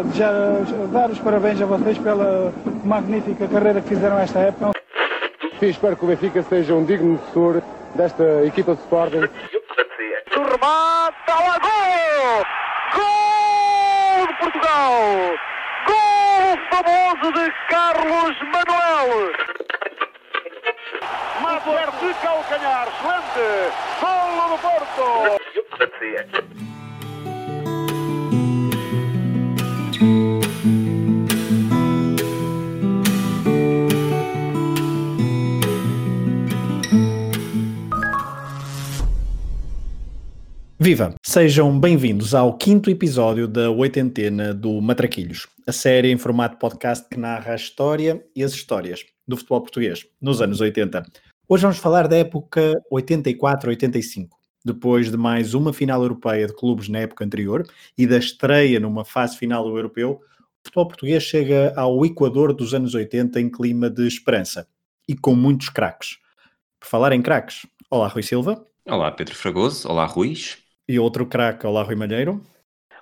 uh, desejar, dar os parabéns a vocês pela magnífica carreira que fizeram esta época. Sim, espero que o Benfica seja um digno sucessor desta equipa de Sporting. O remate, está lá, gol! Gol de Portugal! Gol famoso de Carlos Manuel! Mate de calcanhar, excelente! Golo do Porto! Viva! Sejam bem-vindos ao quinto episódio da oitentena do Matraquilhos, a série em formato podcast que narra a história e as histórias do futebol português nos anos 80. Hoje vamos falar da época 84-85, depois de mais uma final europeia de clubes na época anterior e da estreia numa fase final do europeu, o futebol português chega ao Equador dos anos 80 em clima de esperança e com muitos craques. Por falar em craques, olá Rui Silva. Olá Pedro Fragoso, olá Ruiz. E outro craque, olá Rui Malheiro.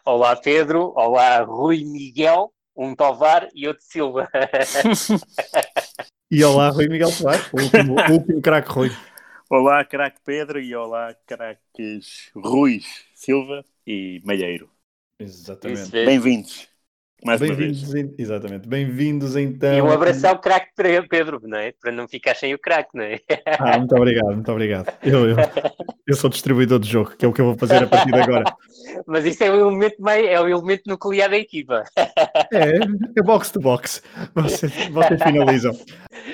Olá Pedro, olá Rui Miguel, um Tovar e outro Silva. e olá Rui Miguel Soares, o último, último craque Rui. Olá craque Pedro e olá craques Rui Silva e Malheiro. Exatamente. Bem-vindos. Mais Bem-vindos, exatamente. Bem-vindos então. E um abraço ao craque Pedro, não é? Para não ficar sem o craque, não é? Ah, muito obrigado, muito obrigado. Eu, eu, eu, sou distribuidor de jogo, que é o que eu vou fazer a partir de agora. Mas isso é o elemento, meio, é o elemento nuclear da equipa. É, é box to box. Vocês, vocês finalizam.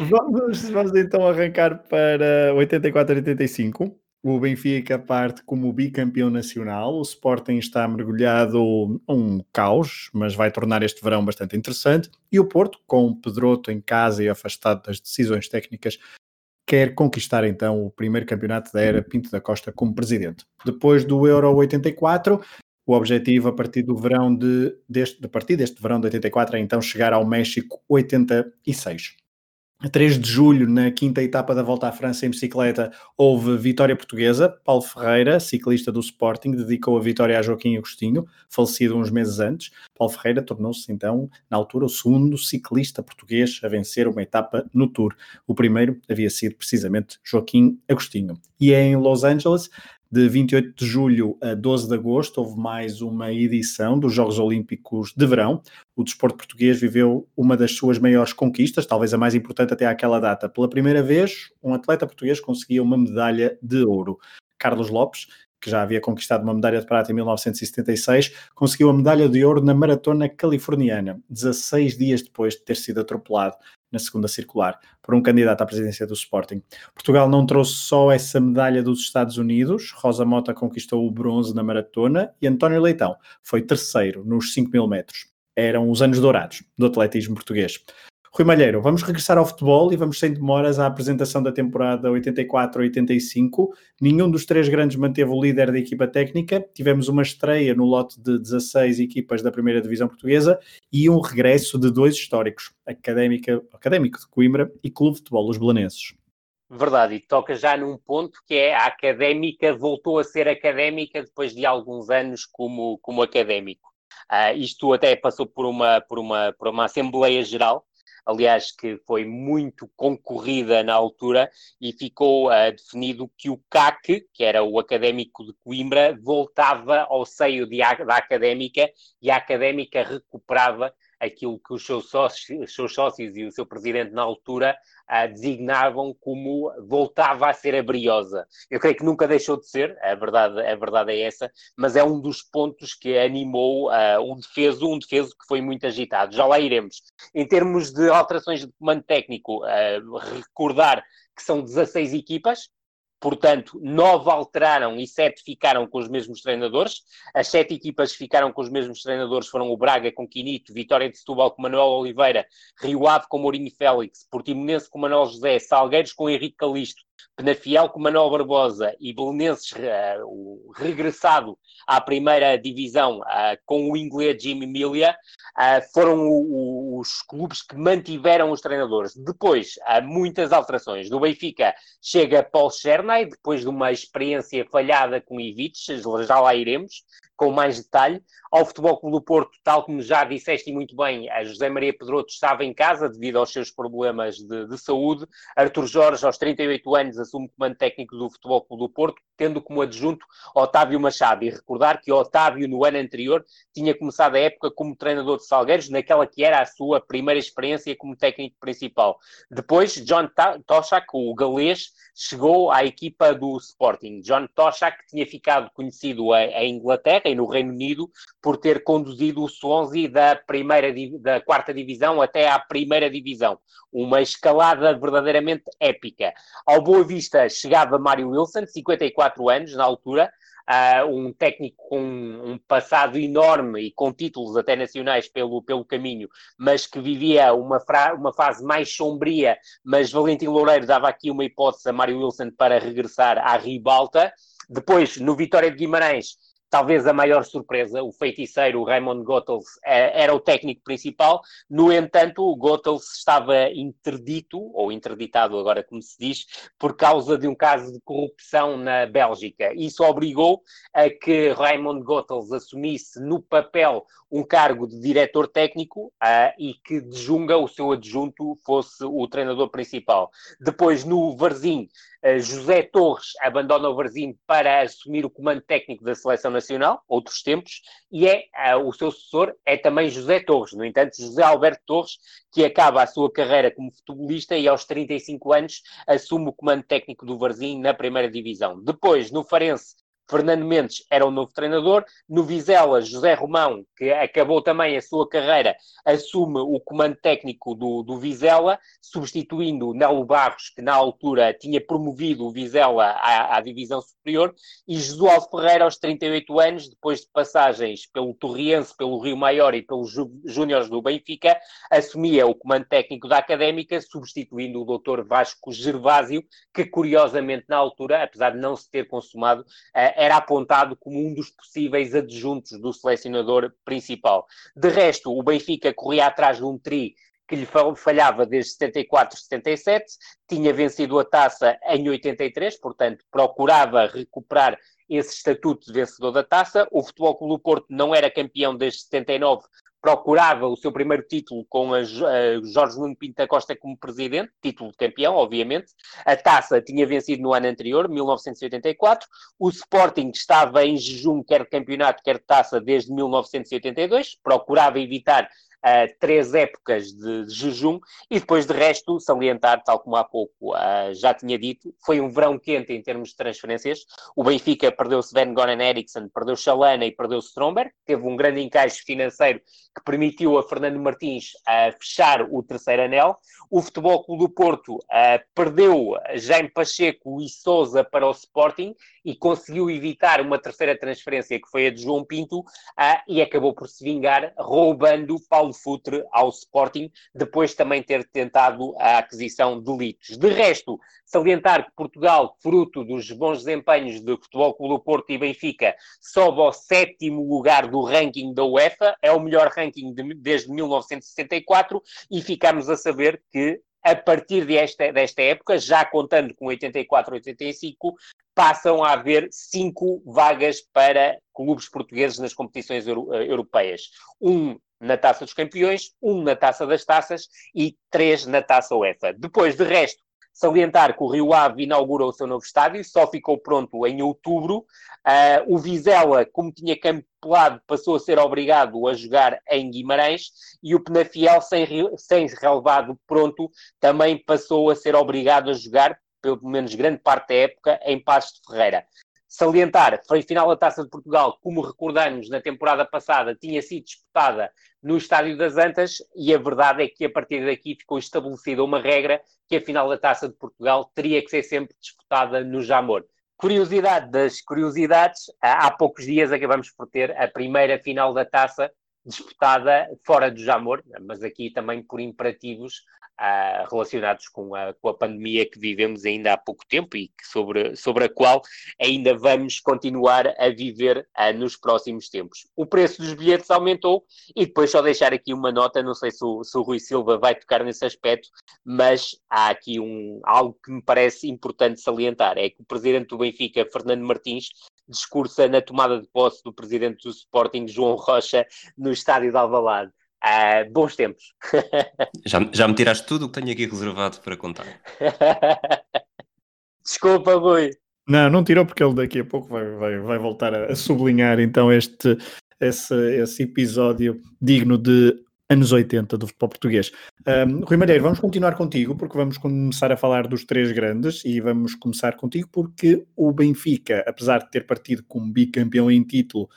Vamos, vamos então arrancar para 84-85. O Benfica parte como bicampeão nacional. O Sporting está mergulhado um caos, mas vai tornar este verão bastante interessante. E o Porto, com Pedroto em casa e afastado das decisões técnicas, quer conquistar então o primeiro campeonato da era Pinto da Costa como presidente. Depois do Euro 84, o objetivo a partir do verão de, deste, a partir deste verão de 84 é então chegar ao México 86. A 3 de julho, na quinta etapa da Volta à França em bicicleta, houve vitória portuguesa. Paulo Ferreira, ciclista do Sporting, dedicou a vitória a Joaquim Agostinho, falecido uns meses antes. Paulo Ferreira tornou-se então, na altura, o segundo ciclista português a vencer uma etapa no Tour. O primeiro havia sido precisamente Joaquim Agostinho. E é em Los Angeles de 28 de julho a 12 de agosto, houve mais uma edição dos Jogos Olímpicos de Verão. O desporto português viveu uma das suas maiores conquistas, talvez a mais importante até àquela data. Pela primeira vez, um atleta português conseguia uma medalha de ouro. Carlos Lopes, que já havia conquistado uma medalha de prata em 1976, conseguiu a medalha de ouro na maratona californiana, 16 dias depois de ter sido atropelado na segunda circular, por um candidato à presidência do Sporting. Portugal não trouxe só essa medalha dos Estados Unidos, Rosa Mota conquistou o bronze na maratona e António Leitão foi terceiro nos 5 mil metros. Eram os anos dourados do atletismo português. Rui Malheiro, vamos regressar ao futebol e vamos sem demoras à apresentação da temporada 84-85. Nenhum dos três grandes manteve o líder da equipa técnica. Tivemos uma estreia no lote de 16 equipas da primeira divisão portuguesa e um regresso de dois históricos, Académica, Académico de Coimbra e Clube de Futebol Os Belenenses. Verdade, e toca já num ponto que é a académica voltou a ser académica depois de alguns anos como, como académico. Uh, isto até passou por uma, por, uma, por uma Assembleia Geral aliás, que foi muito concorrida na altura, e ficou uh, definido que o CAC, que era o Académico de Coimbra, voltava ao seio de, da Académica e a Académica recuperava aquilo que os seus sócios, os seus sócios e o seu presidente na altura uh, designavam como voltava a ser a briosa. Eu creio que nunca deixou de ser, a verdade, a verdade é essa, mas é um dos pontos que animou uh, um defeso, um defeso que foi muito agitado. Já lá iremos. Em termos de alterações de comando técnico, uh, recordar que são 16 equipas, Portanto, nove alteraram e sete ficaram com os mesmos treinadores. As sete equipas que ficaram com os mesmos treinadores foram o Braga com Quinito, Vitória de Setúbal com Manuel Oliveira, Rio Ave com Mourinho Félix, Portimonense com Manuel José, Salgueiros com Henrique Calisto, Penafiel com Manuel Barbosa e Belenenses uh, o regressado à primeira divisão uh, com o inglês Jimmy Emilia, uh, foram o, o, os clubes que mantiveram os treinadores. Depois, há muitas alterações. Do Benfica chega Paul Chernay, depois de uma experiência falhada com Ivic, já lá iremos. Com mais detalhe. Ao Futebol Clube do Porto, tal como já disseste muito bem, a José Maria Pedroto estava em casa devido aos seus problemas de, de saúde. Artur Jorge, aos 38 anos, assume o comando técnico do Futebol Clube do Porto, tendo como adjunto Otávio Machado. E recordar que Otávio, no ano anterior, tinha começado a época como treinador de Salgueiros, naquela que era a sua primeira experiência como técnico principal. Depois, John Toshak, o galês, chegou à equipa do Sporting. John Toshak tinha ficado conhecido em Inglaterra e no Reino Unido por ter conduzido o Swansea da, primeira, da quarta divisão até à primeira divisão. Uma escalada verdadeiramente épica. Ao Boa Vista chegava Mário Wilson, 54 anos na altura, uh, um técnico com um passado enorme e com títulos até nacionais pelo, pelo caminho, mas que vivia uma, uma fase mais sombria, mas Valentim Loureiro dava aqui uma hipótese a Mário Wilson para regressar à ribalta. Depois, no Vitória de Guimarães, talvez a maior surpresa, o feiticeiro Raymond Goethals é, era o técnico principal, no entanto o Goethals estava interdito, ou interditado agora como se diz, por causa de um caso de corrupção na Bélgica. Isso obrigou a que Raymond Goethals assumisse no papel um cargo de diretor técnico uh, e que de Junga o seu adjunto fosse o treinador principal. Depois no Varzim eh, José Torres abandona o Varzim para assumir o comando técnico da Seleção Nacional, outros tempos, e é uh, o seu sucessor é também José Torres. No entanto, José Alberto Torres, que acaba a sua carreira como futebolista e aos 35 anos assume o comando técnico do Varzim na primeira divisão. Depois, no Farense, Fernando Mendes era o novo treinador. No Vizela, José Romão, que acabou também a sua carreira, assume o comando técnico do, do Vizela, substituindo Nelo Barros, que na altura tinha promovido o Vizela à, à divisão superior, e Jesualdo Ferreira, aos 38 anos, depois de passagens pelo Torriense, pelo Rio Maior e pelos Júniores do Benfica, assumia o comando técnico da Académica, substituindo o Dr. Vasco Gervásio, que curiosamente na altura, apesar de não se ter consumado, era apontado como um dos possíveis adjuntos do selecionador principal. De resto, o Benfica corria atrás de um tri que lhe falhava desde 74, 77, tinha vencido a taça em 83, portanto, procurava recuperar esse estatuto de vencedor da taça. O Futebol Clube do Porto não era campeão desde 79, procurava o seu primeiro título com a, a Jorge Nuno Pinto da Costa como presidente, título de campeão, obviamente. A taça tinha vencido no ano anterior, 1984. O Sporting estava em jejum, quer de campeonato, quer de taça, desde 1982. Procurava evitar uh, três épocas de, de, jejum e depois de resto salientar, tal como há pouco uh, já tinha dito, foi um verão quente em termos de transferências. O Benfica perdeu Sven Goran Eriksson, perdeu Chalana e perdeu Stromberg, teve um grande encaixe financeiro que permitiu a Fernando Martins uh, fechar o terceiro anel. O Futebol Clube do Porto uh, perdeu Jaime Pacheco e Souza para o Sporting e conseguiu evitar uma terceira transferência que foi a de João Pinto e acabou por se vingar roubando Paulo Futre ao Sporting, depois também ter tentado a aquisição de Litos. De resto, salientar que Portugal, fruto dos bons desempenhos do Futebol Clube do Porto e Benfica, sobe ao sétimo lugar do ranking da UEFA, é o melhor ranking de, desde 1964 e ficamos a saber que a partir desta, desta época, já contando com 84, 85, passam a haver cinco vagas para clubes portugueses nas competições euro, eh, europeias. Um na Taça dos Campeões, um na Taça das Taças e três na Taça UEFA. Depois, de resto, Salientar que o Rio Ave inaugurou o seu novo estádio, só ficou pronto em outubro. Uh, o Vizela, como tinha campo pelado, passou a ser obrigado a jogar em Guimarães e o Penafiel, sem, sem relevado pronto, também passou a ser obrigado a jogar, pelo menos grande parte da época, em Passos de Ferreira. Salientar, foi final da Taça de Portugal, como recordamos na temporada passada, tinha sido disputada no Estádio das Antas e a verdade é que a partir daqui ficou estabelecida uma regra que a final da Taça de Portugal teria que ser sempre disputada no Jamor. Curiosidade das curiosidades, há poucos dias acabamos por ter a primeira final da Taça disputada fora do Jamor, mas aqui também por imperativos uh, relacionados com a, com a pandemia que vivemos ainda há pouco tempo e sobre, sobre a qual ainda vamos continuar a viver uh, nos próximos tempos. O preço dos bilhetes aumentou e depois só deixar aqui uma nota, não sei se o, se o Rui Silva vai tocar nesse aspecto, mas há aqui um, algo que me parece importante salientar, é que o presidente do Benfica, Fernando Martins, discursa na tomada de posse do presidente do Sporting, João Rocha, no estádio de Alvalade. Uh, bons tempos. já, já me tiraste tudo o que tenho aqui reservado para contar. Desculpa, Rui. Não, não tirou porque ele daqui a pouco vai, vai, vai voltar a, sublinhar então este esse, esse episódio digno de anos 80 do futebol português. Um, Rui Malheiro, vamos continuar contigo porque vamos começar a falar dos três grandes e vamos começar contigo porque o Benfica, apesar de ter partido como bicampeão em título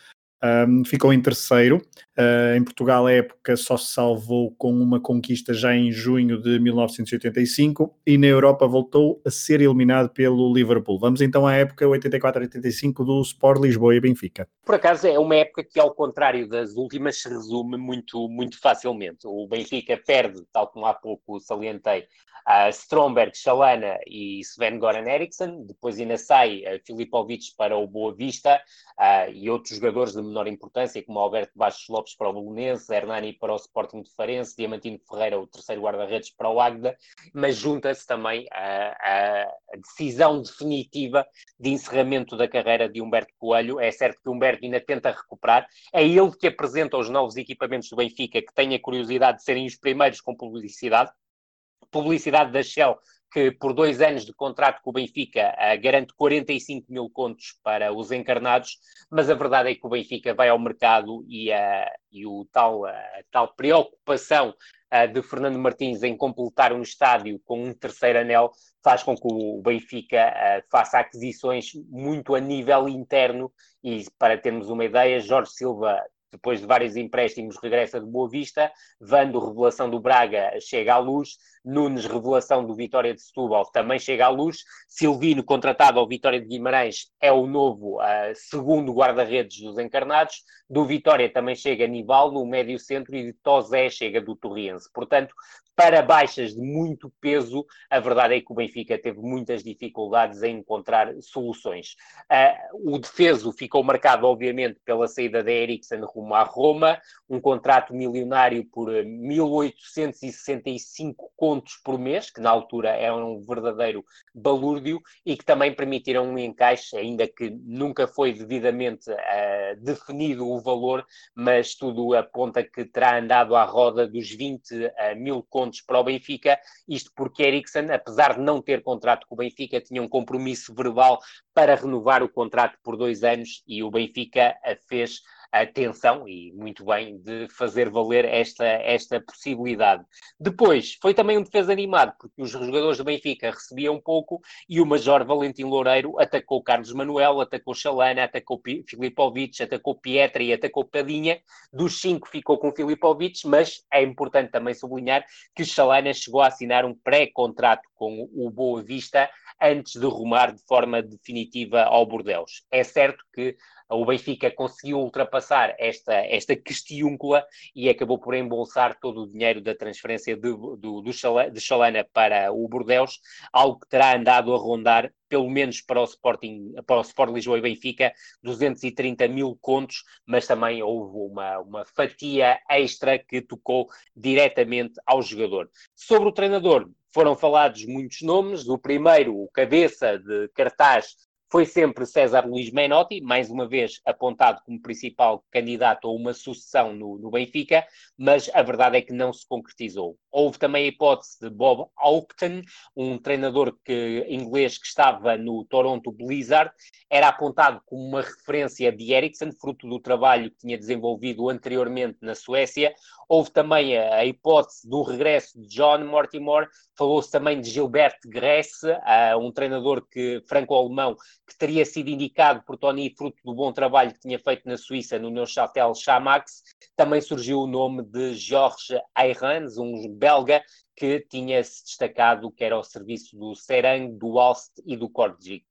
um, ficou em terceiro. Uh, em Portugal, a época só se salvou com uma conquista já em junho de 1985 e na Europa voltou a ser eliminado pelo Liverpool. Vamos então à época 84-85 do Sport Lisboa e Benfica. Por acaso é uma época que, ao contrário das últimas, se resume muito, muito facilmente. O Benfica perde, tal como há pouco salientei, a Stromberg, Chalana e Sven Goran Eriksson. Depois ainda sai uh, Filipovic para o Boa Vista uh, e outros jogadores de menor importância, como Alberto Bastos Lopes para o Bolonense, Hernani para o Sporting de Farense, Diamantino Ferreira, o terceiro guarda-redes para o Águeda, mas junta-se também a, a, decisão definitiva de encerramento da carreira de Humberto Coelho. É certo que Humberto ainda tenta recuperar, é ele que apresenta os novos equipamentos do Benfica, que tem a curiosidade de serem os primeiros com publicidade, publicidade da Shell que por dois anos de contrato com o Benfica uh, garante 45 mil contos para os encarnados, mas a verdade é que o Benfica vai ao mercado e, uh, e o tal, a tal preocupação de Fernando Martins em completar um estádio com um terceiro anel faz com que o Benfica faça aquisições muito a nível interno e para termos uma ideia, Jorge Silva depois de vários empréstimos, regressa de Boa Vista. Vando, revelação do Braga, chega à luz. Nunes, revelação do Vitória de Setúbal, também chega à luz. Silvino, contratado ao Vitória de Guimarães, é o novo uh, segundo guarda-redes dos encarnados. Do Vitória também chega Nivaldo, o médio centro, e de Tozé chega do Torriense. Portanto, para baixas de muito peso, a verdade é que o Benfica teve muitas dificuldades em encontrar soluções. Uh, o defeso ficou marcado, obviamente, pela saída da Eriksen rumo à Roma, um contrato milionário por 1.865 contos por mês, que na altura era um verdadeiro balúrdio, e que também permitiram um encaixe, ainda que nunca foi devidamente uh, definido o valor, mas tudo aponta que terá andado à roda dos 20 uh, mil contos pontos para o Benfica, isto porque Eriksen, apesar de não ter contrato com o Benfica, tinha um compromisso verbal para renovar o contrato por dois anos e o Benfica fez atenção e muito bem de fazer valer esta, esta possibilidade. Depois, foi também um defesa animado, porque os jogadores do Benfica recebiam pouco e o Major Valentim Loureiro atacou Carlos Manuel, atacou Chalana, atacou Filipovic, atacou Pietri, atacou Padinha. Dos cinco ficou com Filipovic, mas é importante também sublinhar que Chalana chegou a assinar um pré-contrato com o Boa Vista antes de rumar de forma definitiva ao Bordeus. É certo que o Benfica conseguiu ultrapassar esta, esta questiúncula e acabou por embolsar todo o dinheiro da transferência de, do, do, de Chalana para o Bordeus, algo que terá andado a rondar pelo menos para o Sporting, para o Sport Lisboa e Benfica, 230 mil contos, mas também houve uma, uma fatia extra que tocou diretamente ao jogador. Sobre o treinador, foram falados muitos nomes. O primeiro, o cabeça de cartaz, foi sempre César Luís Menotti, mais uma vez apontado como principal candidato a uma sucessão no, no, Benfica, mas a verdade é que não se concretizou. Houve também a hipótese de Bob Aukton, um treinador que, inglês que estava no Toronto Blizzard, era apontado como uma referência de Ericsson, fruto do trabalho que tinha desenvolvido anteriormente na Suécia. Houve também a, a hipótese do regresso de John Mortimer, falou-se também de Gilbert Gresse, uh, um treinador que franco-alemão que teria sido indicado por Tony fruto do bom trabalho que tinha feito na Suíça no Neuchâtel Chamax. Também surgiu o nome de Jorge Ayrans, um belga que tinha se destacado que era ao serviço do Serang, do Alst e do Kordzic.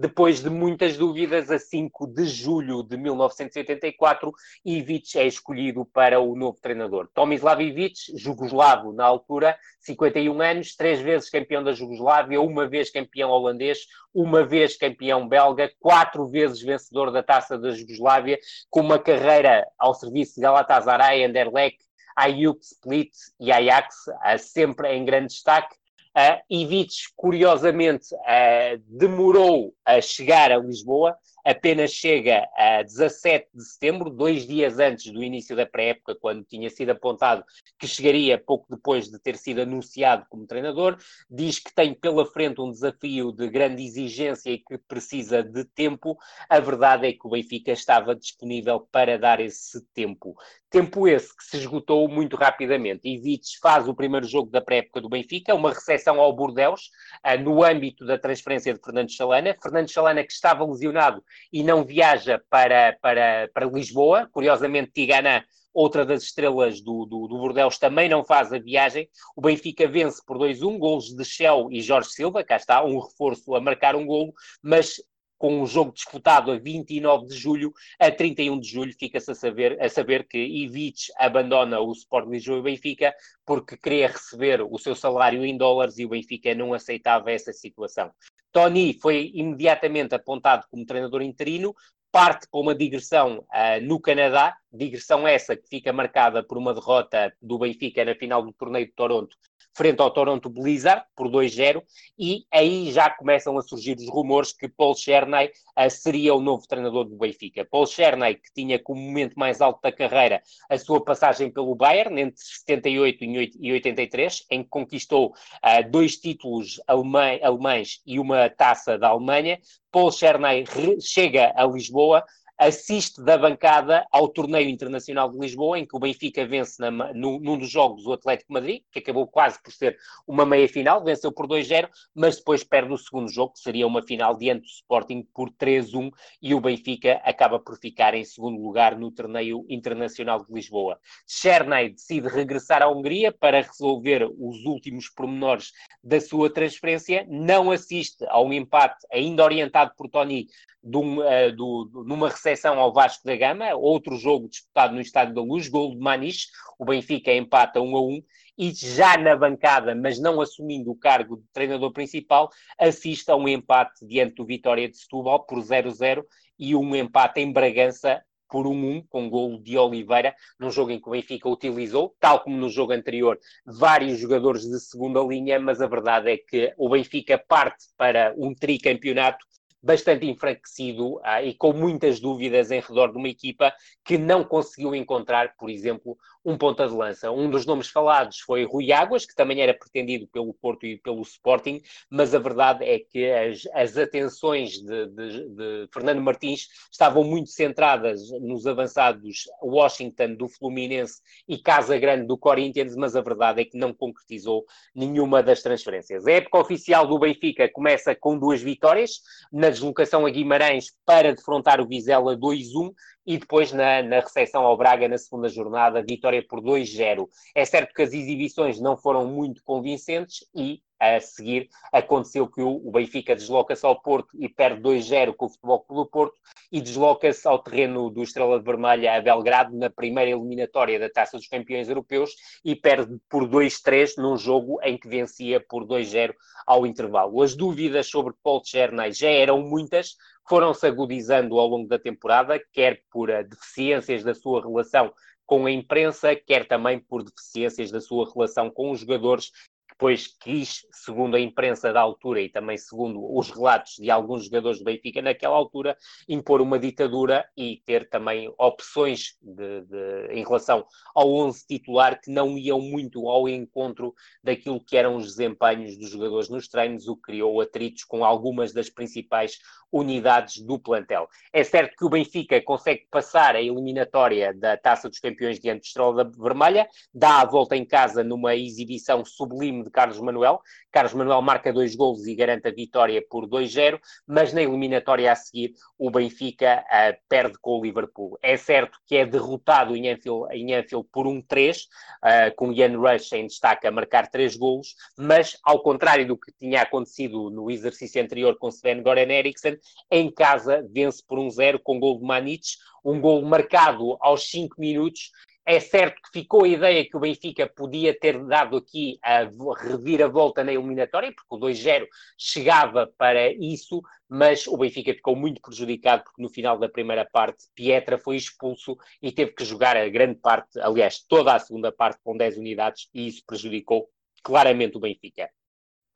Depois de muitas dúvidas, a 5 de julho de 1984, Ivic é escolhido para o novo treinador. Tomislav Ivic, jugoslavo na altura, 51 anos, três vezes campeão da Jugoslávia, uma vez campeão holandês, uma vez campeão belga, quatro vezes vencedor da Taça da Jugoslávia, com uma carreira ao serviço de Galatasaray, Anderlecht, Ajax, Split e Ajax, sempre em grande destaque. Uh, Ivic, curiosamente, uh, demorou a chegar a Lisboa, apenas chega a 17 de setembro, dois dias antes do início da pré-época, quando tinha sido apontado que chegaria pouco depois de ter sido anunciado como treinador. Diz que tem pela frente um desafio de grande exigência e que precisa de tempo. A verdade é que o Benfica estava disponível para dar esse tempo. Tempo esse que se esgotou muito rapidamente. Ivites faz o primeiro jogo da pré-época do Benfica, uma recepção ao Bordeus, uh, no âmbito da transferência de Fernando Chalana. Fernando Chalana que estava lesionado e não viaja para, para, para Lisboa. Curiosamente, Tigana outra das estrelas do, do, do também não faz a viagem. O Benfica vence por 2-1, golos de Shell e Jorge Silva, cá está, um reforço a marcar um golo, mas com o jogo disputado a 29 de julho, a 31 de julho fica-se a saber, a saber que Ivic abandona o Sport Lisboa e Benfica porque queria receber o seu salário em dólares e o Benfica não aceitava essa situação. Tony foi imediatamente apontado como treinador interino, parte para uma digressão uh, no Canadá, digressão essa que fica marcada por uma derrota do Benfica na final do torneio de Toronto frente ao Toronto Blizzard por 2-0 e aí já começam a surgir os rumores que Paul Chernay uh, seria o novo treinador do Benfica. Paul Chernay, que tinha como momento mais alto da carreira a sua passagem pelo Bayern entre 78 e 83, em que conquistou uh, dois títulos alemães e uma taça da Alemanha. Paul Chernay chega a Lisboa, assiste da bancada ao torneio internacional de Lisboa, em que o Benfica vence na, no, num dos jogos o Atlético Madrid, que acabou quase por ser uma meia-final, venceu por 2-0, mas depois perde o segundo jogo, que seria uma final diante do Sporting por 3-1, e o Benfica acaba por ficar em segundo lugar no torneio internacional de Lisboa. Chernay decide regressar à Hungria para resolver os últimos pormenores da sua transferência, não assiste ao empate ainda orientado por Tony de um, uh, do, numa recepção ao Vasco da Gama, outro jogo disputado no Estádio da Luz, gol de Maniche, o Benfica empata 1 a 1, e já na bancada, mas não assumindo o cargo de treinador principal, assiste a um empate diante do Vitória de Setúbal por 0-0 e um empate em Bragança por 1-1, com golo de Oliveira, num jogo em que o Benfica utilizou, tal como no jogo anterior, vários jogadores de segunda linha, mas a verdade é que o Benfica parte para um tricampeonato bastante enfraquecido ah, e com muitas dúvidas em redor de uma equipa que não conseguiu encontrar, por exemplo, um ponta de lança. Um dos nomes falados foi Rui Águas, que também era pretendido pelo Porto e pelo Sporting, mas a verdade é que as, as atenções de, de, de Fernando Martins estavam muito centradas nos avançados Washington do Fluminense e Casa Grande do Corinthians, mas a verdade é que não concretizou nenhuma das transferências. A época oficial do Benfica começa com duas vitórias, na deslocação a Guimarães para defrontar o Vizela 2-1 e depois na, na recepção ao Braga na segunda jornada, vitória por 2-0. É certo que as exibições não foram muito convincentes e a seguir aconteceu que o, Benfica desloca-se ao Porto e perde 2-0 com o Futebol do Porto e desloca-se ao terreno do Estrela Vermelha a Belgrado na primeira eliminatória da Taça dos Campeões Europeus e perde por 2-3 num jogo em que vencia por 2-0 ao intervalo. As dúvidas sobre Paul Chernay já eram muitas, foram-se agudizando ao longo da temporada, quer por eh, deficiências da sua relação com a imprensa, quer também por deficiências da sua relação com os jogadores depois quis, segundo a imprensa da altura e também segundo os relatos de alguns jogadores do Benfica naquela altura, impor uma ditadura e ter também opções de, de, em relação ao 11 titular que não iam muito ao encontro daquilo que eram os desempenhos dos jogadores nos treinos, o que criou atritos com algumas das principais unidades do plantel. É certo que o Benfica consegue passar a eliminatória da Taça dos Campeões diante do Estrela Vermelha, dá a volta em casa numa exibição sublime de Carlos Manuel. Carlos Manuel marca dois golos e garante a vitória por 2-0, mas na eliminatória a seguir o Benfica uh, perde com o Liverpool. É certo que é derrotado em Anfield, em Anfield por 1-3, uh, eh, com Ian Rush em destaque a marcar três golos, mas ao contrário do que tinha acontecido no exercício anterior com Sven Goran Eriksson, em casa vence por 1-0 com gol de Manic, um gol marcado aos 5 minutos. É certo que ficou a ideia que o Benfica podia ter dado aqui a reviravolta na eliminatória, porque o 2-0 chegava para isso, mas o Benfica ficou muito prejudicado porque no final da primeira parte Pietra foi expulso e teve que jogar a grande parte, aliás, toda a segunda parte com 10 unidades e isso prejudicou claramente o Benfica.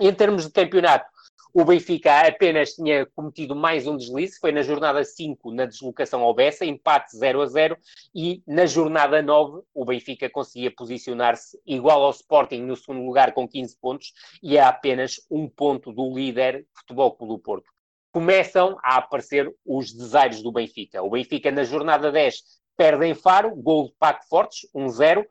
Em termos de campeonato, O Benfica apenas tinha cometido mais um deslize, foi na jornada 5, na deslocação ao Bessa, empate 0 a 0, e na jornada 9 o Benfica conseguia posicionar-se igual ao Sporting no segundo lugar com 15 pontos e a apenas um ponto do líder Futebol Clube do Porto. Começam a aparecer os desaires do Benfica. O Benfica na jornada 10 perde em Faro, gol de Paco Fortes, 1-0,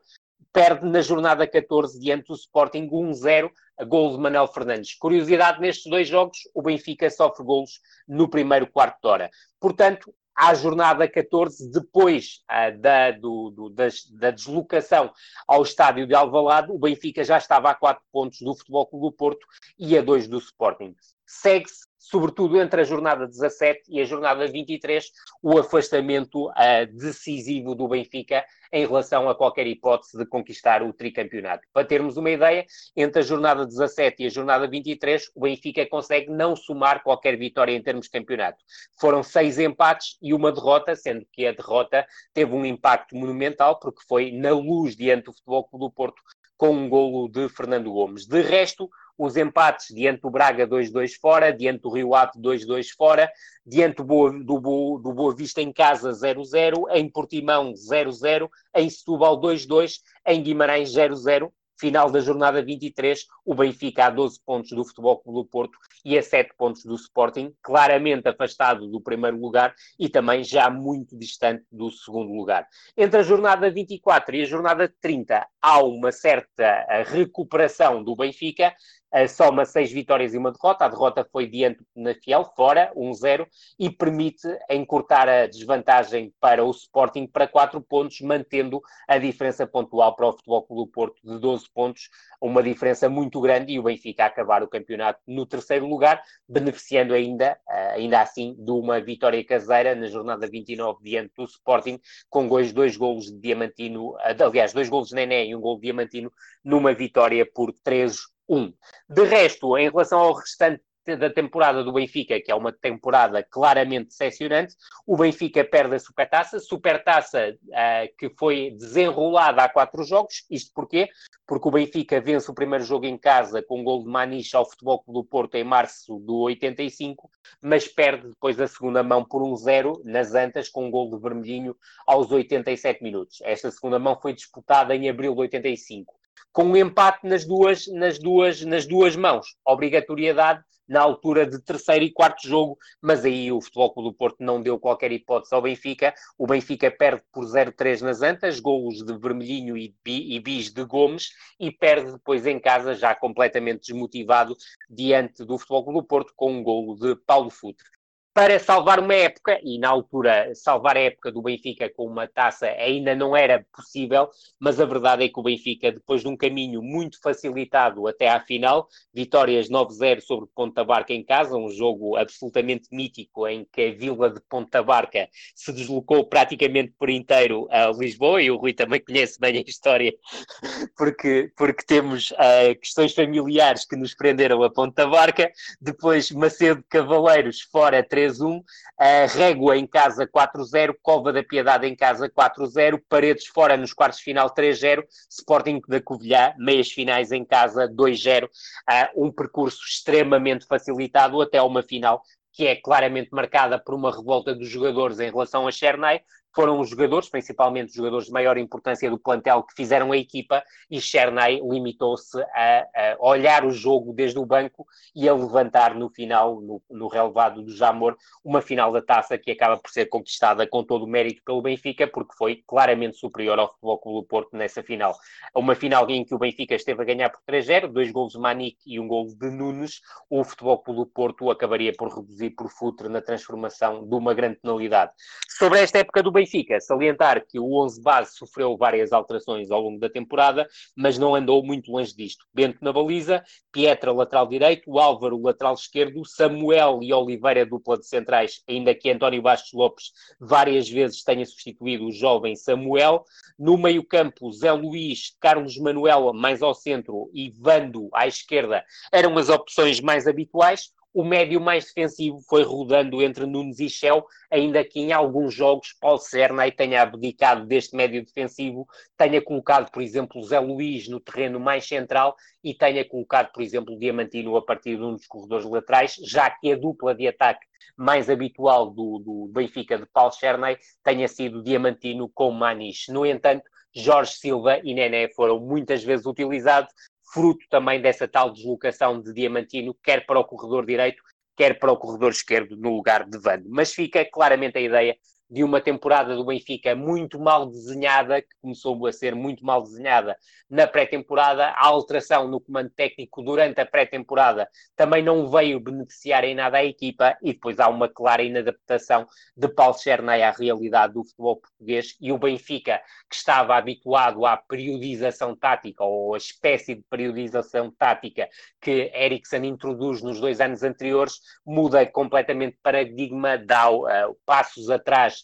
perde na jornada 14 diante do Sporting 1-0, gol de Manuel Fernandes. Curiosidade, nestes dois jogos, o Benfica sofre golos no primeiro quarto de hora. Portanto, à jornada 14, depois uh, da, do, do, da, da, deslocação ao estádio de Alvalade, o Benfica já estava a 4 pontos do Futebol Clube do Porto e a 2 do Sporting. Segue-se sobretudo entre a jornada 17 e a jornada 23, o afastamento uh, decisivo do Benfica em relação a qualquer hipótese de conquistar o tricampeonato. Para termos uma ideia, entre a jornada 17 e a jornada 23, o Benfica consegue não somar qualquer vitória em termos de campeonato. Foram seis empates e uma derrota, sendo que a derrota teve um impacto monumental, porque foi na luz diante do Futebol Clube do Porto com um golo de Fernando Gomes. De resto, os empates diante do Braga 2-2 fora, diante do Rio Ave 2-2 fora, diante do Boa, do, Boa, do Boa Vista em casa 0-0, em Portimão 0-0, em Setúbal 2-2, em Guimarães 0-0 final da jornada 23, o Benfica a 12 pontos do Futebol Clube do Porto e a 7 pontos do Sporting, claramente afastado do primeiro lugar e também já muito distante do segundo lugar. Entre a jornada 24 e a jornada 30 há uma certa eh, recuperação do Benfica, uh, soma seis vitórias e uma derrota. A derrota foi diante na Fiel, fora, 1-0, e permite encurtar a desvantagem para o Sporting para quatro pontos, mantendo a diferença pontual para o Futebol Clube do Porto de 12 pontos, uma diferença muito grande, e o Benfica acabar o campeonato no terceiro lugar, beneficiando ainda, uh, ainda assim, de uma vitória caseira na jornada 29 diante do Sporting, com dois, dois golos de Diamantino, aliás, dois golos de Nené um gol Diamantino, numa vitória por 3 um. De resto, em relação ao restante da temporada do Benfica, que é uma temporada claramente decepcionante, o Benfica perde a Supertaça, Supertaça uh, que foi desenrolada há quatro jogos, isto porquê? Porque o Benfica vence o primeiro jogo em casa com um gol de Maniche ao Futebol Clube do Porto em março do 85, mas perde depois a segunda mão por um zero nas Antas com um gol de Vermelhinho aos 87 minutos. Esta segunda mão foi disputada em abril de 85 com um empate nas duas, nas duas, nas duas mãos. Obrigatoriedade na altura de terceiro e quarto jogo, mas aí o Futebol Clube do Porto não deu qualquer hipótese ao Benfica. O Benfica perde por 0-3 nas Antas, golos de Vermelhinho e, Bis de Gomes, e perde depois em casa, já completamente desmotivado, diante do Futebol Clube do Porto, com um golo de Paulo Futre para salvar uma época, e na altura salvar a época do Benfica com uma taça ainda não era possível, mas a verdade é que o Benfica, depois de um caminho muito facilitado até à final, vitórias 9-0 sobre Ponta Barca em casa, um jogo absolutamente mítico em que a vila de Ponta Barca se deslocou praticamente por inteiro a Lisboa, e o Rui também conhece bem a história, porque, porque temos uh, questões familiares que nos prenderam a Ponta Barca, depois Macedo Cavaleiros fora 3 3-1, a Régua em casa 4-0, Cova da Piedade em casa 4-0, Paredes fora nos quartos de final 3-0, Sporting da Covilhã, meias finais em casa 2-0, uh, um percurso extremamente facilitado até uma final que é claramente marcada por uma revolta dos jogadores em relação a Chernay, foram os jogadores, principalmente os jogadores de maior importância do plantel, que fizeram a equipa e Chernay limitou-se a, a, olhar o jogo desde o banco e a levantar no final, no, no relevado do Jamor, uma final da taça que acaba por ser conquistada com todo o mérito pelo Benfica, porque foi claramente superior ao Futebol Clube do Porto nessa final. Uma final em que o Benfica esteve a ganhar por 3-0, dois golos de Manique e um gol de Nunes, o Futebol Clube do Porto acabaria por reduzir por futre na transformação de uma grande penalidade. Sobre esta época do Benfica, Benfica, salientar que o 11 base sofreu várias alterações ao longo da temporada, mas não andou muito longe disto. Bento na baliza, Pietra lateral direito, Álvaro lateral esquerdo, Samuel e Oliveira dupla de centrais, ainda que António Bastos Lopes várias vezes tenha substituído o jovem Samuel. No meio campo, Zé Luís, Carlos Manuel mais ao centro e Vando à esquerda eram as opções mais habituais o médio mais defensivo foi rodando entre Nunes e Shell, ainda que em alguns jogos Paulo Cernay tenha abdicado deste médio defensivo, tenha colocado, por exemplo, Zé Luís no terreno mais central e tenha colocado, por exemplo, Diamantino a partir de um dos corredores laterais, já que a dupla de ataque mais habitual do, do Benfica de Paulo Cernay tenha sido Diamantino com Maniche. No entanto, Jorge Silva e Nené foram muitas vezes utilizados, fruto também dessa tal deslocação de Diamantino, quer para o corredor direito, quer para o corredor esquerdo, no lugar de Vando. Mas fica claramente a ideia de uma temporada do Benfica muito mal desenhada, que começou a ser muito mal desenhada na pré-temporada. A alteração no comando técnico durante a pré-temporada também não veio beneficiar em nada a equipa e depois há uma clara inadaptação de Paulo Chernay à realidade do futebol português e o Benfica, que estava habituado à periodização tática ou a espécie de periodização tática que Eriksen introduz nos dois anos anteriores, muda completamente de paradigma, dá uh, passos atrás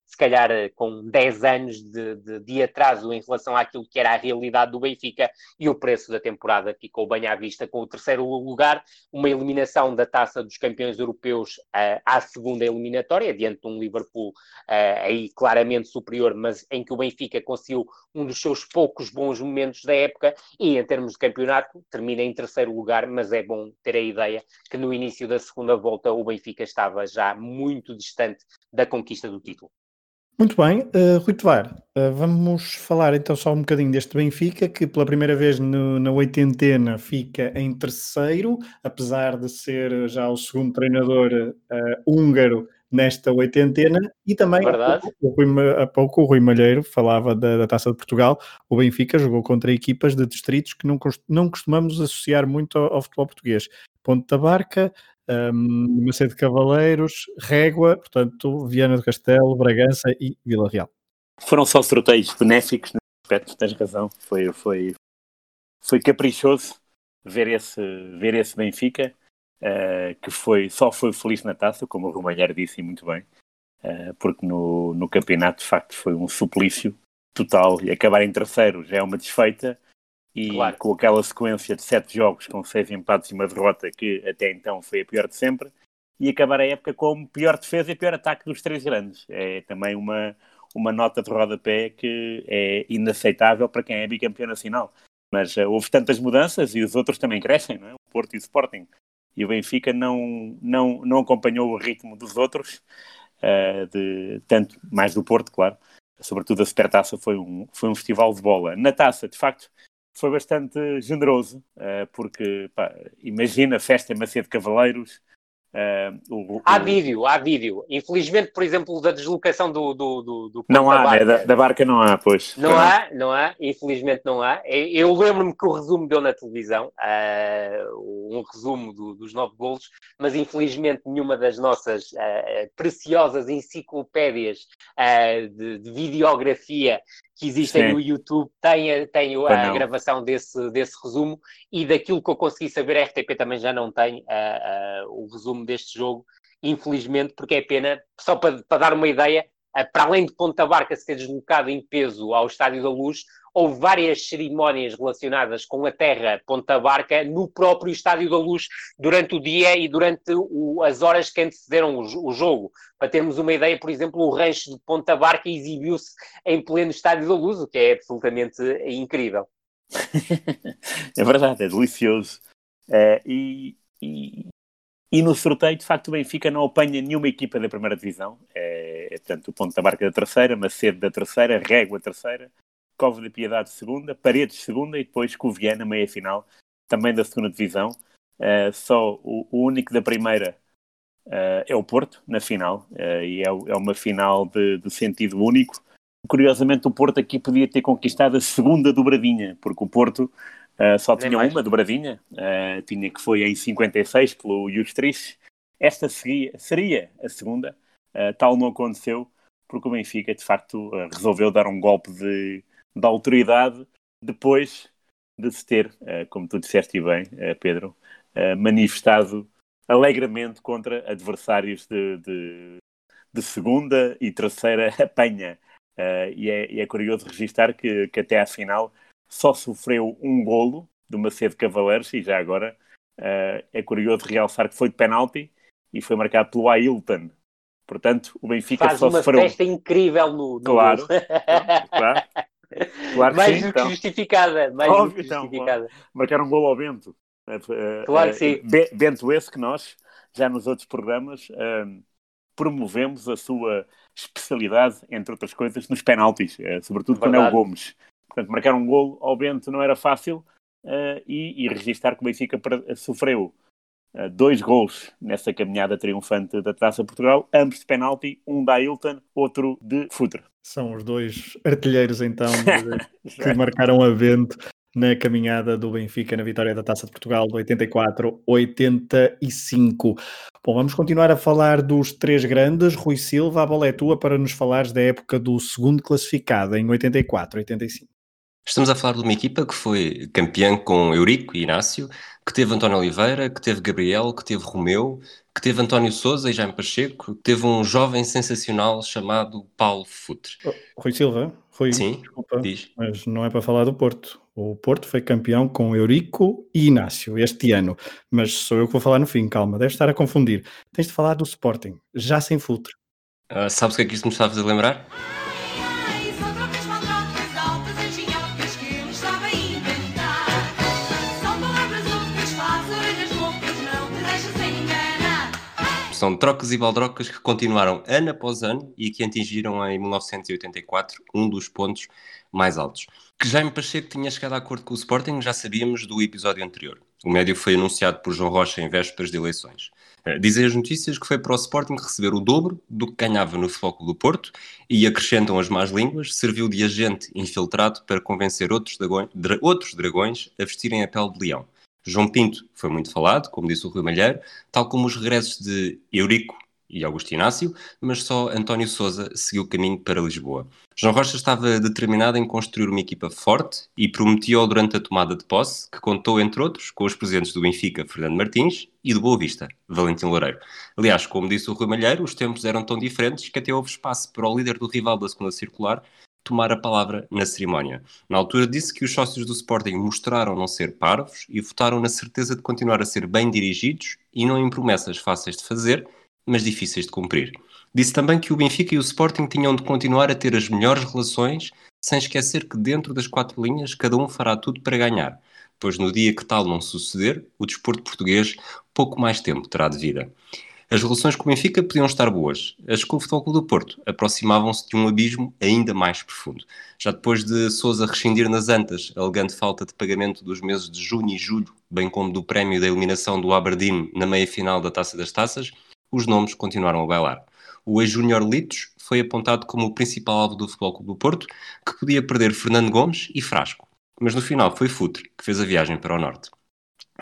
se calhar eh, com 10 anos de, de, de, atraso em relação àquilo que era a realidade do Benfica e o preço da temporada ficou bem à vista com o terceiro lugar, uma eliminação da taça dos campeões europeus uh, à segunda eliminatória, diante de um Liverpool uh, aí claramente superior, mas em que o Benfica conseguiu um dos seus poucos bons momentos da época e em termos de campeonato termina em terceiro lugar, mas é bom ter a ideia que no início da segunda volta o Benfica estava já muito distante da conquista do título. Muito bem, uh, Rui Tovar, uh, vamos falar então só um bocadinho deste Benfica, que pela primeira vez no, na oitentena fica em terceiro, apesar de ser já o segundo treinador uh, húngaro nesta oitentena, e também há pouco, há pouco o Rui Malheiro falava da, da, Taça de Portugal, o Benfica jogou contra equipas de distritos que não, não costumamos associar muito ao, ao futebol português. Ponto da Barca, um, Macedo Cavaleiros, Régua, portanto, Viana do Castelo, Bragança e Vila Real. Foram só sorteios benéficos nesse aspecto, tens razão. Foi, foi, foi caprichoso ver esse, ver esse Benfica, uh, que foi, só foi feliz na taça, como o Romalheiro disse muito bem, uh, porque no, no campeonato de facto foi um suplício total e acabar em terceiro já é uma desfeita e claro. com aquela sequência de sete jogos com seis empates e uma derrota que até então foi a pior de sempre e acabar a época como pior defesa e pior ataque dos três grandes. É também uma, uma nota de rodapé que é inaceitável para quem é bicampeão nacional. Mas uh, houve tantas mudanças e os outros também crescem, não é? o Porto e o Sporting. E o Benfica não, não, não acompanhou o ritmo dos outros, uh, de, tanto mais do Porto, claro. Sobretudo a Supertaça foi um, foi um festival de bola. Na taça, de facto, foi bastante generoso, uh, porque pá, imagina a festa em Macedo Cavaleiros, Uh, o, há o... vídeo, há vídeo. Infelizmente, por exemplo, da deslocação do. do, do, do não há, da barca. Né? da, da, barca não há, pois. Não há, não há, infelizmente não há. Eu lembro-me que o resumo deu na televisão, uh, um resumo do, dos nove golos, mas infelizmente nenhuma das nossas uh, preciosas enciclopédias de, de videografia que existem Sim. no YouTube tem, tem a, a gravação desse, desse resumo e daquilo que eu consegui saber, a RTP também já não tem o resumo deste jogo, infelizmente, porque é pena, só para, para dar uma ideia, para além de Ponta Barca ser deslocado em peso ao Estádio da Luz, houve várias cerimónias relacionadas com a terra Ponta Barca no próprio Estádio da Luz durante o dia e durante o, as horas que antecederam o, o, jogo. Para termos uma ideia, por exemplo, o rancho de Ponta Barca exibiu-se em pleno Estádio da Luz, o que é absolutamente incrível. é verdade, é delicioso. Uh, e, e, e, no sorteio, de facto, o Benfica não apanha nenhuma equipa da primeira divisão. É, é tanto o Ponta Barca da terceira, Macedo da terceira, Régua terceira, Cova da Piedade segunda, Paredes segunda e depois Coviana meia final, também da segunda divisão. Uh, só o, o, único da primeira uh, é o Porto, na final, uh, e é, é, uma final de, de, sentido único. Curiosamente, o Porto aqui podia ter conquistado a segunda dobradinha, porque o Porto só tinha mais. uma dobradinha, tinha que foi em 56 pelo Justrich. Esta seria, seria a segunda, tal não aconteceu, porque o Benfica, de facto, resolveu dar um golpe de da autoridade depois de se ter, eh, como tu disseste bem, eh, Pedro, eh, manifestado alegremente contra adversários de, de, de segunda e terceira apanha. E é, é, curioso registrar que, que até à final só sofreu um golo do Macedo Cavaleiros e já agora é curioso realçar que foi de penalti e foi marcado pelo Ailton. Portanto, o Benfica Faz só uma sofreu. festa incrível no, no Claro, claro. Claro mais sim, do então. que justificada. Mais Óbvio, do que então, justificada. marcar um gol ao Bento. Eh, eh, Claro que sim. Be- Bento esse que nós, já nos outros programas, eh, promovemos a sua especialidade, entre outras coisas, nos penaltis, sobretudo quando é o Verdade. Gomes. Portanto, marcar um gol ao Bento não era fácil eh, e, e registar que o Benfica sofreu dois gols nessa caminhada triunfante da Taça Portugal, ambos de penalti, um da Ailton, outro de Futre. São os dois artilheiros, então, que marcaram a vento na caminhada do Benfica na vitória da Taça de Portugal de 84-85. Bom, vamos continuar a falar dos três grandes. Rui Silva, a bola é tua para nos falares da época do segundo classificado em 84-85. Estamos a falar de uma equipa que foi campeã com Eurico e Inácio, que teve António Oliveira, que teve Gabriel, que teve Romeu, que teve António Souza e Jaime Pacheco, que teve um jovem sensacional chamado Paulo Futre. Rui Silva, Rui, Sim, desculpa, diz. mas não é para falar do Porto. O Porto foi campeão com Eurico e Inácio este ano, mas sou eu que vou falar no fim, calma, deve estar a confundir. Tens de falar do Sporting, já sem Futre. Ah, sabes o que é que isto me está a fazer lembrar? São trocas e baldrocas que continuaram ano após ano e que atingiram em 1984 um dos pontos mais altos. Que Jaime Pacheco tinha chegado a acordo com o Sporting já sabíamos do episódio anterior. O médio foi anunciado por João Rocha em vésperas de eleições. Eh, Dizem as notícias que foi para o Sporting receber o dobro do que ganhava no Clube do Porto e acrescentam as más línguas, serviu de agente infiltrado para convencer outros dragões, dra- outros dragões a vestirem a pele de leão. João Pinto foi muito falado, como disse o Rui Malheiro, tal como os regressos de Eurico e Augusto Inácio, mas só António Souza seguiu o caminho para Lisboa. João Rocha estava determinado em construir uma equipa forte e prometeu durante a tomada de posse, que contou, entre outros, com os presidentes do Benfica, Fernando Martins, e do Boa Vista, Valentim Loureiro. Aliás, como disse o Rui Malheiro, os tempos eram tão diferentes que até houve espaço para o líder do rival da segunda circular tomar a palavra na cerimónia. Na altura disse que os sócios do Sporting mostraram não ser parvos e votaram na certeza de continuar a ser bem dirigidos e não em promessas fáceis de fazer, mas difíceis de cumprir. Disse também que o Benfica e o Sporting tinham de continuar a ter as melhores relações, sem esquecer que dentro das quatro linhas cada um fará tudo para ganhar, pois no dia que tal não suceder, o desporto português pouco mais tempo terá de vida. As relações com o Benfica podiam estar boas, as com o Futebol Clube do Porto aproximavam-se de um abismo ainda mais profundo. Já depois de Sousa rescindir nas antas, alegando falta de pagamento dos meses de junho e julho, bem como do prémio da eliminação do Aberdeen na meia-final da Taça das Taças, os nomes continuaram a bailar. O ex-júnior Litos foi apontado como o principal alvo do Futebol Clube do Porto, que podia perder Fernando Gomes e Frasco. Mas no final foi Futre que fez a viagem para o Norte.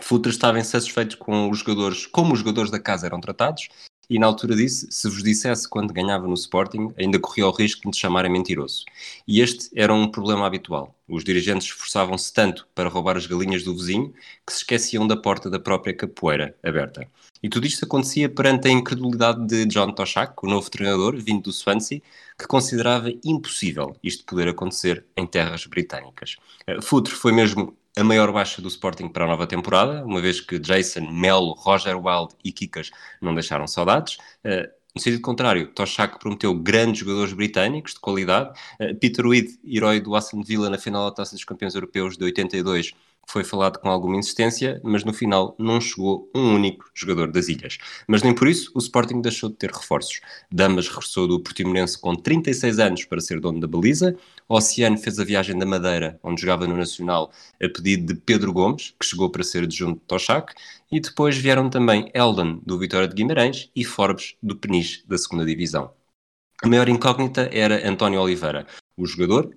Futre estava insatisfeito com os jogadores, como os jogadores da casa eram tratados, e na altura disse, se vos dissesse quando ganhava no Sporting, ainda corria o risco de me chamarem mentiroso. E este era um problema habitual. Os dirigentes esforçavam-se tanto para roubar as galinhas do vizinho que se esqueciam da porta da própria capoeira aberta. E tudo isto acontecia perante a incredulidade de John Toshak, o novo treinador, vindo do Swansea, que considerava impossível isto poder acontecer em terras britânicas. Eh, Futre foi mesmo a maior baixa do Sporting para a nova temporada, uma vez que Jason, Melo, Roger Wild e Kikas não deixaram saudades. Uh, no sentido contrário, Toshak prometeu grandes jogadores britânicos de qualidade. Uh, Peter Weed, herói do Aston Villa na final da Taça dos Campeões Europeus de 82, foi falado com alguma insistência, mas no final não chegou um único jogador das ilhas. Mas nem por isso o Sporting deixou de ter reforços. Damas regressou do Portimonense com 36 anos para ser dono da baliza. Oceano fez a viagem da Madeira, onde jogava no Nacional, a pedido de Pedro Gomes, que chegou para ser adjunto de Toshak. E depois vieram também Eldon, do Vitória de Guimarães, e Forbes, do Peniche, da segunda Divisão. A maior incógnita era António Oliveira. O jogador,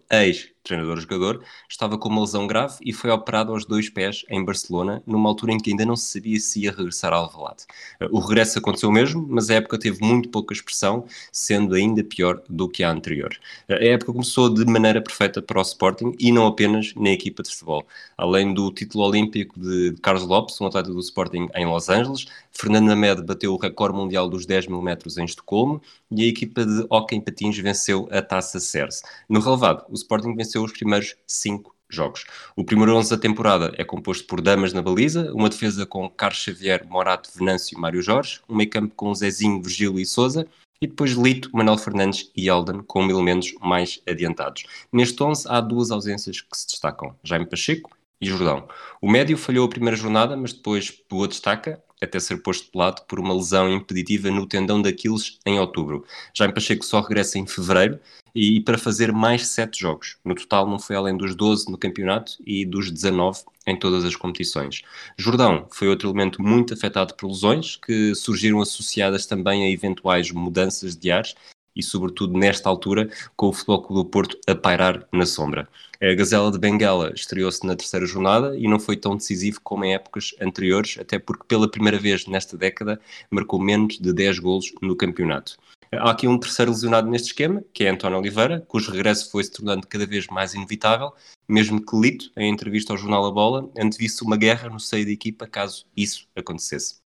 ex-treinador-jogador, estava com uma lesão grave e foi operado aos dois pés em Barcelona, numa altura em que ainda não se sabia se ia regressar ao Alvalade. O regresso aconteceu mesmo, mas a época teve muito pouca expressão, sendo ainda pior do que a anterior. A época começou de maneira perfeita para o Sporting e não apenas na equipa de futebol. Além do título olímpico de Carlos Lopes, um atleta do Sporting em Los Angeles, Fernando Named bateu o recorde mundial dos 10 mil metros em Estocolmo e a equipa de hóquei em patins venceu a Taça Ceres. No relevado, o Sporting venceu os primeiros cinco jogos. O primeiro 11 da temporada é composto por Damas na baliza, uma defesa com Carlos Xavier, Morato, Venâncio e Mário Jorge, um meio campo com Zezinho, Virgílio e Souza, e depois Lito, Manuel Fernandes e Alden como elementos mais adiantados. Neste 11 há duas ausências que se destacam, Jaime Pacheco e Jordão. O médio falhou a primeira jornada, mas depois boa destaca, até ser posto de lado por uma lesão impeditiva no tendão de Aquiles em outubro. Jaime Pacheco só regressa em fevereiro e para fazer mais sete jogos. No total não foi além dos 12 no campeonato e dos 19 em todas as competições. Jordão foi outro elemento muito afetado por lesões que surgiram associadas também a eventuais mudanças de ares e sobretudo nesta altura com o Futebol Clube do Porto a pairar na sombra. A Gazela de Benguela estreou-se na terceira jornada e não foi tão decisivo como em épocas anteriores, até porque pela primeira vez nesta década marcou menos de 10 golos no campeonato. Há aqui um terceiro lesionado neste esquema, que é António Oliveira, cujo regresso foi se tornando cada vez mais inevitável, mesmo que Lito, em entrevista ao jornal A Bola, antevisse uma guerra no seio da equipa caso isso acontecesse.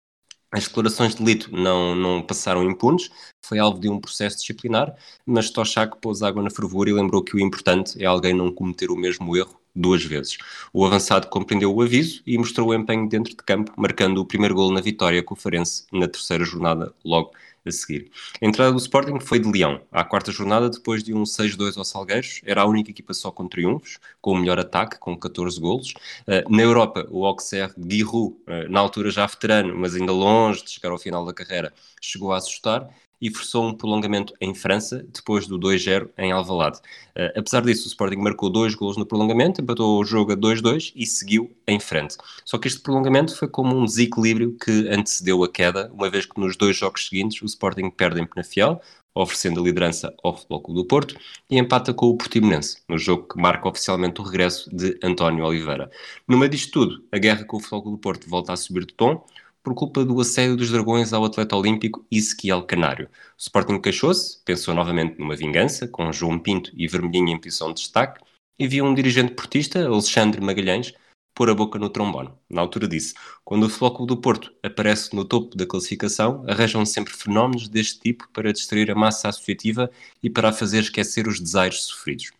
As declarações de Lito não, não passaram impunes, foi alvo de um processo disciplinar, mas Toshak pôs água na fervura e lembrou que o importante é alguém não cometer o mesmo erro duas vezes. O avançado compreendeu o aviso e mostrou o empenho dentro de campo, marcando o primeiro gol na vitória com o Farense na terceira jornada, logo a seguir. A entrada do Sporting foi de Leão. À quarta jornada, depois de um 6-2 ao Salgueiros, era a única equipa só com triunfos, com o melhor ataque, com 14 golos. Uh, na Europa, o Auxerre Giroud, uh, na altura já veterano, mas ainda longe de chegar ao final da carreira, chegou a assustar e forçou um prolongamento em França, depois do 2-0 em Alvalade. Uh, apesar disso, o Sporting marcou dois golos no prolongamento, empatou o jogo a 2-2 e seguiu em frente. Só que este prolongamento foi como um desequilíbrio que antecedeu a queda, uma vez que nos dois jogos seguintes o Sporting perde em Penafiel, oferecendo a liderança ao Futebol Clube do Porto, e empata com o Portimonense, no jogo que marca oficialmente o regresso de António Oliveira. No meio disto tudo, a guerra com o Futebol Clube do Porto volta a subir de tom, por culpa do assédio dos dragões ao atleta olímpico Ezequiel Canário. O Sporting queixou-se, pensou novamente numa vingança, com João Pinto e Vermelhinho em posição de destaque, e viu um dirigente portista, Alexandre Magalhães, pôr a boca no trombone. Na altura disse, quando o Futebol do Porto aparece no topo da classificação, arranjam sempre fenómenos deste tipo para distrair a massa associativa e para a fazer esquecer os desaires sofridos.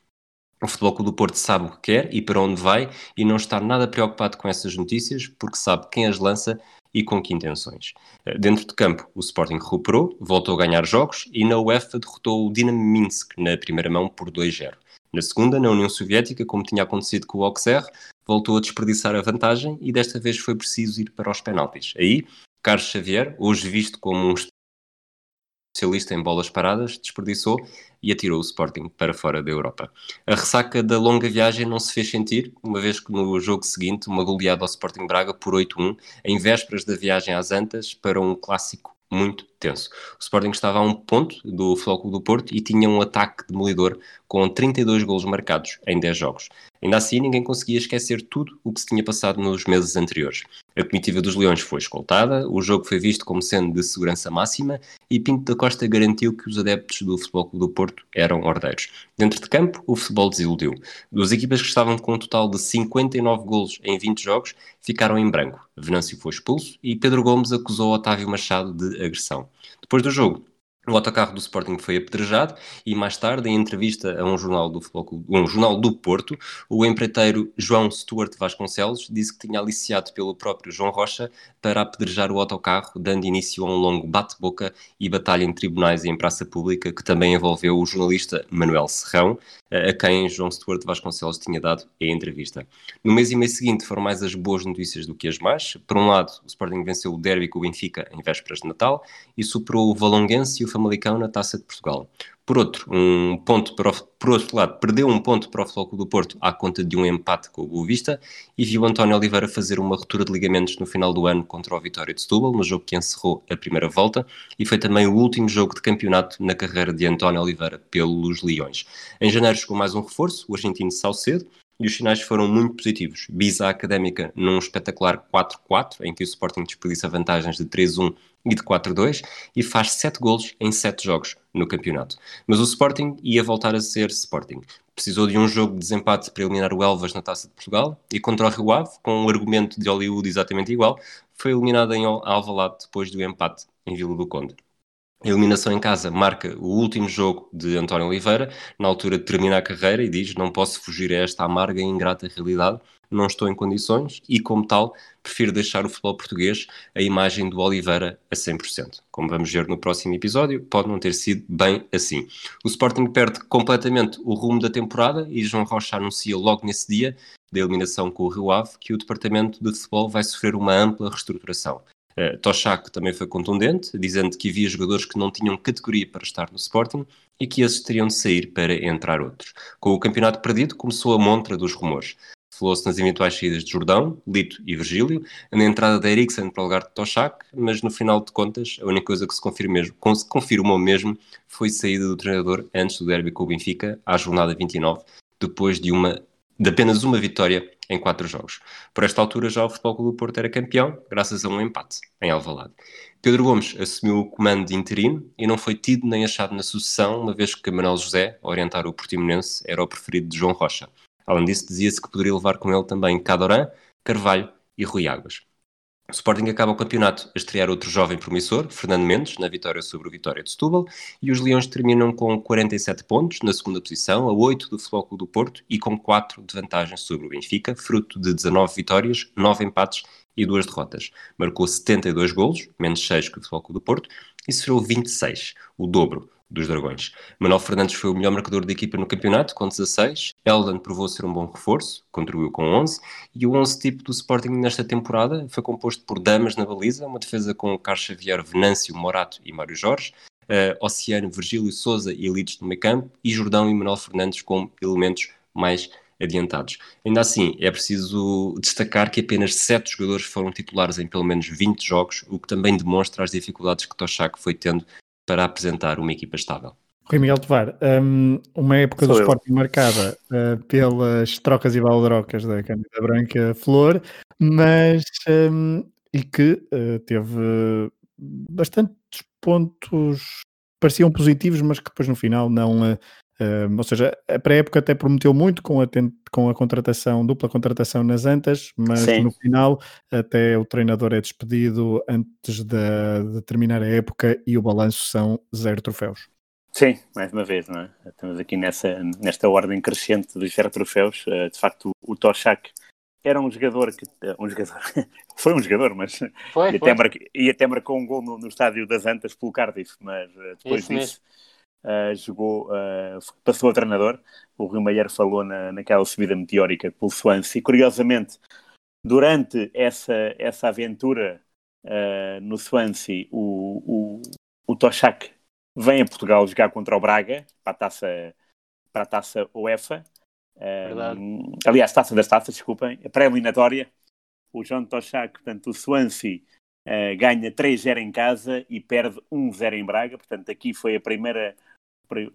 O Futebol do Porto sabe o que quer e para onde vai e não está nada preocupado com essas notícias porque sabe quem as lança e com que intenções. Eh, dentro de campo, o Sporting recuperou, voltou a ganhar jogos e na UEFA derrotou o Dinamo Minsk na primeira mão por 2-0. Na segunda, na União Soviética, como tinha acontecido com o Auxerre, voltou a desperdiçar a vantagem e desta vez foi preciso ir para os penaltis. Aí, Carlos Xavier, hoje visto como um especialista em bolas paradas, desperdiçou e atirou o Sporting para fora da Europa. A ressaca da longa viagem não se fez sentir, uma vez que no jogo seguinte, uma goleada ao Sporting Braga por 8-1, em vésperas da viagem às Antas, para um clássico muito tenso. O Sporting estava a um ponto do Futebol do Porto e tinha um ataque demolidor com 32 golos marcados em 10 jogos. Ainda assim, ninguém conseguia esquecer tudo o que se tinha passado nos meses anteriores. A comitiva dos Leões foi escoltada, o jogo foi visto como sendo de segurança máxima e Pinto da Costa garantiu que os adeptos do Futebol do Porto eram ordeiros. Dentro de campo, o futebol desiludiu. Duas equipas que estavam com um total de 59 golos em 20 jogos ficaram em branco. Venâncio foi expulso e Pedro Gomes acusou Otávio Machado de agressão. Depois do jogo, o autocarro do Sporting foi apedrejado e mais tarde, em entrevista a um jornal do, um jornal do Porto, o empreiteiro João Stuart Vasconcelos disse que tinha aliciado pelo próprio João Rocha para apedrejar o autocarro, dando início a um longo bate-boca e batalha em tribunais e em praça pública que também envolveu o jornalista Manuel Serrão, a quem João Stuart Vasconcelos tinha dado a entrevista. No mês e mês seguinte foram mais as boas notícias do que as más. Por um lado, o Sporting venceu o derby com o Benfica em vésperas de Natal e superou o Valonguense e o Famalicão na Taça de Portugal. Por outro, um ponto para o, por outro lado, perdeu um ponto para o Futebol do Porto à conta de um empate com o Boa Vista e viu António Oliveira fazer uma ruptura de ligamentos no final do ano contra o Vitória de Setúbal, no jogo que encerrou a primeira volta, e foi também o último jogo de campeonato na carreira de António Oliveira pelos Leões. Em janeiro chegou mais um reforço, o argentino Salcedo, e os sinais foram muito positivos. Bisa Académica num espetacular 4-4, em que o Sporting desperdiça vantagens de 3-1 e de 4-2, e faz 7 golos em 7 jogos no campeonato. Mas o Sporting ia voltar a ser Sporting. Precisou de um jogo de desempate para eliminar o Elvas na Taça de Portugal, e contra o Rio Ave, com um argumento de Hollywood exatamente igual, foi eliminado em Alvalade depois do empate em Vila do Conde. A eliminação em casa marca o último jogo de António Oliveira, na altura de terminar a carreira, e diz: Não posso fugir a esta amarga e ingrata realidade, não estou em condições, e como tal, prefiro deixar o futebol português a imagem do Oliveira a 100%. Como vamos ver no próximo episódio, pode não ter sido bem assim. O Sporting perde completamente o rumo da temporada e João Rocha anuncia logo nesse dia, da eliminação com o Rio Ave, que o departamento de futebol vai sofrer uma ampla reestruturação. Uh, Toshak também foi contundente, dizendo que havia jogadores que não tinham categoria para estar no Sporting e que esses teriam de sair para entrar outros. Com o campeonato perdido, começou a montra dos rumores. Falou-se nas eventuais saídas de Jordão, Lito e Virgílio, na entrada de Eriksen para o lugar de Toshak, mas no final de contas, a única coisa que se confirmou mesmo, se confirmou mesmo foi a saída do treinador antes do derby com o Benfica, à jornada 29, depois de, uma, de apenas uma vitória em quatro jogos. Por esta altura já o Futebol Clube do Porto era campeão, graças a um empate em Alvalade. Pedro Gomes assumiu o comando de interino e não foi tido nem achado na sucessão, uma vez que Manuel José, a orientar o Portimonense, era o preferido de João Rocha. Além disso, dizia-se que poderia levar com ele também Cadoran, Carvalho e Rui Águas. O Sporting acaba o campeonato a estrear outro jovem promissor, Fernando Mendes, na vitória sobre o Vitória de Setúbal, e os Leões terminam com 47 pontos na segunda posição, a 8 do Clube do Porto e com 4 de vantagem sobre o Benfica, fruto de 19 vitórias, 9 empates e 2 derrotas. Marcou 72 golos, menos 6 que o Clube do Porto, e sofreu 26, o dobro dos Dragões. Manuel Fernandes foi o melhor marcador da equipa no campeonato, com 16. Eldan provou ser um bom reforço, contribuiu com 11. E o 11 tipo do Sporting nesta temporada foi composto por Damas na baliza, uma defesa com Carlos Xavier, Venâncio, Morato e Mário Jorge. Uh, Oceano, Virgílio Souza e Elites no meio campo. E Jordão e Manuel Fernandes como elementos mais adiantados. Ainda assim, é preciso destacar que apenas 7 jogadores foram titulares em pelo menos 20 jogos, o que também demonstra as dificuldades que Toshak foi tendo para apresentar uma equipa estável. Rui Miguel Tovar, um, uma época Sou do eu. Sporting marcada uh, pelas trocas e baldrocas da Cândida Branca Flor, mas um, e que uh, teve bastantes pontos pareciam positivos, mas que depois no final não. Uh, ou seja, a pré-época até prometeu muito com a, com a contratação, dupla contratação nas Antas, mas Sim. no final até o treinador é despedido antes de, de terminar a época e o balanço são zero troféus. Sim, mais uma vez, não é? Estamos aqui nessa, nesta ordem crescente dos zero troféus. Eh, De facto, o Toshak era um jogador que. eh, Um jogador. Foi um jogador, mas. Foi, e, foi. até marca- e até marcou um gol no, no estádio das Antas pelo Cardiff, mas eh, depois Isso disso eh, jogou, eh, passou a treinador. O Rui Maier falou na, naquela subida meteórica pelo Swansea. Curiosamente, durante essa, essa aventura eh, no Swansea, o, o, o Toshak vem a Portugal jogar contra o Braga para a taça, para a taça UEFA. Aliás, taça das taças, desculpem, a pré-eliminatória. O John Toshak, portanto, o Swansea ganha 3-0 em casa e perde 1-0 em Braga. Portanto, aqui foi a primeira,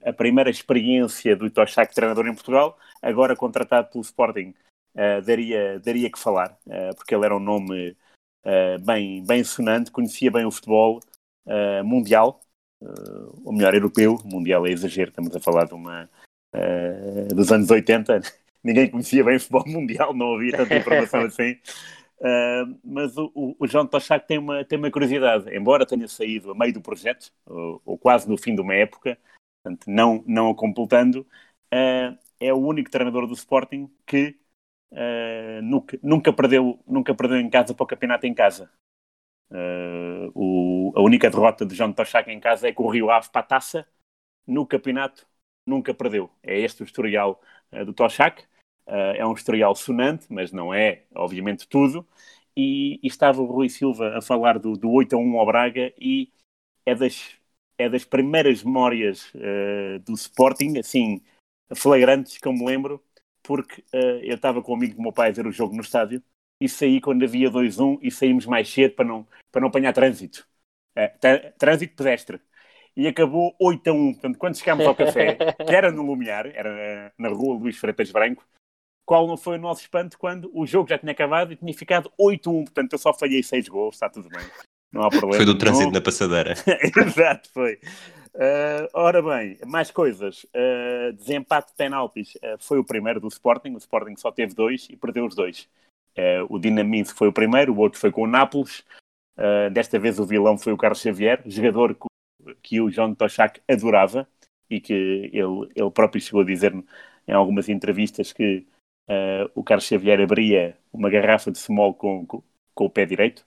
a primeira experiência do Toshak treinador em Portugal. Agora contratado pelo Sporting, eh, daria, daria que falar, eh, porque ele era um nome eh, bem, bem sonante, conhecia bem o futebol mundial, ou melhor, europeu. Mundial é exagero, estamos a falar de uma, dos anos 80. Ninguém conhecia bem o futebol mundial, não havia tanta informação assim. Uh, mas o, o, João Toshak tem uma, tem uma curiosidade, embora tenha saído a meio do projeto, ou, ou quase no fim de uma época, portanto, não, não a completando, uh, é o único treinador do Sporting que uh, nunca, nunca, perdeu, nunca perdeu em casa para o campeonato em casa. Uh, o, a única derrota de João Toshak em casa é com o Rio Ave para a taça, no campeonato nunca perdeu. É este o historial do Toshak. Uh, é um historial sonante, mas não é, obviamente, tudo. E, e estava o Rui Silva a falar do, do 8 a 1 ao Braga e é das, é das primeiras memórias uh, do Sporting, assim, flagrantes que eu me lembro, porque uh, eu estava com um amigo do meu pai a ver o jogo no estádio e saí quando havia 2-1 e saímos mais cedo para não, para não apanhar trânsito. Uh, trânsito pedestre. E acabou 8 a 1. Portanto, quando chegámos ao café, que era no Lumiar, era na rua Luís Freitas Branco, qual não foi o nosso espanto quando o jogo já tinha acabado e tinha ficado 8-1. Portanto, eu só falhei 6 gols, está tudo bem. Não há problema. Foi do trânsito na passadeira. Exato, foi. Uh, ora bem, mais coisas. Uh, desempate de penaltis uh, foi o primeiro do Sporting. O Sporting só teve dois e perdeu os dois. o Dinamismo foi o primeiro, o outro foi com o Nápoles. desta vez o vilão foi o Carlos Xavier, jogador que que o John Toshak adorava e que ele, ele próprio chegou a dizer em algumas entrevistas que o Carlos Xavier abria uma garrafa de small com, com, com o pé direito,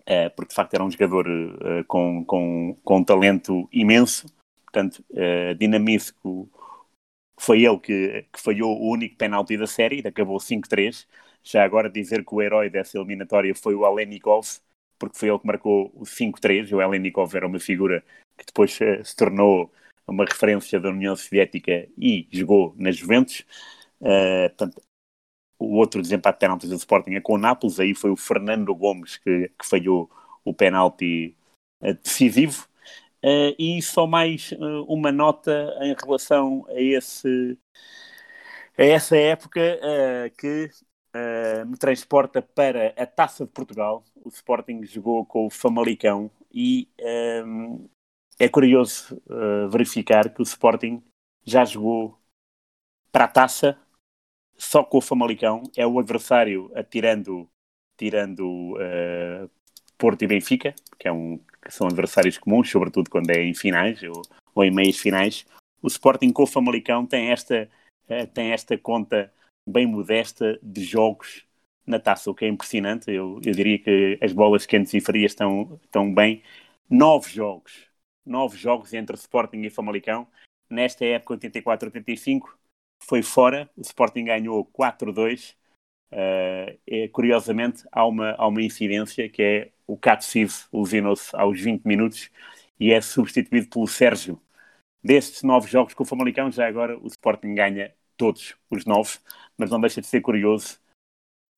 uh, porque de facto era um jogador uh, com, com, com um talento imenso, portanto, uh, dinamístico. Foi ele que, que falhou o único penalti da série, acabou 5-3. Já agora dizer que o herói dessa eliminatória foi o Alenikov, porque foi ele que marcou o 5-3. O Alenikov era uma figura que depois se tornou uma referência da União Soviética e jogou na Juventus. Uh, portanto, o outro desempate de penaltis do Sporting é com o Nápoles, aí foi o Fernando Gomes que, que falhou o penalti uh, decisivo. Uh, e só mais uma nota em relação a, esse, a essa época que me transporta para a Taça de Portugal. O Sporting jogou com o Famalicão e é curioso verificar que o Sporting já jogou para a taça só com o Famalicão, é o adversário tirando, tirando uh, Porto e Benfica, que, é um, que são adversários comuns, sobretudo quando é em finais ou, ou em meias finais. O Sporting com o Famalicão tem esta, uh, tem esta conta bem modesta de jogos na taça, o que é impressionante. Eu, eu diria que as bolas quentes e frias estão, estão bem. Nove jogos, nove jogos entre Sporting e Famalicão. Nesta época 84-85, foi fora, o Sporting ganhou 4-2. Uh, é, curiosamente, há uma, há uma incidência que é o Katsiv lesionou-se aos 20 minutos e é substituído pelo Sérgio. Destes nove jogos com o Famalicão, já agora o Sporting ganha todos os nove, mas não deixa de ser curioso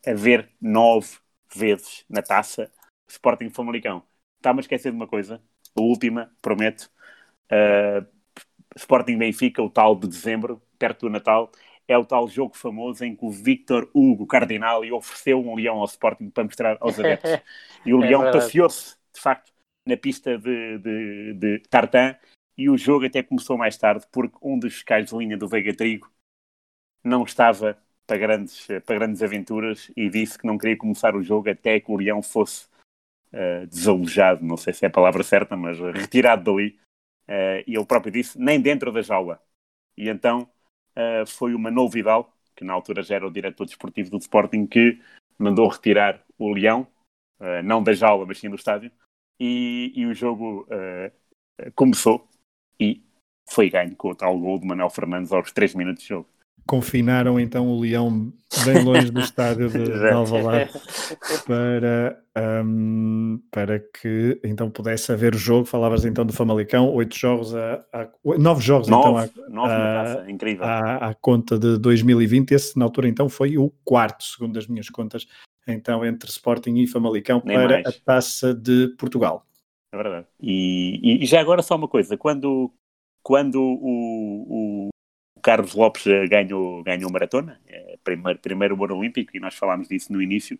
haver nove vezes na taça Sporting Famalicão. Está-me a esquecer de uma coisa, a última, prometo. Uh, Sporting Benfica, o tal de dezembro, perto do Natal, é o tal jogo famoso em que o Victor Hugo Cardinal ofereceu um leão ao Sporting para mostrar aos adeptos. E o É leão passeou-se, de facto, na pista de, de, de Tartan e o jogo até começou mais tarde porque um dos fiscais de linha do Veiga Trigo não estava para grandes, para grandes aventuras e disse que não queria começar o jogo até que o leão fosse eh, desalojado, não sei se é a palavra certa, mas retirado dali. Eh, e ele próprio disse, nem dentro da jaula. E então eh, foi uma novidade, que na altura já era o diretor desportivo do Sporting, que mandou retirar o leão, eh, não da jaula, mas sim do estádio, e, e o jogo eh, começou e foi ganho com o tal gol de Manuel Fernandes aos 3 minutos de jogo. Confinaram então o leão bem longe do estádio de. Alvalade para, hum, para que então pudesse haver o jogo. Falavas então do Famalicão, oito jogos, a, a- nove jogos então Nove, à, nove ah, na taça, incrível. à, à conta de 2020. Esse na altura então foi o quarto, segundo as minhas contas, então entre Sporting e Famalicão Nem para mais. a Taça de Portugal. É verdade. E, e- e já agora só uma coisa, quando, quando o, o Carlos Lopes eh, ganhou, ganhou maratona, é, primeiro, primeiro ouro olímpico, e nós falámos disso no início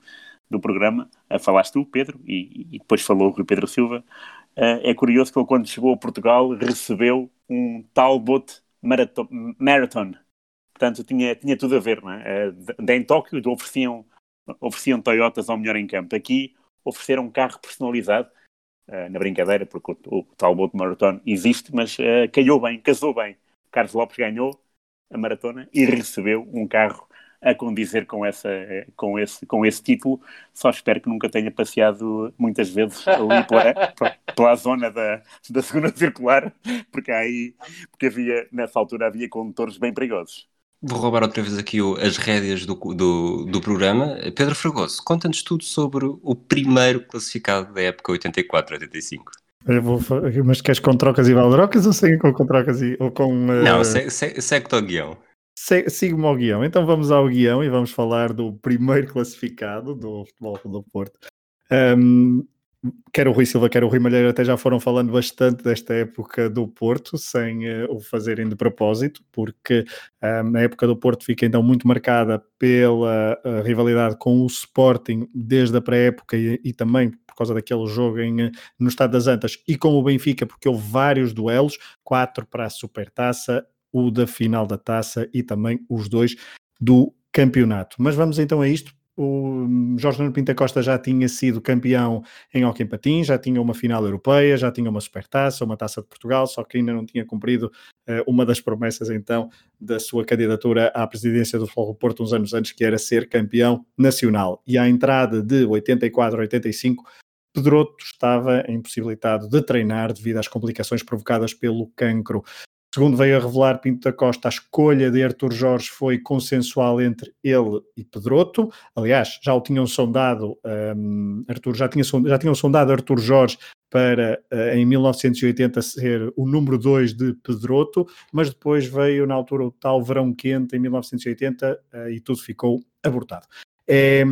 do programa, eh, falaste tu, Pedro, e, e depois falou o Rui Pedro Silva, eh, é curioso que ele quando chegou a Portugal recebeu um Talbot Marathon, Marathon. portanto tinha, tinha tudo a ver, não é? Em Tóquio ofereciam, ofereciam Toyotas ao melhor em campo, aqui ofereceram um carro personalizado, na brincadeira, porque o, o Talbot Marathon existe, mas eh, calhou bem, casou bem. Carlos Lopes ganhou a maratona e recebeu um carro a condizer com, essa, com, esse, com esse título. Só espero que nunca tenha passeado muitas vezes ali pela, pela zona da, da segunda circular, porque aí, porque havia, nessa altura havia condutores bem perigosos. Vou roubar outra vez aqui o- as rédeas do, do, do programa. Pedro Fragoso, conta-nos tudo sobre o primeiro classificado da época 84-85. Eu vou mas queres com trocas e baldrocas ou sem com, com trocas e, ou com. eh, Não, se- se- segue-te ao guião. Se- Siga-me ao guião. Então vamos ao guião e vamos falar do primeiro classificado do Futebol do Porto. Um, quer o Rui Silva, quer o Rui Malheiro até já foram falando bastante desta época do Porto, sem eh, o fazerem de propósito, porque um, a época do Porto fica então muito marcada pela eh, rivalidade com o Sporting desde a pré-época e, e também causa daquele jogo em, eh, no Estado das Antas e com o Benfica, porque houve vários duelos, quatro para a Supertaça, o da final da taça e também os dois do campeonato. Mas vamos então a isto o hum, Jorge Nuno Pinta Costa já tinha sido campeão em Hockey em Patins, já tinha uma final europeia, já tinha uma supertaça, uma taça de Portugal, só que ainda não tinha cumprido eh, uma das promessas então da sua candidatura à presidência do Futebol Porto uns anos antes, que era ser campeão nacional. E à entrada de 84 a 85, Pedroto estava impossibilitado de treinar devido às complicações provocadas pelo cancro. Segundo veio a revelar Pinto da Costa, a escolha de Artur Jorge foi consensual entre ele e Pedroto. Aliás, já o tinham sondado, um, Artur, já, tinha, já tinham sondado Artur Jorge para uh, em 1980 ser o número 2 de Pedroto, mas depois veio na altura o tal verão quente em 1980 uh, e tudo ficou abortado. É,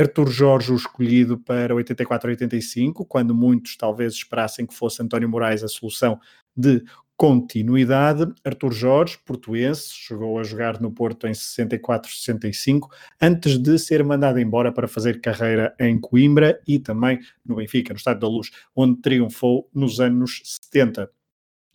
Artur Jorge o escolhido para 84-85, quando muitos talvez esperassem que fosse António Moraes a solução de continuidade. Artur Jorge, portuense, chegou a jogar no Porto em 64-65, antes de ser mandado embora para fazer carreira em Coimbra e também no Benfica, no Estádio da Luz, onde triunfou nos anos 70.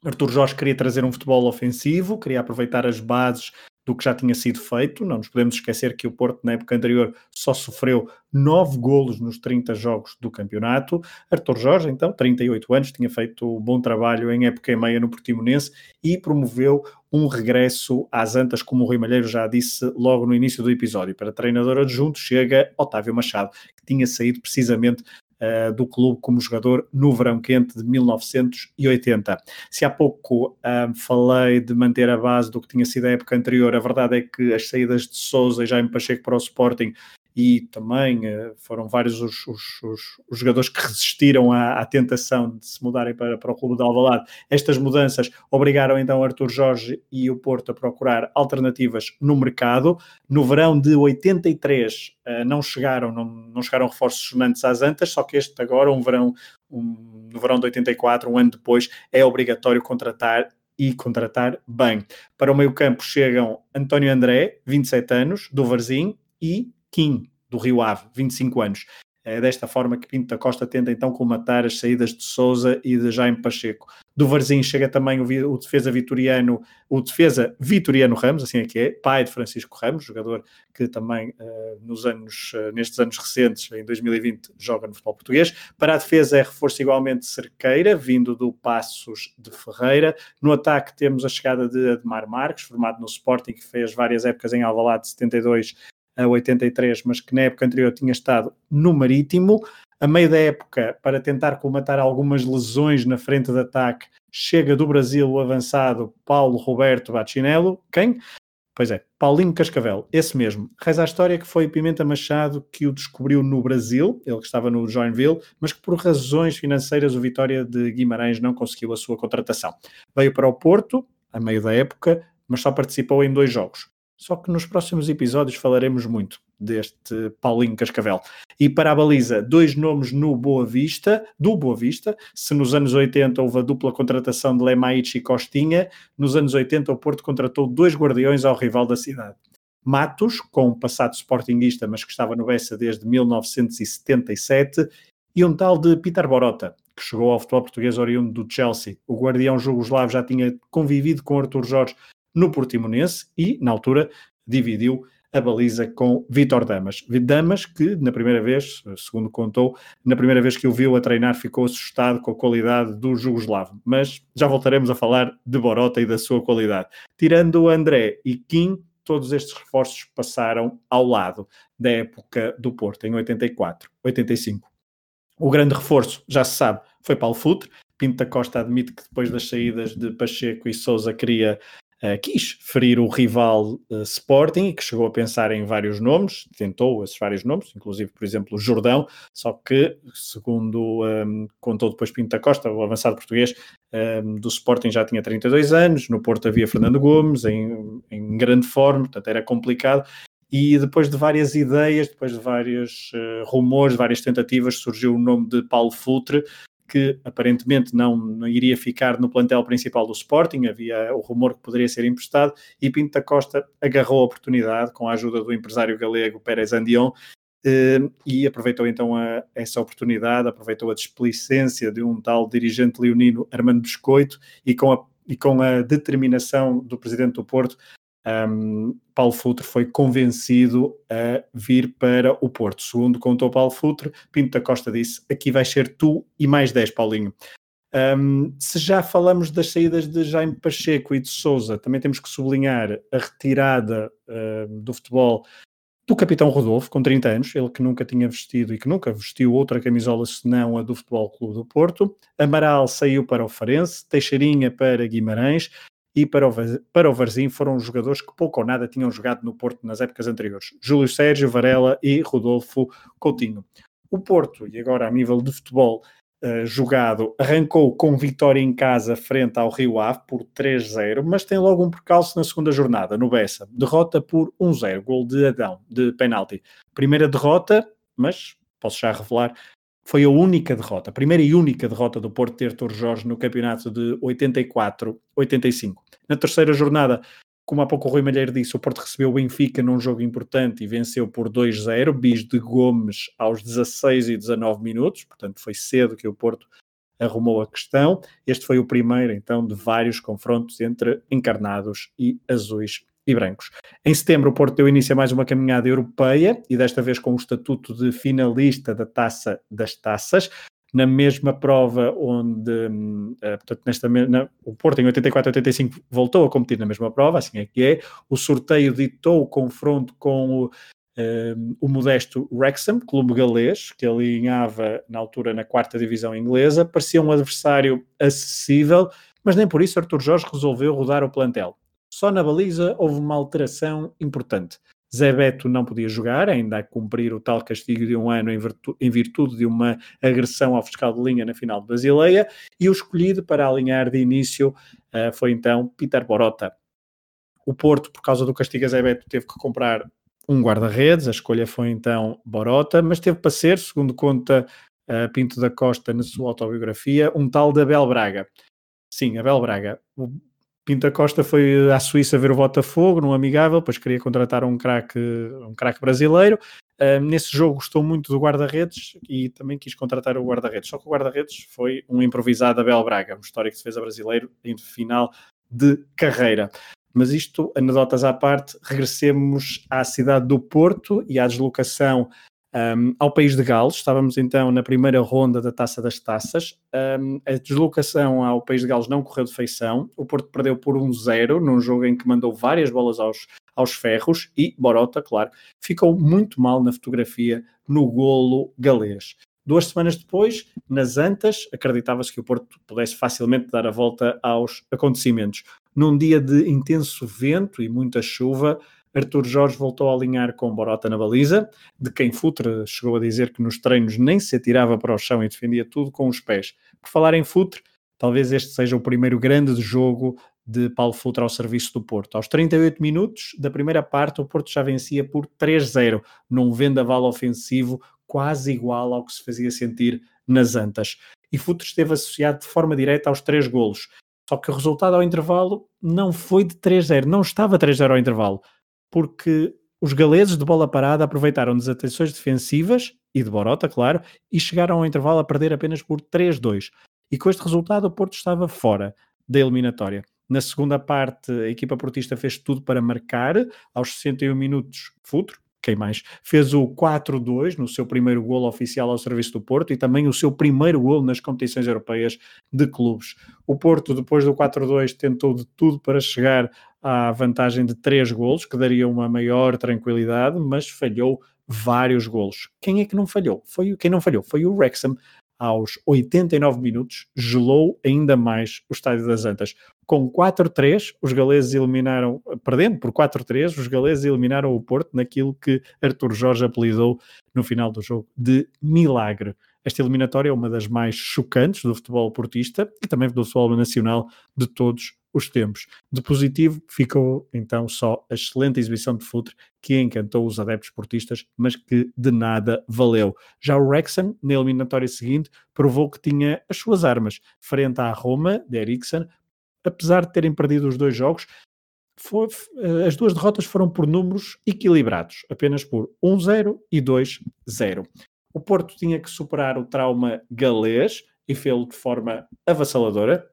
Artur Jorge queria trazer um futebol ofensivo, queria aproveitar as bases do que já tinha sido feito. Não nos podemos esquecer que o Porto, na época anterior, só sofreu nove golos nos 30 jogos do campeonato. Arthur Jorge, então, 38 anos, tinha feito um bom trabalho em época e meia no Portimonense e promoveu um regresso às Antas, como o Rui Malheiro já disse logo no início do episódio. Para treinador adjunto chega Otávio Machado, que tinha saído precisamente uh, do clube como jogador no verão quente de 1980. Se há pouco uh, falei de manter a base do que tinha sido a época anterior, a verdade é que as saídas de Souza e Jaime Pacheco para o Sporting e também uh, foram vários os, os, os, os, jogadores que resistiram à, à, tentação de se mudarem para, para o clube de Alvalade. Estas mudanças obrigaram então Artur Jorge e o Porto a procurar alternativas no mercado. No verão de 83 uh, não chegaram não, não chegaram reforços sonantes às Antas, só que este agora, um verão, um, no verão de 84, um ano depois, é obrigatório contratar e contratar bem. Para o meio campo chegam António André, 27 anos, do Varzim, e Kim, do Rio Ave, 25 anos. É desta forma que Pinto da Costa tenta então colmatar as saídas de Souza e de Jaime Pacheco. Do Varzim chega também o, o, defesa vitoriano, o defesa Vitoriano Ramos, assim é que é, pai de Francisco Ramos, jogador que também uh, nos anos, uh, nestes anos recentes, em 2020, joga no futebol português. Para a defesa é reforço igualmente Cerqueira, vindo do Passos de Ferreira. No ataque temos a chegada de Admar Marques, formado no Sporting, que fez várias épocas em Alvalade de 72 a 83, mas que na época anterior tinha estado no Marítimo. A meio da época, para tentar colmatar algumas lesões na frente de ataque, chega do Brasil o avançado Paulo Roberto Bacinello. Quem? Pois é, Paulinho Cascavel, esse mesmo. Reza a história que foi Pimenta Machado que o descobriu no Brasil, ele que estava no Joinville, mas que por razões financeiras o Vitória de Guimarães não conseguiu a sua contratação. Veio para o Porto, a meio da época, mas só participou em dois jogos. Só que nos próximos episódios falaremos muito deste Paulinho Cascavel. E para a baliza, dois nomes no Boa Vista, do Boa Vista. Se nos anos 80 houve a dupla contratação de Lemaites e Costinha, nos anos 80 o Porto contratou dois guardiões ao rival da cidade. Matos, com um passado sportinguista, mas que estava no Bessa desde 1977, e um tal de Peter Borota, que chegou ao futebol português oriundo do Chelsea. O guardião jugoslavo já tinha convivido com Artur Jorge no Portimonense e, na altura, dividiu a baliza com Vitor Damas. Damas que, na primeira vez, segundo contou, na primeira vez que o viu a treinar ficou assustado com a qualidade do jugoslavo. Mas já voltaremos a falar de Borota e da sua qualidade. Tirando André e Kim, todos estes reforços passaram ao lado da época do Porto, em 84, 85. O grande reforço, já se sabe, foi Paulo Futre. Pinto da Costa admite que depois das saídas de Pacheco e Souza queria uh, quis ferir o rival uh, Sporting, que chegou a pensar em vários nomes, tentou esses vários nomes, inclusive, por exemplo, o Jordão, só que, segundo um, ehm, contou depois Pinto da Costa, o avançado português um, ehm, do Sporting já tinha 32 anos, no Porto havia Fernando Gomes, em, em grande forma, portanto era complicado, e depois de várias ideias, depois de vários uh, rumores, várias tentativas, surgiu o nome de Paulo Futre, que aparentemente não, não, iria ficar no plantel principal do Sporting, havia o rumor que poderia ser emprestado, e Pinto da Costa agarrou a oportunidade com a ajuda do empresário galego Pérez Andion, eh, e aproveitou então a, essa oportunidade, aproveitou a displicência de um tal dirigente leonino Armando Biscoito, e com a, e com a determinação do presidente do Porto, um, Paulo Futre foi convencido a vir para o Porto. Segundo contou Paulo Futre, Pinto da Costa disse: aqui vai ser tu e mais 10, Paulinho. Um, se já falamos das saídas de Jaime Pacheco e de Souza, também temos que sublinhar a retirada uh, do futebol do capitão Rodolfo, com 30 anos, ele que nunca tinha vestido e que nunca vestiu outra camisola senão a do Futebol Clube do Porto. Amaral saiu para o Farense, Teixeirinha para Guimarães e para o, para o Varzim foram jogadores que pouco ou nada tinham jogado no Porto nas épocas anteriores. Júlio Sérgio, Varela e Rodolfo Coutinho. O Porto, e agora a nível de futebol, Uh, jogado, arrancou com vitória em casa frente ao Rio Ave por 3-0, mas tem logo um percalço na segunda jornada, no Bessa. Derrota por 1-0, gol de Adão, de penalti. Primeira derrota, mas posso já revelar, foi a única derrota, a primeira e única derrota do Porto ter Torres Jorge no campeonato de 84-85. Na terceira jornada, como há pouco o Rui Malheiro disse, o Porto recebeu o Benfica num jogo importante e venceu por 2-0, bis de Gomes aos 16 e 19 minutos, portanto foi cedo que o Porto arrumou a questão. Este foi o primeiro, então, de vários confrontos entre encarnados e azuis e brancos. Em setembro, o Porto deu início a mais uma caminhada europeia e desta vez com o estatuto de finalista da Taça das Taças. Na mesma prova onde, uh, portanto, nesta, na, o Porto em 84-85 voltou a competir na mesma prova, assim é que é. O sorteio ditou o confronto com o, uh, o modesto Wrexham, clube galês, que alinhava na altura na quarta divisão inglesa. Parecia um adversário acessível, mas nem por isso Artur Jorge resolveu rodar o plantel. Só na baliza houve uma alteração importante. Zé Beto não podia jogar, ainda a cumprir o tal castigo de um ano em virtude, em virtude de uma agressão ao fiscal de linha na final de Basileia, e o escolhido para alinhar de início uh, foi então Peter Borota. O Porto, por causa do castigo a Zé Beto, teve que comprar um guarda-redes, a escolha foi então Borota, mas teve para ser, segundo conta uh, Pinto da Costa na sua autobiografia, um tal de Abel Braga. Sim, Abel Braga. O Pinta Costa foi à Suíça ver o Botafogo, num amigável, depois queria contratar um craque um craque brasileiro. Uh, nesse jogo gostou muito do guarda-redes e também quis contratar o guarda-redes. Só que o guarda-redes foi um improvisado Abel Braga, um histórico de defesa brasileiro em final de carreira. Mas isto, anedotas à parte, regressemos à cidade do Porto e à deslocação um, ao país de Gales. Estávamos então na primeira ronda da Taça das Taças. Um, a deslocação ao país de Gales não correu de feição. O Porto perdeu por 1-0 num jogo em que mandou várias bolas aos, aos ferros e Borota, claro, ficou muito mal na fotografia no golo galês. Duas semanas depois, nas Antas, acreditava-se que o Porto pudesse facilmente dar a volta aos acontecimentos. Num dia de intenso vento e muita chuva, Artur Jorge voltou a alinhar com Borota na baliza, de quem Futre chegou a dizer que nos treinos nem se atirava para o chão e defendia tudo com os pés. Por falar em Futre, talvez este seja o primeiro grande jogo de Paulo Futre ao serviço do Porto. Aos 38 minutos da primeira parte, o Porto já vencia por 3-0, num vendaval ofensivo quase igual ao que se fazia sentir nas Antas. E Futre esteve associado de forma direta aos três golos. Só que o resultado ao intervalo não foi de 3-0, não estava 3-0 ao intervalo porque os galeses de bola parada aproveitaram desatenções defensivas e de Borota, claro, e chegaram ao intervalo a perder apenas por 3-2. E com este resultado o Porto estava fora da eliminatória. Na segunda parte, a equipa portista fez tudo para marcar. Aos 61 minutos, Futuro, quem mais, fez o 4-2 no seu primeiro golo oficial ao serviço do Porto e também o seu primeiro golo nas competições europeias de clubes. O Porto, depois do 4-2, tentou de tudo para chegar à vantagem de três golos, que daria uma maior tranquilidade, mas falhou vários golos. Quem é que não falhou? Foi, quem não falhou foi o Wrexham, aos 89 minutos, gelou ainda mais o Estádio das Antas. Com 4-3, os galeses eliminaram, perdendo por 4-3, os galeses eliminaram o Porto naquilo que Artur Jorge apelidou no final do jogo de milagre. Esta eliminatória é uma das mais chocantes do futebol portista e também do futebol nacional de todos os tempos. De positivo ficou então só a excelente exibição de futre que encantou os adeptos portistas, mas que de nada valeu. Já o Wrexham, na eliminatória seguinte, provou que tinha as suas armas frente à Roma, de Eriksen, apesar de terem perdido os dois jogos, foi, eh, as duas derrotas foram por números equilibrados, apenas por 1-0 e 2-0. O Porto tinha que superar o trauma galês e fê-lo de forma avassaladora,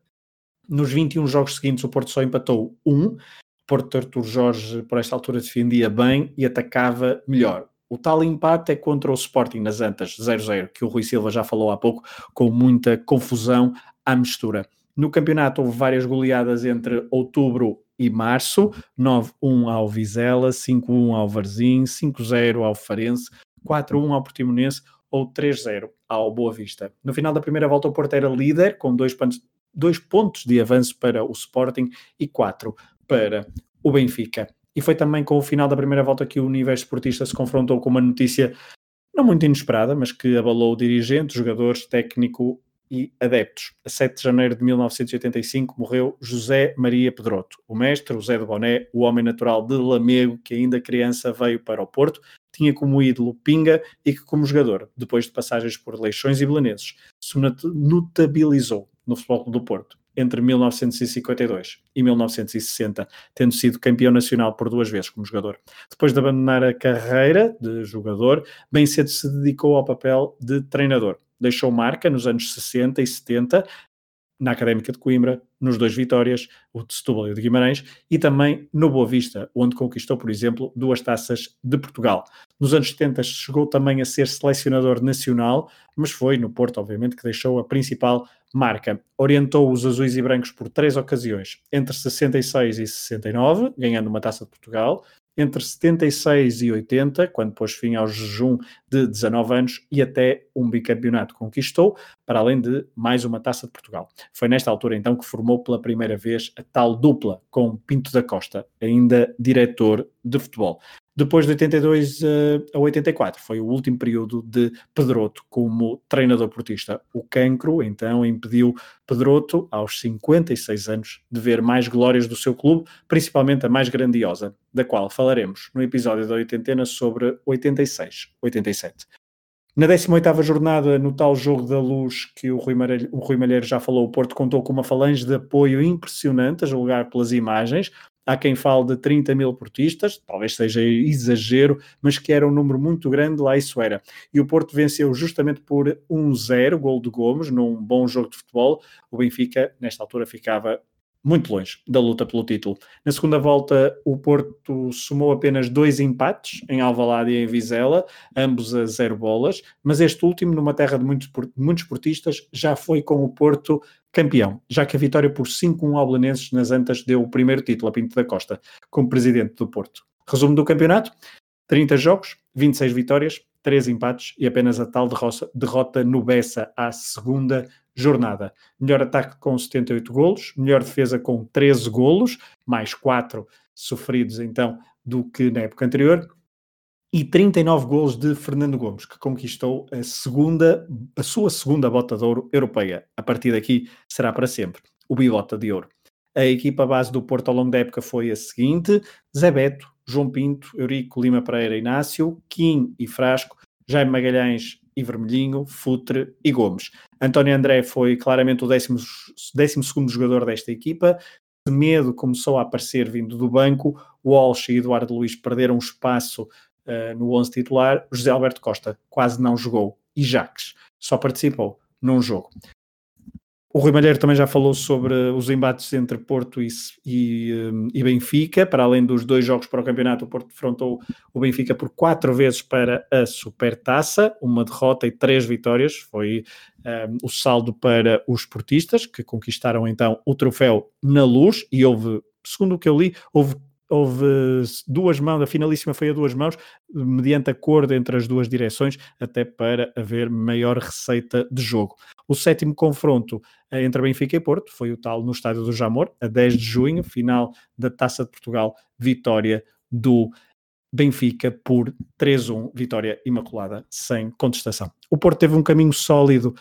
nos 21 jogos seguintes, o Porto só empatou um. O Porto Artur Jorge, por esta altura, defendia bem e atacava melhor. O tal empate é contra o Sporting nas Antas, 0-0, que o Rui Silva já falou há pouco, com muita confusão à mistura. No campeonato houve várias goleadas entre outubro e março, 9-1 ao Vizela, 5-1 ao Varzim, 5-0 ao Farense, 4-1 ao Portimonense ou 3-0 ao Boa Vista. No final da primeira volta o Porto era líder, com dois pontos, dois pontos de avanço para o Sporting e 4 para o Benfica. E foi também com o final da primeira volta que o universo esportista se confrontou com uma notícia não muito inesperada, mas que abalou dirigentes, jogadores, técnico e adeptos. A 7 de janeiro de 1985 morreu José Maria Pedroto, o mestre, o Zé de Boné, o homem natural de Lamego, que ainda criança veio para o Porto, tinha como ídolo Pinga e que como jogador, depois de passagens por Leixões e Belenenses, se not- notabilizou no Futebol do Porto entre 1952 e 1960, tendo sido campeão nacional por duas vezes como jogador. Depois de abandonar a carreira de jogador, bem cedo se dedicou ao papel de treinador. Deixou marca nos anos 60 e 70 na Académica de Coimbra, nos dois Vitórias, o de Setúbal e o de Guimarães, e também no Boa Vista, onde conquistou, por exemplo, duas taças de Portugal. Nos anos 70 chegou também a ser selecionador nacional, mas foi no Porto, obviamente, que deixou a principal marca. Orientou os azuis e brancos por três ocasiões, entre 66 e 69, ganhando uma taça de Portugal, entre 76 e 80, quando pôs fim ao jejum de 19 anos, e até um bicampeonato conquistou, para além de mais uma taça de Portugal. Foi nesta altura então que formou pela primeira vez a tal dupla com Pinto da Costa, ainda diretor de futebol. Depois de 82 eh, a 84, foi o último período de Pedroto como treinador portista. O cancro, então, impediu Pedroto, aos 56 anos, de ver mais glórias do seu clube, principalmente a mais grandiosa, da qual falaremos no episódio da oitentena sobre 86-87. Na 18ª jornada, no tal jogo da luz que o Rui, Malheiro, o Rui Malheiro já falou, o Porto contou com uma falange de apoio impressionante, a julgar pelas imagens. Há quem fale de 30 mil portistas, talvez seja exagero, mas que era um número muito grande, lá isso era. E o Porto venceu justamente por 1-0, gol de Gomes, num bom jogo de futebol. O Benfica, nesta altura, ficava muito longe da luta pelo título. Na segunda volta, o Porto somou apenas dois empates em Alvalade e em Vizela, ambos a zero bolas, mas este último, numa terra de muitos, muitos portistas, já foi com o Porto campeão, já que a vitória por 5-1 ao Belenenses nas Antas deu o primeiro título a Pinto da Costa, como presidente do Porto. Resumo do campeonato, 30 jogos, 26 vitórias, 3 empates e apenas a tal derrota no Bessa à segunda jornada. Melhor ataque com 78 golos, melhor defesa com 13 golos, mais 4 sofridos então do que na época anterior, e 39 golos de Fernando Gomes, que conquistou a segunda, a sua segunda bota de ouro europeia. A partir daqui será para sempre o bibota de ouro. A equipa base do Porto ao longo da época foi a seguinte: Zé Beto, João Pinto, Eurico Lima Pereira Inácio, Kim e Frasco, Jaime Magalhães e Vermelhinho, Futre e Gomes. António André foi claramente o 12 segundo jogador desta equipa. Semedo começou a aparecer vindo do banco. Walsh e Eduardo Luiz perderam espaço uh, no 11 titular. José Alberto Costa quase não jogou. E Jacques só participou num jogo. O Rui Malheiro também já falou sobre os embates entre Porto e, e, um, e, Benfica. Para além dos dois jogos para o campeonato, o Porto defrontou o Benfica por quatro vezes para a Supertaça, uma derrota e três vitórias. Foi um, o saldo para os portistas, que conquistaram então o troféu na luz. E houve, segundo o que eu li, houve houve duas mãos, a finalíssima foi a duas mãos, mediante acordo entre as duas direções, até para haver maior receita de jogo. O sétimo confronto entre Benfica e Porto foi o tal no Estádio do Jamor, a 10 de junho, final da Taça de Portugal, vitória do Benfica por 3-1, vitória imaculada, sem contestação. O Porto teve um caminho sólido,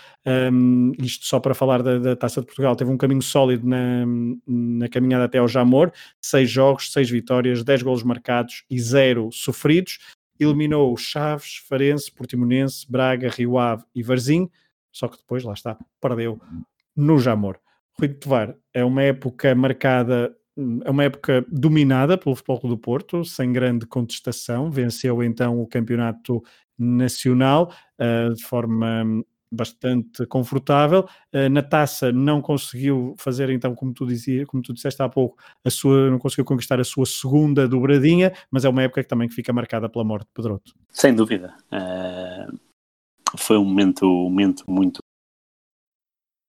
um, isto só para falar da, da, Taça de Portugal, teve um caminho sólido na, na caminhada até ao Jamor, seis jogos, seis vitórias, 10 golos marcados e zero sofridos, eliminou Chaves, Farense, Portimonense, Braga, Rio Ave e Varzim, só que depois, lá está, perdeu no Jamor. Rui de Tovar é uma época marcada é uma época dominada pelo Futebol Clube do Porto, sem grande contestação, venceu então o campeonato nacional uh, de forma bastante confortável. Uh, na taça não conseguiu fazer, então, como tu dizia, como tu disseste há pouco, a sua, não conseguiu conquistar a sua segunda dobradinha, mas é uma época que também fica marcada pela morte de Pedroto. Sem dúvida. Uh, foi um momento, um momento muito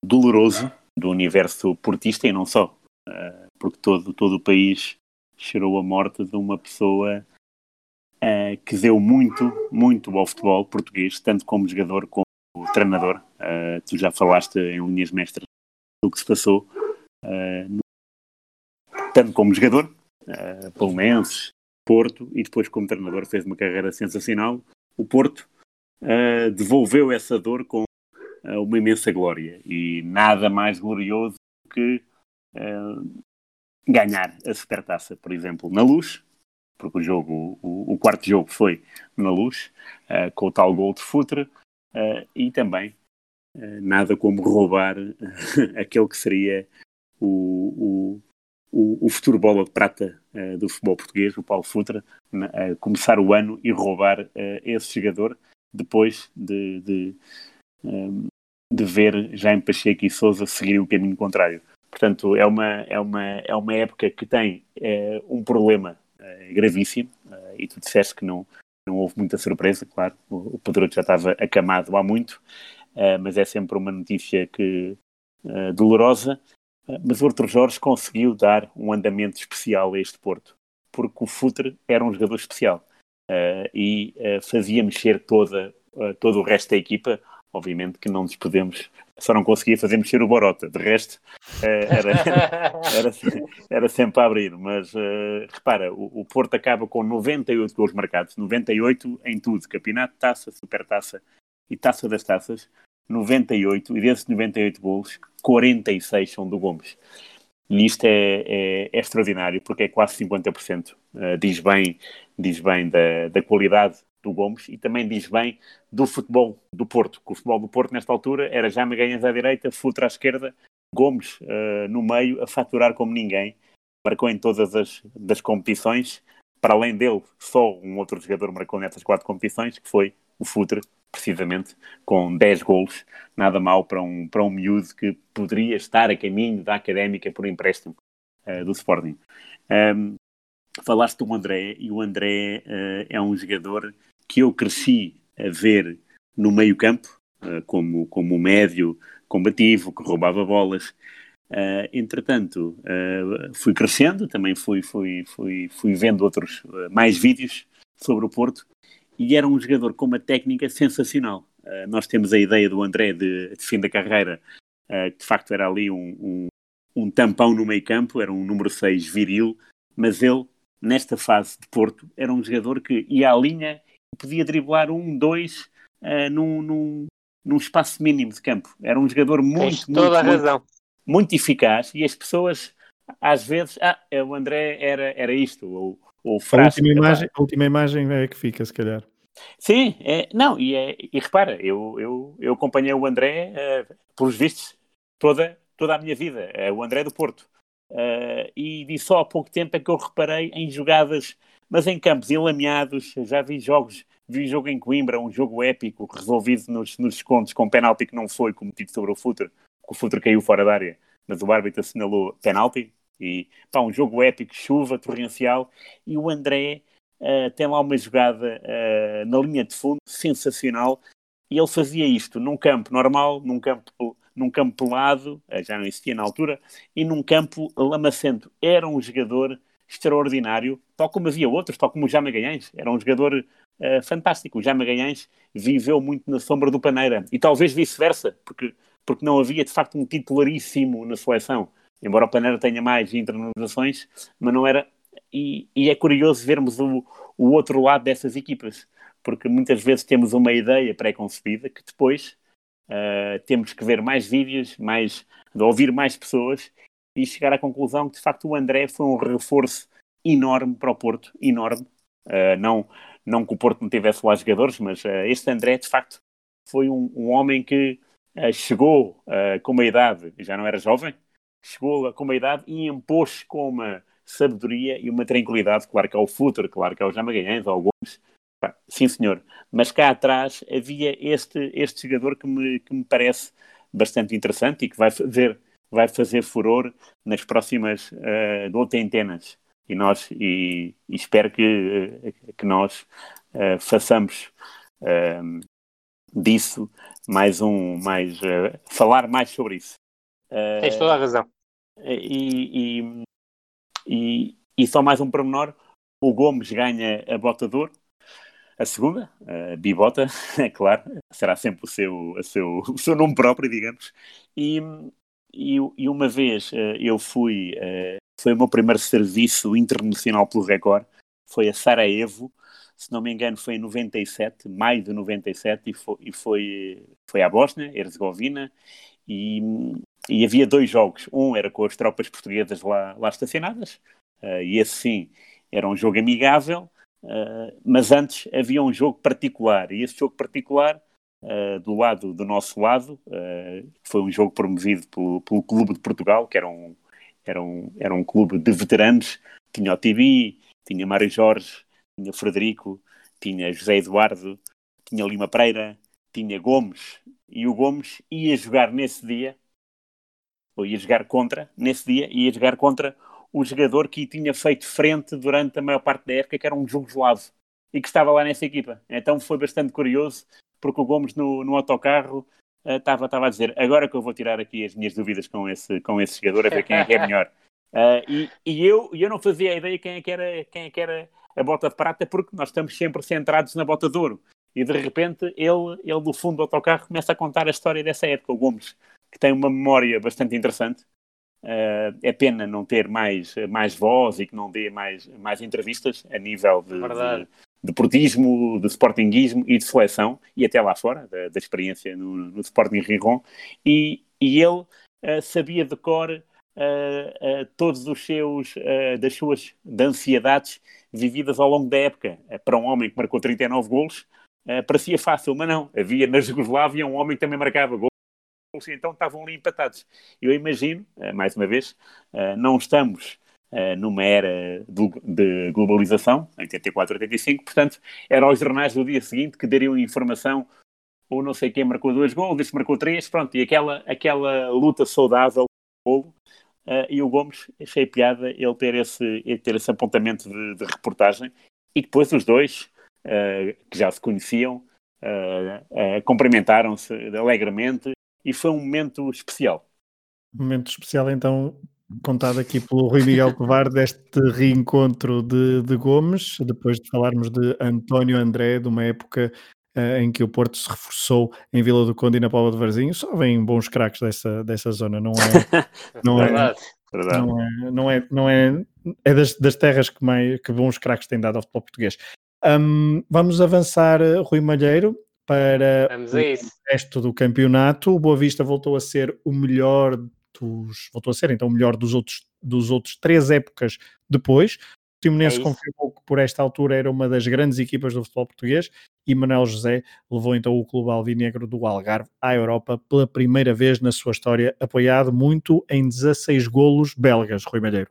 doloroso do universo portista e não só, uh, porque todo, todo o país cheirou a morte de uma pessoa uh, que deu muito, muito ao futebol português, tanto como jogador como treinador. Uh, tu já falaste em linhas mestras do que se passou, no, tanto como jogador, uh, Palmeiras, Porto, e depois como treinador fez uma carreira sensacional. O Porto devolveu essa dor com uma imensa glória e nada mais glorioso que ganhar a Supertaça, por exemplo, na luz, porque o jogo, o, o quarto jogo foi na luz, uh, com o tal gol de Futre, uh, e também uh, nada como roubar aquele que seria o, o, o, futuro bola de prata do futebol português, o Paulo Futre, começar o ano e roubar esse jogador depois de, de, um, de ver Jaime Pacheco e Souza seguir o caminho contrário. Portanto, é uma, é uma, é uma época que tem é, um problema é, gravíssimo, é, e tu disseste que não, não houve muita surpresa, claro, o, o já estava acamado há muito, mas é sempre uma notícia que, dolorosa, mas o Arthur Jorge conseguiu dar um andamento especial a este Porto, porque o Futre era um jogador especial e fazia mexer toda, todo o resto da equipa, obviamente que não nos podemos só não conseguia fazer mexer o Borota, de resto eh, era, era, era sempre a abrir, mas uh, repara, o, o, Porto acaba com 98 gols marcados, 98 em tudo, campeonato, taça, supertaça e taça das taças, 98, e desses 98 gols, 46 são do Gomes. E isto é, é, é extraordinário, porque é quase 50%. Uh, diz bem, diz bem da, da qualidade do Gomes e também diz bem do futebol do Porto, que o futebol do Porto nesta altura era já Magalhães à direita, Futra à esquerda, Gomes uh, no meio a faturar como ninguém, marcou em todas as das competições, para além dele só um outro jogador marcou nessas quatro competições, que foi o Futre, precisamente, com 10 golos, nada mal para um, para um miúdo que poderia estar a caminho da Académica por empréstimo uh, do Sporting. Um, falaste do André, e o André uh, é um jogador que eu cresci a ver no meio campo, uh, como, como médio combativo, que roubava bolas. Uh, entretanto, uh, fui crescendo, também fui, fui, fui, fui vendo outros, mais vídeos sobre o Porto, e era um jogador com uma técnica sensacional. nós temos a ideia do André de, de fim da carreira, que de facto era ali um, um, um tampão no meio campo, era um número 6 viril, mas ele, nesta fase de Porto, era um jogador que ia à linha podia driblar um, dois uh, num, num, num, espaço mínimo de campo. Era um jogador muito, muito, toda muito, a razão. muito eficaz e as pessoas às vezes, ah, é, o André era, era isto, ou, ou a, última imagem, a última imagem é que fica, se calhar. Sim, é, não, e, é, e repara, eu, eu, eu acompanhei o André, uh, pelos vistos, toda, toda a minha vida, é o André do Porto. Uh, e, e só há pouco tempo é que eu reparei em jogadas mas em campos enlameados, já vi jogos, vi jogo em Coimbra, um jogo épico, resolvido nos, nos descontos com penalti que não foi cometido sobre o Futre, o Futre caiu fora da área, mas o árbitro assinalou penalti, e pá, um jogo épico, chuva torrencial, e o André uh, tem lá uma jogada uh, na linha de fundo, sensacional, e ele fazia isto num campo normal, num campo, num campo pelado, uh, já não existia na altura, e num campo lamacento. Era um jogador extraordinário, tal como havia outros, tal como o Jaime Magalhães, era um jogador uh, fantástico. O Jaime Magalhães viveu muito na sombra do Paneira e talvez vice-versa, porque, porque não havia de facto um titularíssimo na seleção. Embora o Paneira tenha mais internalizações, mas não era. E, e é curioso vermos o, o outro lado dessas equipas, porque muitas vezes temos uma ideia pré-concebida que depois uh, temos que ver mais vídeos, mais, ouvir mais pessoas e chegar à conclusão que de facto o André foi um reforço enorme para o Porto, enorme. Uh, não, não que o Porto não tivesse lá jogadores, mas uh, este André de facto foi um, um homem que uh, chegou com uma idade, já não era jovem, chegou com uma idade e impôs com uma sabedoria e uma tranquilidade, claro que ao futuro, claro que ao Jamagalhães, ao Gomes, sim, senhor. Mas cá atrás havia este, este jogador que me, que me parece bastante interessante e que vai fazer, vai fazer furor nas próximas uh, oitentenas. E nós e, e espero que, uh, que nós uh, façamos uh, disso mais um, mais uh, falar mais sobre isso. Tens toda a razão. E, e, e, e só mais um pormenor: o Gomes ganha a bota de ouro, a segunda, a bibota, é claro, será sempre o seu, o seu, o seu nome próprio, digamos. E, e, e uma vez eu fui, foi o meu primeiro serviço internacional pelo Record, foi a Sarajevo, se não me engano, foi em 97, maio de 97, e foi, e foi, foi à Bósnia, Herzegovina, e, e havia dois jogos. Um era com as tropas portuguesas lá, lá estacionadas, uh, e esse sim era um jogo amigável, uh, mas antes havia um jogo particular, e esse jogo particular, uh, do lado do nosso lado, foi um jogo promovido pelo, pelo Clube de Portugal, que era um, era um, era um clube de veteranos, tinha o TV, tinha Mário Jorge, tinha Frederico, tinha José Eduardo, tinha Lima Pereira, tinha Gomes, e o Gomes ia jogar nesse dia, ou ia jogar contra, nesse dia, ia jogar contra o jogador que tinha feito frente durante a maior parte da época, que era um jugoslavo, e que estava lá nessa equipa. Então foi bastante curioso, porque o Gomes no, no autocarro estava, uh, estava a dizer, agora que eu vou tirar aqui as minhas dúvidas com esse, com esse jogador, a ver quem é que é melhor. Uh, e, e, eu, eu não fazia a ideia quem é que era, quem é que era a bota de prata porque nós estamos sempre centrados na bota de ouro. E de repente ele, ele do fundo do autocarro começa a contar a história dessa época, o Gomes, que tem uma memória bastante interessante. Uh, é pena não ter mais, mais voz e que não dê mais, mais entrevistas a nível de, de, de portismo, de sportinguismo e de seleção, e até lá fora, da, da experiência no, no Sporting Riron. E, e ele uh, sabia de cor uh, todos os seus, das suas de ansiedades vividas ao longo da época. Para um homem que marcou 39 golos, uh, parecia fácil, mas não. Havia na Jugoslávia um homem que também marcava golos, então estavam ali empatados. Eu imagino, uh, mais uma vez, uh, não estamos numa era de, globalização, 84, 85, portanto, eram os jornais do dia seguinte que dariam informação ou não sei quem marcou dois gols, este marcou três, pronto, e aquela, aquela luta saudável golo, Uh, e o Gomes, achei piada ele ter esse, ter esse apontamento de, de reportagem e depois os dois, uh, que já se conheciam, uh, cumprimentaram-se alegremente e foi um momento especial. Momento especial, então, contado aqui pelo Rui Miguel Tovar deste reencontro de, de Gomes, depois de falarmos de António André, de uma época uh, em que o Porto se reforçou em Vila do Conde e na Póvoa de Varzinho, só vêm bons craques dessa, dessa zona, não é? Não é, não é, não é, não é, é das, das terras que, mais, que bons craques têm dado ao futebol português. Um, vamos avançar, eh, Rui Malheiro, para o resto do campeonato. O Boa Vista voltou a ser o melhor voltou a ser então o melhor dos outros, dos outros três épocas depois. O Timonense é confirmou que por esta altura era uma das grandes equipas do futebol português e Manuel José levou então o clube alvinegro do Algarve à Europa pela primeira vez na sua história, apoiado muito em 16 golos belgas, Rui Malheiro.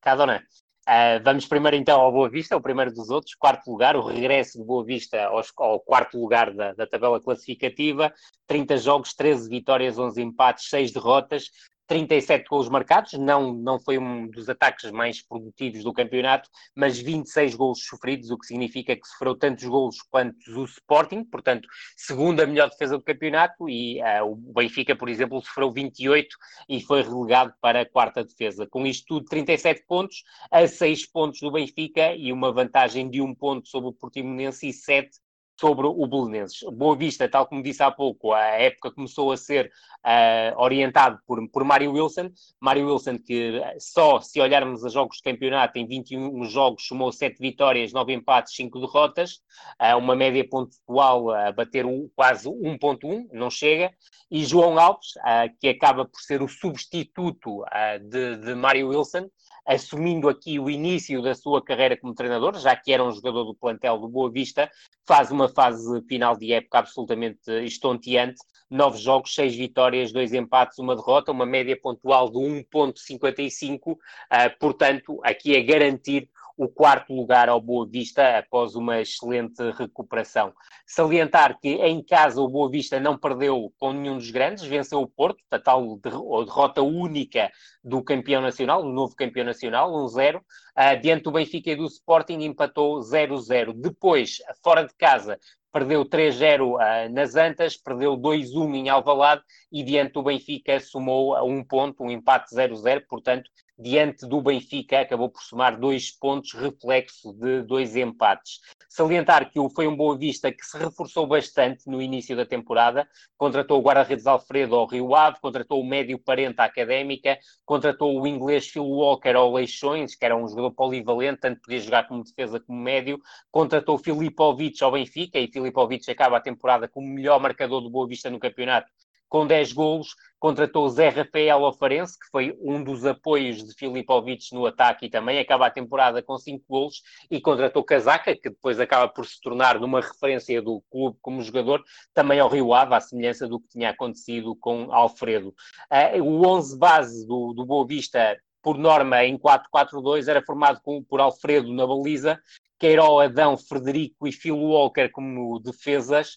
Cadona. Uh, vamos primeiro então ao Boa Vista, o primeiro dos outros, quarto lugar, o regresso do Boa Vista aos, ao quarto lugar da, da, tabela classificativa, 30 jogos, 13 vitórias, 11 empates, 6 derrotas, 37 gols marcados, não, não foi um dos ataques mais produtivos do campeonato, mas 26 gols sofridos, o que significa que sofreu tantos gols quanto o Sporting, portanto, segunda melhor defesa do campeonato, e uh, o Benfica, por exemplo, sofreu 28 e foi relegado para a quarta defesa. Com isto tudo, 37 pontos, a 6 pontos do Benfica e uma vantagem de um ponto sobre o Portimonense e 7 sobre o Belenenses. Boa Vista, tal como disse há pouco, a época começou a ser uh, orientado por, por Mário Wilson. Mário Wilson, que só se olharmos a jogos de campeonato, em 21 jogos somou 7 vitórias, 9 empates, 5 derrotas, uh, uma média pontual a bater um, quase 1.1, não chega. E João Alves, uh, que acaba por ser o substituto de, de Mário Wilson, assumindo aqui o início da sua carreira como treinador, já que era um jogador do plantel do Boa Vista, faz uma fase final de época absolutamente estonteante, nove jogos, seis vitórias, dois empates, uma derrota, uma média pontual de 1.55, uh, portanto, aqui é garantir o quarto lugar ao Boa Vista após uma excelente recuperação. Salientar que em casa o Boa Vista não perdeu com nenhum dos grandes, venceu o Porto, a tal derrota única do campeão nacional, do novo campeão nacional, 1-0. Uh, diante do Benfica e do Sporting empatou 0-0. Depois, fora de casa, perdeu 3-0 uh, nas Antas, perdeu 2-1 em Alvalade e diante do Benfica somou um ponto, um empate 0-0, portanto diante do Benfica, acabou por somar dois pontos, reflexo de dois empates. Salientar que foi um Boa Vista que se reforçou bastante no início da temporada, contratou o guarda-redes Alfredo ao Rio Ave, contratou o médio parente à Académica, contratou o inglês Phil Walker ao Leixões, que era um jogador polivalente, tanto podia jogar como defesa como médio, contratou Filipovic ao Benfica, e Filipovic acaba a temporada como o melhor marcador do Boa Vista no campeonato, com 10 golos, contratou Zé Rafael Ofarense, que foi um dos apoios de Filipovic no ataque e também acaba a temporada com 5 golos, e contratou Casaca, que depois acaba por se tornar numa referência do clube como jogador, também ao Rio Ave, à semelhança do que tinha acontecido com Alfredo. Uh, o 11 base do, do Boa Vista por norma em 4-4-2, era formado com, por Alfredo na baliza, Queiró, Adão, Frederico e Phil Walker como defesas,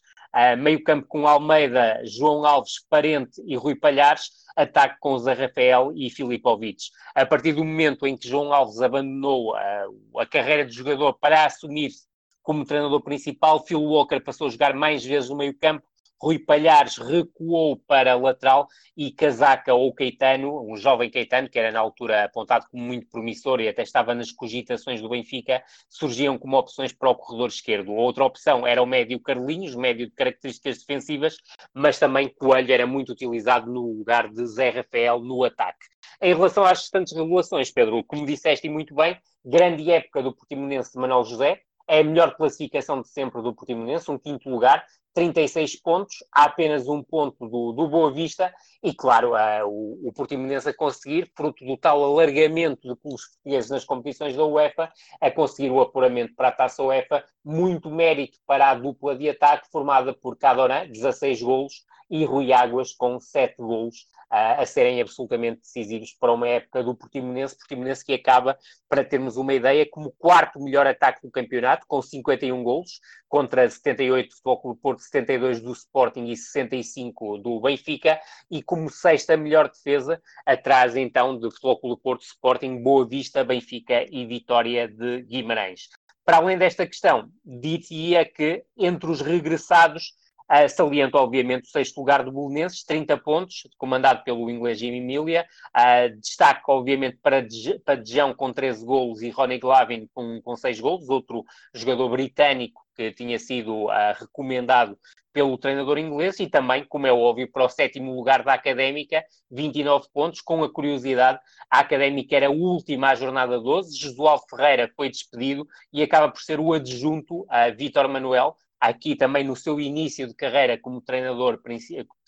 meio campo com Almeida, João Alves, Parente e Rui Palhares, ataque com Zé Rafael e Filipovic. A partir do momento em que João Alves abandonou uh, a carreira de jogador para assumir-se como treinador principal, Phil Walker passou a jogar mais vezes no meio campo Rui Palhares recuou para lateral e Casaca ou Caetano, um jovem Caetano, que era na altura apontado como muito promissor e até estava nas cogitações do Benfica, surgiam como opções para o corredor esquerdo. Outra opção era o médio Carlinhos, médio de características defensivas, mas também Coelho era muito utilizado no lugar de Zé Rafael no ataque. Em relação às restantes revelações, Pedro, como disseste muito bem, grande época do Portimonense de Manuel José, é a melhor classificação de sempre do Portimonense, um quinto lugar, 36 pontos, há apenas um ponto do, do Boa Vista, e claro, uh, o, o Portimonense a conseguir, fruto do tal alargamento de clubes portugueses nas competições da UEFA, a conseguir o apuramento para a Taça UEFA, muito mérito para a dupla de ataque, formada por Cadorã, 16 golos, e Rui Águas, com 7 golos, a serem absolutamente decisivos para uma época do Portimonense, Portimonense que acaba, para termos uma ideia, como quarto melhor ataque do campeonato, com 51 golos, contra 78 do Futebol Clube Porto, 72 do Sporting e 65 do Benfica, e como sexta melhor defesa, atrás então do Futebol Clube Porto, Sporting, Boa Vista, Benfica e Vitória de Guimarães. Para além desta questão, diria que entre os regressados Saliento, obviamente, o sexto lugar do Belenenses, 30 pontos, comandado pelo inglês Jimmy Emilia. Uh, destaque, obviamente, para Dejão com 13 golos e Ronnie Glavin com, com 6 golos, outro jogador britânico que tinha sido uh, recomendado pelo treinador inglês, e também, como é óbvio, para o sétimo lugar da Académica, 29 pontos, com a curiosidade, a Académica era a última à jornada 12, Josual Ferreira foi despedido e acaba por ser o adjunto a Vítor Manuel, aqui também no seu início de carreira como treinador,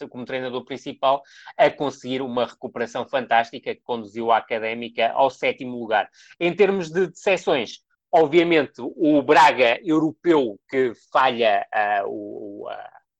como treinador principal, a conseguir uma recuperação fantástica que conduziu a Académica ao sétimo lugar. Em termos de decepções, obviamente o Braga europeu que falha uh, o,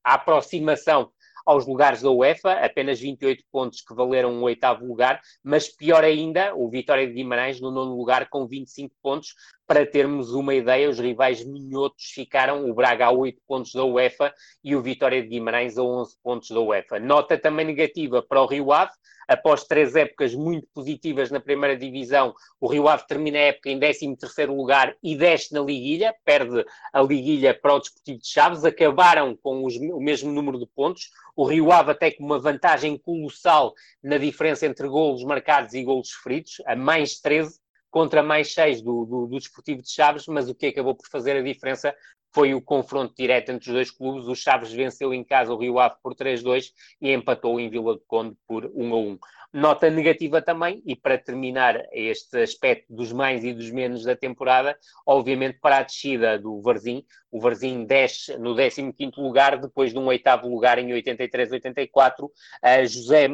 a aproximação aos lugares da UEFA, apenas 28 pontos que valeram um oitavo lugar, mas pior ainda, o Vitória de Guimarães no nono lugar com 25 pontos, para termos uma ideia, os rivais minhotos ficaram o Braga a 8 pontos da UEFA e o Vitória de Guimarães a 11 pontos da UEFA. Nota também negativa para o Rio Ave, após três épocas muito positivas na primeira divisão, o Rio Ave termina a época em 13º lugar e desce na liguilha, perde a liguilha para o Desportivo de Chaves, acabaram com os, o mesmo número de pontos, o Rio Ave até com uma vantagem colossal na diferença entre golos marcados e golos sofridos, a mais 13, contra mais 6 do, do, do Desportivo de Chaves, mas o que acabou por fazer a diferença foi o confronto direto entre os dois clubes. O Chaves venceu em casa o Rio Ave por 3-2 e empatou em Vila do Conde por 1-1. Nota negativa também, e para terminar este aspecto dos mais e dos menos da temporada, obviamente para a descida do Varzim. O Varzim desce no 15º lugar, depois de um oitavo lugar em 83-84. Uh, José,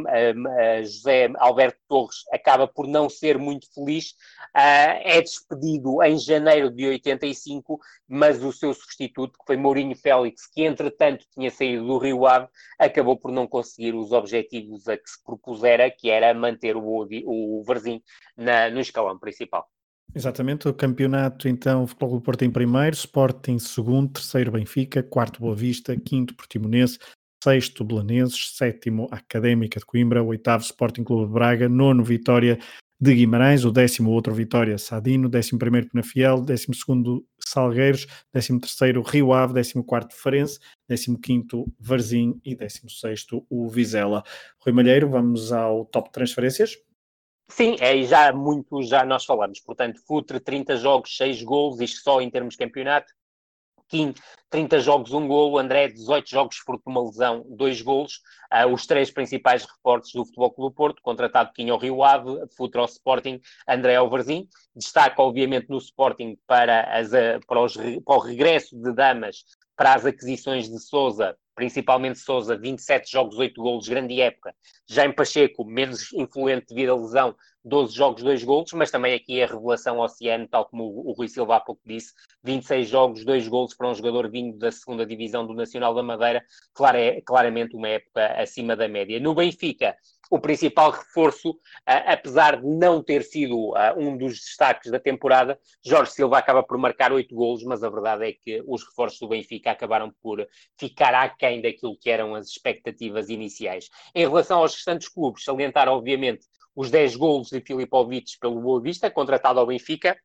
José Alberto Torres acaba por não ser muito feliz. É despedido em janeiro de 85, mas o seu substituto, que foi Mourinho Félix, que entretanto tinha saído do Rio Ave, acabou por não conseguir os objetivos a que se propusera, que era manter o, o Varzim na, no escalão principal. Exatamente, o campeonato então, o Futebol do Porto em primeiro, Sporting em segundo, terceiro Benfica, quarto Boa Vista, quinto Portimonense, sexto Belenenses, sétimo Académica de Coimbra, oitavo Sporting Clube de Braga, nono Vitória de Guimarães, o décimo outro Vitória Sadino, décimo primeiro Penafiel, décimo segundo Salgueiros, décimo terceiro Rio Ave, décimo quarto Farense, décimo quinto Varzim e décimo sexto o Vizela. Rui Malheiro, vamos ao top transferências. Sim, é, e já muito já nós falamos. Portanto, Futre, 30 jogos, 6 golos, isto só em termos de campeonato. Kim, 30 jogos, 1 golo. André, 18 jogos, fruto de uma lesão, 2 golos. Ah, os três principais reforços do Futebol Clube Porto, contratado Quinho ao Rio Ave, Futre ao Sporting, André ao Varzim. Destaca, obviamente, no Sporting para, as, ah, para, os, para o regresso de Damas, para as aquisições de Souza, principalmente Souza, 27 jogos, 8 golos, grande época. Jaime Pacheco, menos influente devido à lesão, 12 jogos, 2 golos, mas também aqui a revelação oceano, tal como o, o Rui Silva há pouco disse, 26 jogos, 2 golos para um jogador vindo da segunda divisão do Nacional da Madeira, claro, é claramente uma época acima da média. No Benfica, o principal reforço, ah, apesar de não ter sido ah, um dos destaques da temporada, Jorge Silva acaba por marcar 8 golos, mas a verdade é que os reforços do Benfica acabaram por ficar aquém daquilo que eram as expectativas iniciais. Em relação aos restantes clubes, salientar, obviamente, os 10 golos de Filipovic pelo Boa Vista, contratado ao Benfica,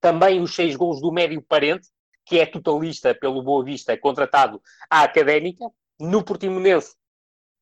também os 6 golos do médio parente, que é totalista pelo Boa Vista, contratado à Académica. No Portimonense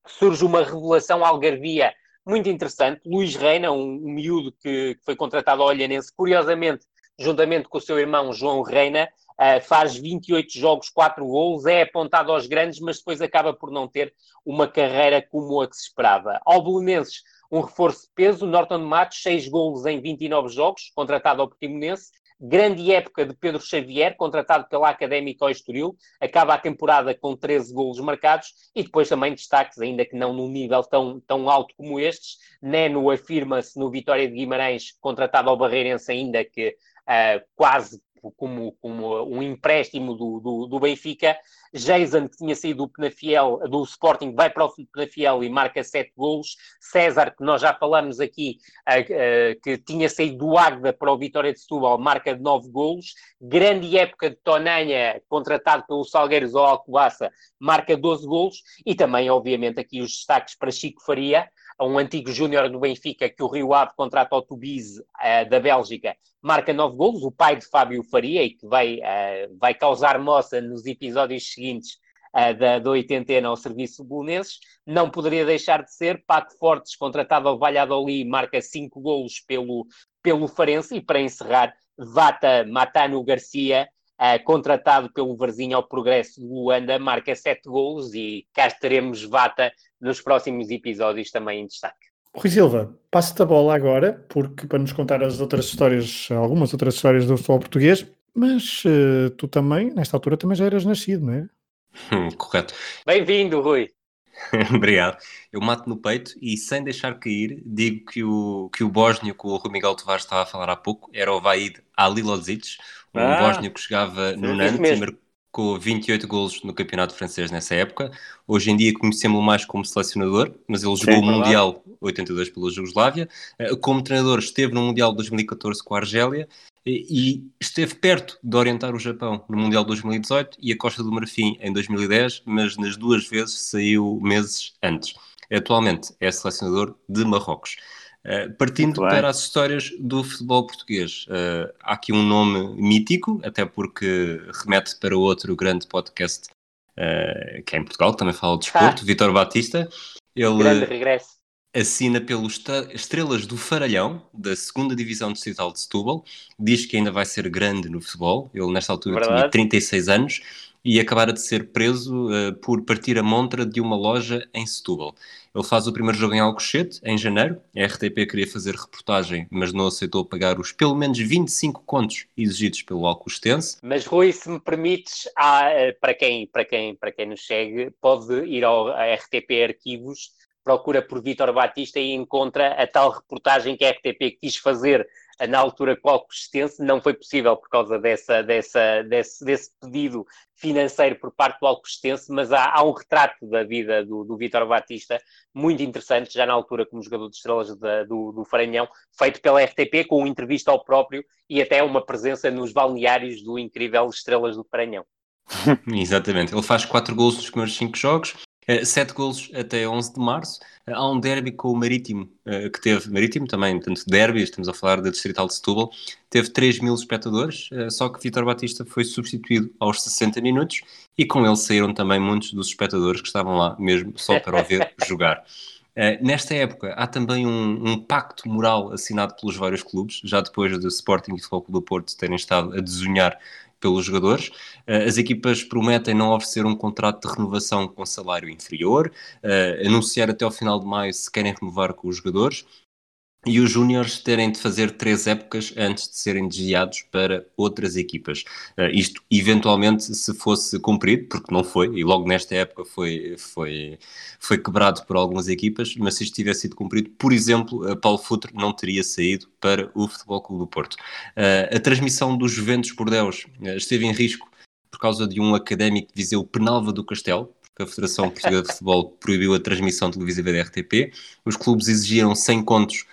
surge uma revelação algarvia muito interessante. Luís Reina, um, um miúdo que, que foi contratado ao Olhanense, curiosamente, juntamente com o seu irmão João Reina, Uh, faz 28 jogos, 4 gols, é apontado aos grandes, mas depois acaba por não ter uma carreira como a que se esperava. Ao Belenenses, um reforço de peso, Norton Matos, 6 gols em 29 jogos, contratado ao Portimonense. Grande época de Pedro Xavier, contratado pela Académica ao Estoril, acaba a temporada com 13 golos marcados e depois também destaques, ainda que não num nível tão, tão alto como estes. Neno afirma-se no Vitória de Guimarães, contratado ao Barreirense, ainda que uh, quase como, como um empréstimo do, do, do, Benfica. Jason, que tinha saído do Penafiel, do Sporting, vai para o Penafiel e marca sete golos. César, que nós já falamos aqui, que tinha saído do Águeda para o Vitória de Setúbal, marca nove golos. Grande época de Tonanha, contratado pelo Salgueiros ao Alcobaça, marca 12 golos. E também, obviamente, aqui os destaques para Chico Faria, um antigo júnior do Benfica que o Rio Ave contrata ao Tubize uh, da Bélgica, marca nove golos, o pai de Fábio Faria, e que vai, uh, vai causar moça nos episódios seguintes uh, da, da oitentena ao serviço bolonenses. Não poderia deixar de ser, Pato Fortes, contratado ao Valladolid, marca cinco golos pelo, pelo Farense, e para encerrar, Vata Matano Garcia, Uh, contratado pelo Varzinho ao Progresso de Luanda, marca sete golos e cá estaremos Vata nos próximos episódios também em destaque. Rui Silva, passo-te a bola agora, porque para nos contar as outras histórias, algumas outras histórias do futebol português, mas uh, tu também, nesta altura, também já eras nascido, não é? Hum, correto. Bem-vindo, Rui. Obrigado. Eu mato no peito e sem deixar cair, digo que o, que o bósnio que o Rui Miguel Tavares estava a falar há pouco era o Vaid Alilodzic, um ah, bósnio que jogava no Nantes e marcou 28 golos no campeonato francês nessa época. Hoje em dia conhecemos-lo mais como selecionador, mas ele jogou Sim, o Mundial 82 pela Jugoslávia. Como treinador esteve no Mundial 2014 com a Argélia e esteve perto de orientar o Japão no Mundial 2018 e a Costa do Marfim em 2010, mas nas duas vezes saiu meses antes. Atualmente é selecionador de Marrocos. Uh, partindo para as histórias do futebol português, uh, há aqui um nome mítico, até porque remete para outro grande podcast uh, que é em Portugal, que também fala de desporto, ah. Vitor Batista. Ele grande regresso. assina pelos Estrelas do Faralhão, da segunda Divisão Distrital de Setúbal. Diz que ainda vai ser grande no futebol. Ele, nesta altura, Verdade. tinha 36 anos e acabara de ser preso uh, por partir a montra de uma loja em Setúbal. Ele faz o primeiro jogo em Alcochete, em janeiro. A RTP queria fazer reportagem, mas não aceitou pagar os pelo menos 25 contos exigidos pelo Alcochetense. Mas Rui, se me permites, há, para, quem, para, quem, para quem nos segue, pode ir ao RTP Arquivos procura por Vítor Batista e encontra a tal reportagem que a RTP quis fazer na altura com o Alcostense, não foi possível por causa dessa, dessa, desse, desse pedido financeiro por parte do Alcostense, mas há, há um retrato da vida do, do Vítor Batista muito interessante, já na altura como jogador de estrelas da- do, do Faranhão, feito pela RTP, com uma entrevista ao próprio e até uma presença nos balneários do incrível Estrelas do Faranhão. Exatamente. Ele faz 4 gols nos primeiros 5 jogos, 7 gols até 11 de março. Eh, Há um derby com o Marítimo, eh, que teve, Marítimo também, portanto, derby, estamos a falar da Distrital de Setúbal, teve 3 mil espectadores, eh, só que Vítor Batista foi substituído aos 60 minutos e com ele saíram também muitos dos espectadores que estavam lá mesmo só para o ver jogar. Eh, nesta época há também um, um pacto moral assinado pelos vários clubes, já depois do Sporting e Futebol Clube do Porto terem estado a desunhar pelos jogadores. Eh, as equipas prometem não oferecer um contrato de renovação com salário inferior, eh, anunciar até ao final de maio se querem renovar com os jogadores e os júniores terem de fazer três épocas antes de serem desviados para outras equipas. Eh, isto, eventualmente, se fosse cumprido, porque não foi, e logo nesta época foi, foi, foi quebrado por algumas equipas, mas se isto tivesse sido cumprido, por exemplo, eh, Paulo Futre não teria saído para o Futebol Clube do Porto. Eh, a transmissão dos Juventus Bordeus esteve em risco por causa de um académico de Viseu Penalva do Castelo, porque a Federação Portuguesa de Futebol proibiu a transmissão televisiva da RTP. Os clubes exigiram 100 contos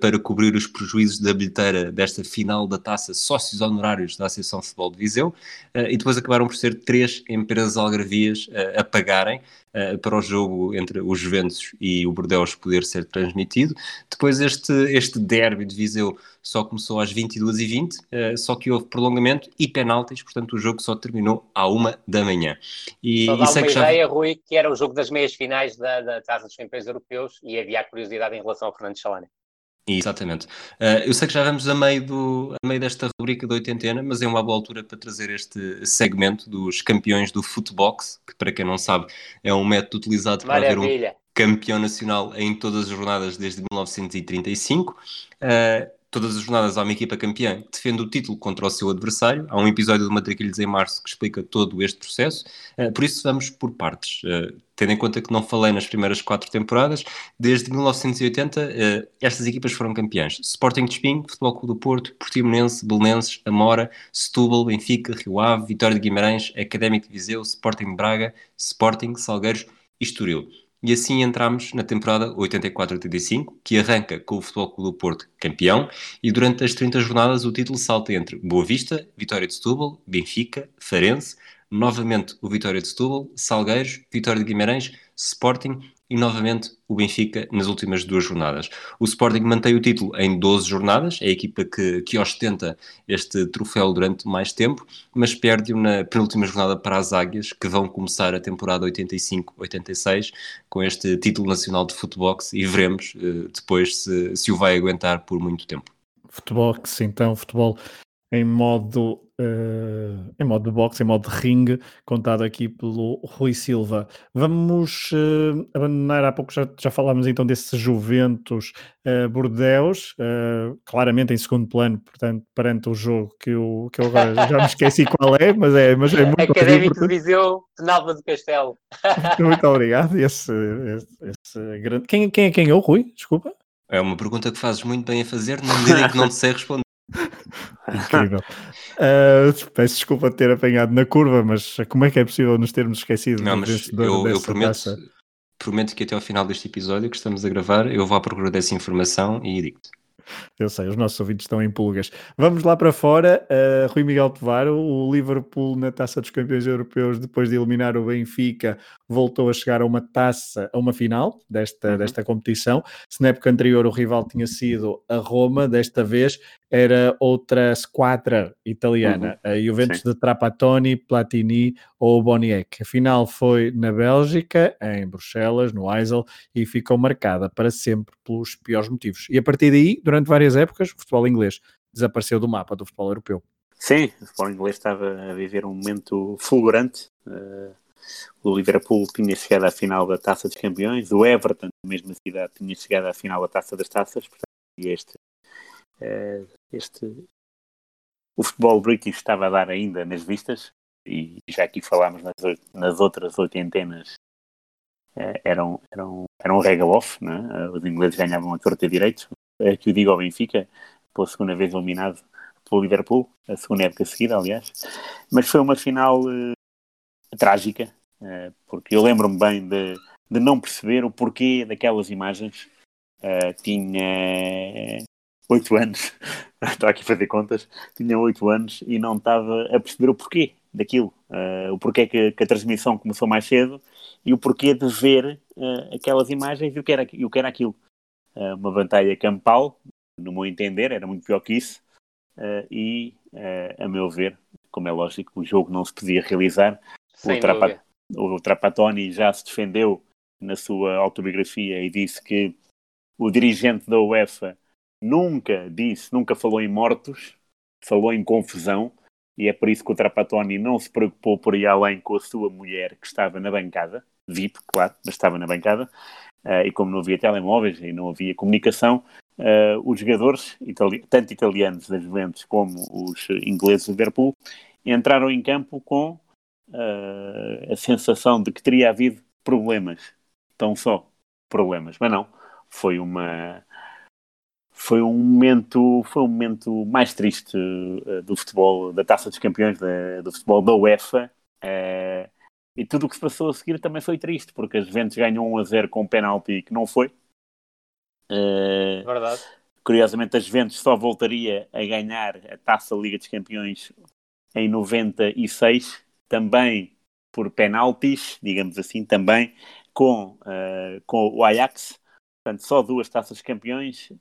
para cobrir os prejuízos da bilheteira desta final da taça sócios honorários da Associação de Futebol de Viseu eh, e depois acabaram por ser três empresas algarvias eh, a pagarem eh, para o jogo entre os Juventus e o Bordeaux poder ser transmitido. Depois este, este derby de Viseu só começou às 22h20, eh, só que houve prolongamento e penaltis, portanto o jogo só terminou à uma da manhã. E, Só dá uma que já... ideia, Rui, que era o jogo das meias finais da, da Taça dos Campeões Europeus e havia a curiosidade em relação ao Fernando Chalana. Exatamente. Uh, eu sei que já vamos a meio, do, a meio desta rubrica da oitentena, mas é uma boa altura para trazer este segmento dos campeões do Footbox, que para quem não sabe é um método utilizado para haver um Maravilha. campeão nacional em todas as jornadas desde 1935. Uh, todas as jornadas há uma equipa campeã que defende o título contra o seu adversário. Há um episódio de Matraquilhos em Março que explica todo este processo. Uh, por isso vamos por partes. Uh, tendo em conta que não falei nas primeiras quatro temporadas, desde 1980 uh, estas equipas foram campeãs. Sporting de Espinho, Futebol Clube do Porto, Portimonense, Belenenses, Amora, Setúbal, Benfica, Rio Ave, Vitória de Guimarães, Académico de Viseu, Sporting de Braga, Sporting, Salgueiros e Estoril. E assim entramos na temporada 84-85, que arranca com o Futebol Clube do Porto campeão, e durante as 30 jornadas o título salta entre Boa Vista, Vitória de Setúbal, Benfica, Farense, novamente o Vitória de Setúbal, Salgueiros, Vitória de Guimarães, Sporting e novamente o Benfica nas últimas duas jornadas. O Sporting mantém o título em 12 jornadas, é a equipa que, que ostenta este troféu durante mais tempo, mas perde-o na penúltima jornada para as Águias, que vão começar a temporada 85-86 com este título nacional de futebol e veremos uh, depois se, se o vai aguentar por muito tempo. Futebol, então, futebol em modo, uh, em modo de boxe, em modo de ringue, contado aqui pelo Rui Silva. Vamos uh, abandonar, há pouco já, já falámos então desse Juventus uh, Bordeus, claramente em segundo plano, portanto, perante o jogo que eu, que eu agora já me esqueci qual é, mas é, mas é muito Académico de Viseu, Penalva do Castelo. muito obrigado. Esse, esse, esse grande... quem, quem é quem é o Rui? Desculpa. É uma pergunta que fazes muito bem a fazer, na medida em que não te sei responder. Incrível. Uh, peço desculpa de ter apanhado na curva, mas como é que é possível nos termos esquecido Não, mas eu, eu prometo, taça? prometo que até ao final deste episódio que estamos a gravar, eu vou à procura dessa informação e digo-te. Eu sei, os nossos ouvintes estão em pulgas. Vamos lá para fora. Uh, Rui Miguel Tevaro, o Liverpool na Taça dos Campeões Europeus, depois de eliminar o Benfica, voltou a chegar a uma taça, a uma final desta, Uhum. desta competição. Se na época anterior o rival tinha sido a Roma, desta vez era outra squadra italiana, a Juventus Sim. de Trapattoni, Platini ou Boniek. A final foi na Bélgica, em Bruxelas, no Eisel, e ficou marcada para sempre pelos piores motivos. E a partir daí, durante várias épocas, o futebol inglês desapareceu do mapa do futebol europeu. Sim, o futebol inglês estava a viver um momento fulgurante. Uh, o Liverpool tinha chegado à final da Taça dos Campeões, o Everton, na mesma cidade, tinha chegado à final da Taça das Taças. Portanto, e este, uh, este, o futebol british estava a dar ainda nas vistas, e já aqui falámos nas, nas outras oitentenas eh, era um, era um, rega-off, é? Eh, os ingleses ganhavam a torta direito. É que eu digo ao Benfica, pela segunda vez eliminado pelo Liverpool, a segunda época seguida, aliás. Mas foi uma final eh, trágica, eh, porque eu lembro-me bem de, de não perceber o porquê daquelas imagens. Eh, tinha oito anos, estou aqui a fazer contas, tinha oito anos e não estava a perceber o porquê daquilo, o porquê que, que a transmissão começou mais cedo e o porquê de ver aquelas imagens e o que era, e o que era aquilo. Eh, uma batalha campal, no meu entender, era muito pior que isso, eh, e, eh, a meu ver, como é lógico, o jogo não se podia realizar. Sem o, Trapa- o Trapattoni já se defendeu na sua autobiografia e disse que o dirigente da UEFA nunca disse, nunca falou em mortos, falou em confusão, e é por isso que o Trapattoni não se preocupou por ir além com a sua mulher, que estava na bancada, VIP, claro, mas estava na bancada, eh, e como não havia telemóveis e não havia comunicação, eh, os jogadores, itali- tanto italianos da Juventus como os ingleses do Liverpool, entraram em campo com eh, a sensação de que teria havido problemas, tão só problemas, mas não, foi uma foi um momento foi um momento mais triste do futebol da Taça dos Campeões da- do futebol da UEFA eh, e tudo o que se passou a seguir também foi triste porque as Juventus ganham 1 a 0 com um penalti que não foi Eh, Verdade. curiosamente a Juventus só voltaria a ganhar a Taça Liga dos Campeões em 96, também por penaltis, digamos assim, também com, eh, com o Ajax. Portanto, só duas Taças de Campeões.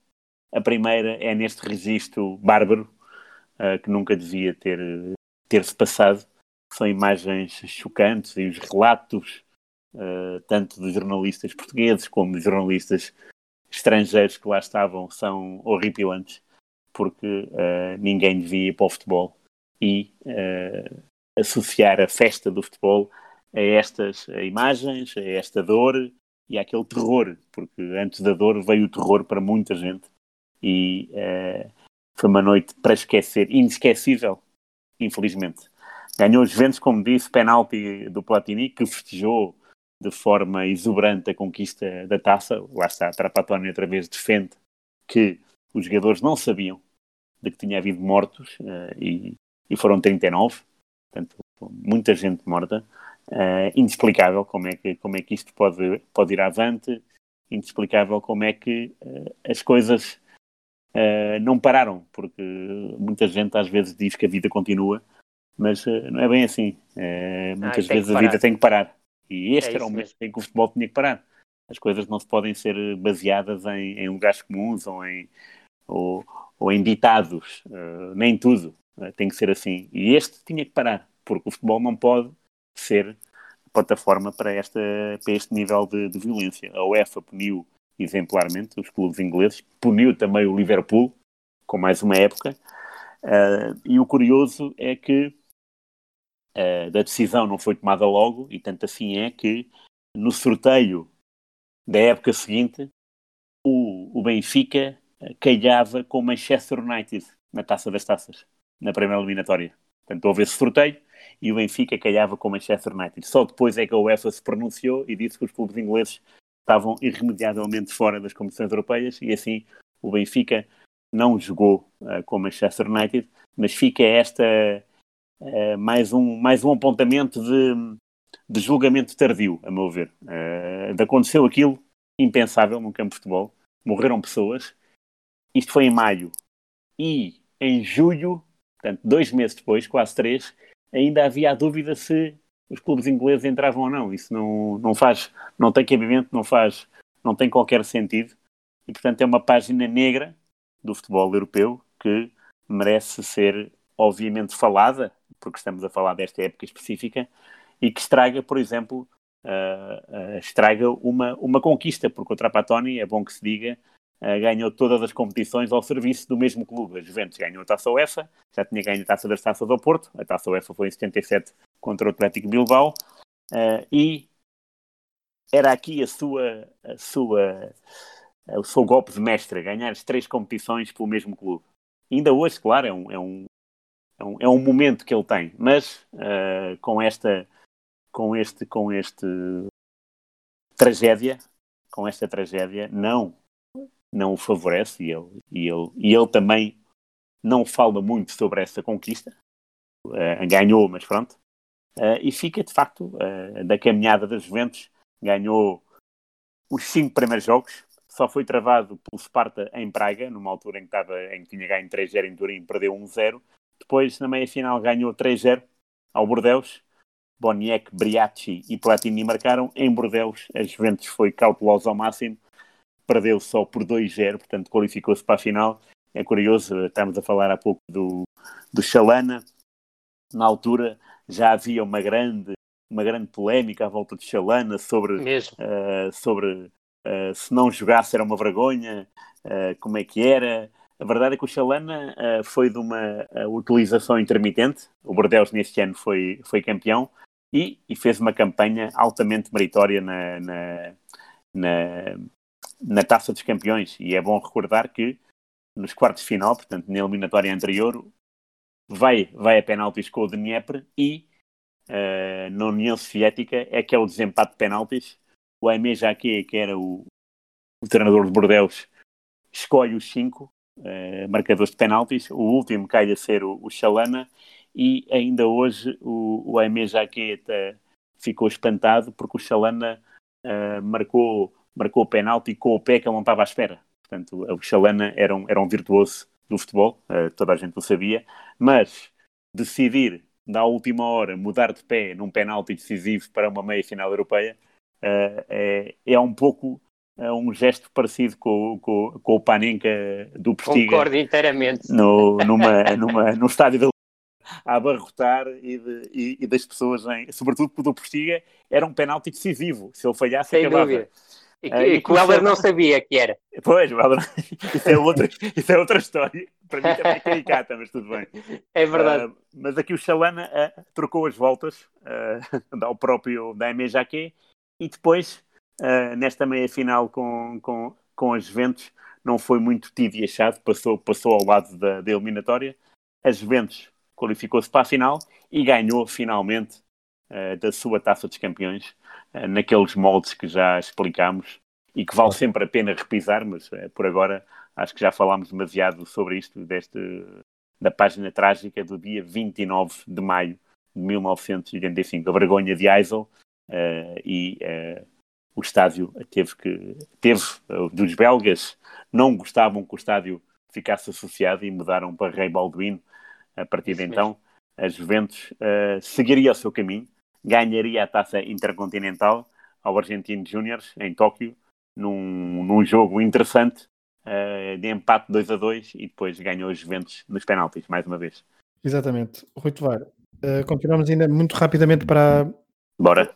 A primeira é neste registro bárbaro, eh, que nunca devia ter ter-se passado. São imagens chocantes e os relatos, eh, tanto dos jornalistas portugueses como dos jornalistas estrangeiros que lá estavam são horripilantes, porque eh, ninguém devia ir para o futebol e eh, associar a festa do futebol a estas imagens, a esta dor e àquele terror, porque antes da dor veio o terror para muita gente e foi uma noite para esquecer, inesquecível, infelizmente. Ganhou os Juventus, como disse, penalti do Platini, que festejou de forma exuberante a conquista da taça. Lá está, a Trapattoni outra vez defende que os jogadores não sabiam de que tinha havido mortos eh, e, e foram 39, portanto, muita gente morta. Eh, inexplicável como é que, como é que isto pode, pode ir avante, inexplicável como é que eh, as coisas não pararam, porque muita gente às vezes diz que a vida continua, mas eh, não é bem assim. Eh, muitas que vezes a vida tem que parar. E este É era o momento mesmo. em que o futebol tinha que parar. As coisas não se podem ser baseadas em, em lugares comuns ou em, ou, ou em ditados. Eh, nem tudo eh, tem que ser assim. E este tinha que parar, porque o futebol não pode ser plataforma para, esta, para este nível de, de violência. A UEFA puniu exemplarmente os clubes ingleses, puniu também o Liverpool, com mais uma época. Eh, e o curioso é que eh, da decisão não foi tomada logo, e tanto assim é que no sorteio da época seguinte o, o Benfica eh, calhava com o Manchester United na taça das taças, na primeira eliminatória. Portanto, houve esse sorteio e o Benfica calhava com o Manchester United. Só depois é que a UEFA se pronunciou e disse que os clubes ingleses estavam irremediavelmente fora das competições europeias e assim o Benfica não jogou eh, com o Manchester United, mas fica esta eh, mais, um, mais um apontamento de, de julgamento tardio, a meu ver. Eh, de aconteceu aquilo impensável num campo de futebol, morreram pessoas, isto foi em maio, e em julho, portanto, dois meses depois, quase três, ainda havia a dúvida se os clubes ingleses entravam ou não. Isso não, não faz, não tem cabimento, não faz, não tem qualquer sentido. E, portanto, é uma página negra do futebol europeu que merece ser, obviamente, falada, porque estamos a falar desta época específica, e que estraga, por exemplo, uh, uh, estraga uma, uma conquista, porque o Trapattoni, é bom que se diga, uh, ganhou todas as competições ao serviço do mesmo clube. A Juventus ganhou a Taça UEFA, já tinha ganho a Taça das Taças ao Porto, a Taça UEFA foi em 77 contra o Atlético Bilbao, e era aqui a sua, a sua, o seu golpe de mestre, ganhar as três competições pelo mesmo clube. Ainda hoje, claro, é um, é um, é um, é um momento que ele tem, mas com esta com este, com este tragédia, com esta tragédia, não, não o favorece e ele, e ele, e ele também não fala muito sobre essa conquista. Eh, ganhou, mas pronto. Eh, e fica, de facto, eh, da caminhada das Juventus. Ganhou os cinco primeiros jogos. Só foi travado pelo Sparta em Praga, numa altura em que, estava, em que tinha ganho 3-0 em Turim, perdeu 1-0. Depois, na meia-final, ganhou 3-0 ao Bordeus. Boniek, Briacci e Platini marcaram. Em Bordeus, a Juventus foi cautelosa ao máximo. Perdeu só por 2-0, portanto qualificou-se para a final. É curioso, estamos a falar há pouco do, do Chalana. Na altura já havia uma grande, uma grande polémica à volta de Chalana sobre, uh, sobre uh, se não jogasse era uma vergonha, uh, como é que era. A verdade é que o Chalana foi de uma utilização intermitente. O Bordeaux neste ano foi, foi campeão e, e fez uma campanha altamente meritória na, na, na, na Taça dos Campeões. E é bom recordar que nos quartos de final, portanto, na eliminatória anterior, vai, vai a penaltis com o Dnieper e uh, na União Soviética é que é o desempate de penaltis. O Aimé Jacquet, que era o, o treinador de Bordeaux, escolhe os cinco uh, marcadores de penaltis. O último cai a ser o, o Chalana e ainda hoje o, o Aimé Jacquet uh, ficou espantado porque o Chalana marcou, marcou o penalti com o pé que ele não estava à espera. Portanto, o Chalana era um, era um virtuoso do futebol, uh, toda a gente o sabia, mas decidir, na última hora, mudar de pé num penalti decisivo para uma meia-final europeia uh, é, é um pouco uh, um gesto parecido com, com, com o Panenka do Postiga. Concordo inteiramente. No, numa, numa, num estádio de a abarrotar e, de, e, e, das pessoas, em, sobretudo porque o do Postiga era um penalti decisivo. Se ele falhasse, Sem acabava. Dúvida. E que, uh, e que o Helder não sabia que era. Pois, isso, é outra, isso é outra história. Para mim também é caricata, mas tudo bem. É verdade. Uh, mas aqui o Chalana uh, trocou as voltas ao próprio da Aimé Jacquet e depois, nesta meia-final com, com, com as Juventus, não foi muito tido e achado, passou, passou ao lado da, da eliminatória. As Juventus qualificou-se para a final e ganhou finalmente da sua Taça dos Campeões naqueles moldes que já explicámos e que vale sempre a pena repisar, mas por agora acho que já falámos demasiado sobre isto, deste, da página trágica do dia 29 de maio de 1985, a vergonha de Eisel, uh, e uh, o estádio teve que, teve, uh, dos belgas, não gostavam que o estádio ficasse associado e mudaram para Rei Balduino. A partir de então, a Juventus seguiria o seu caminho, ganharia a taça intercontinental ao Argentino Júniors em Tóquio, num, num jogo interessante uh, de empate 2 a 2 e depois ganhou os Juventus nos penaltis, mais uma vez. Exatamente. Rui Tovar, uh, continuamos ainda muito rapidamente para. Bora.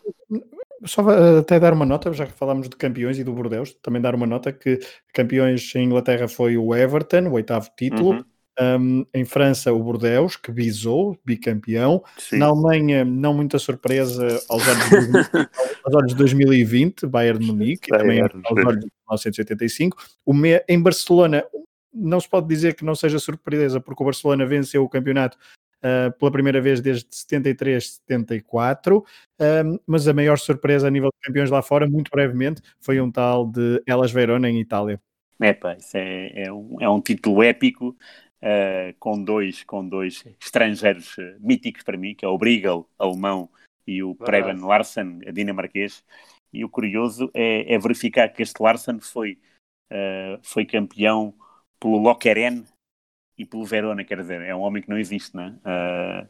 Só uh, até dar uma nota, já que falámos de campeões e do Bordeaux, também dar uma nota que campeões em Inglaterra foi o Everton, o oitavo título. Uhum. Um, em França, o Bordeaux, que bisou, bicampeão. Sim. Na Alemanha, não muita surpresa aos olhos de, aos de 2020, Bayern de Munique, e também Bayern. aos olhos de 1985. O em Barcelona, não se pode dizer que não seja surpresa, porque o Barcelona venceu o campeonato uh, pela primeira vez desde 73, 74, um, mas a maior surpresa a nível de campeões lá fora, muito brevemente, foi um tal de Elas Verona em Itália. Epa, isso é, é, um, é um título épico uh, com, dois, com dois estrangeiros uh, míticos para mim, que é o Briegel, alemão, e o Preben Larsen, dinamarquês. E o curioso é, é, verificar que este Larsen foi, uh, foi campeão pelo Lokeren e pelo Verona, quer dizer, é um homem que não existe, não é?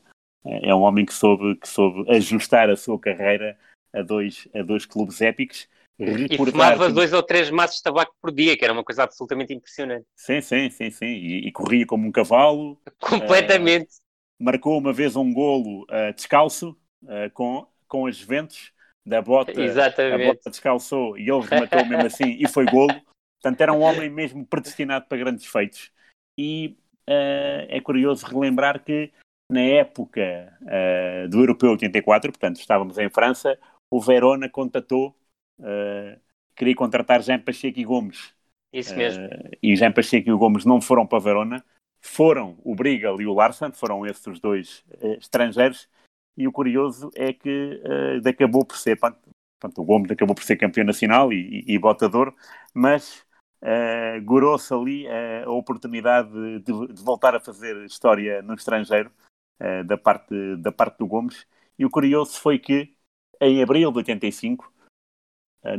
é um homem que soube, que soube ajustar a sua carreira a dois, a dois clubes épicos. E fumava dois ou três maços de tabaco por dia, que era uma coisa absolutamente impressionante. Sim, sim, sim, sim. E, e corria como um cavalo. Completamente. Uh, marcou uma vez um golo uh, descalço uh, com, com as Juventus da bota. Exatamente. A bota descalçou e ele rematou mesmo assim e foi golo. Portanto, era um homem mesmo predestinado para grandes feitos. E é curioso relembrar que na época do Europeu 84, portanto, estávamos em França, o Verona contatou Uh, queria contratar Jean Pacheco e Gomes. Isso mesmo. Uh, e Jean Pacheco e o Gomes não foram para Verona, foram o Briegel e o Larsen, foram esses os dois uh, estrangeiros. E o curioso é que acabou por ser, Pronto, o Gomes acabou por ser campeão nacional e, e, e botador, mas uh, gorou-se ali uh, a oportunidade de, de, voltar a fazer história no estrangeiro uh, da, parte, da parte do Gomes. E o curioso foi que, em abril de 85,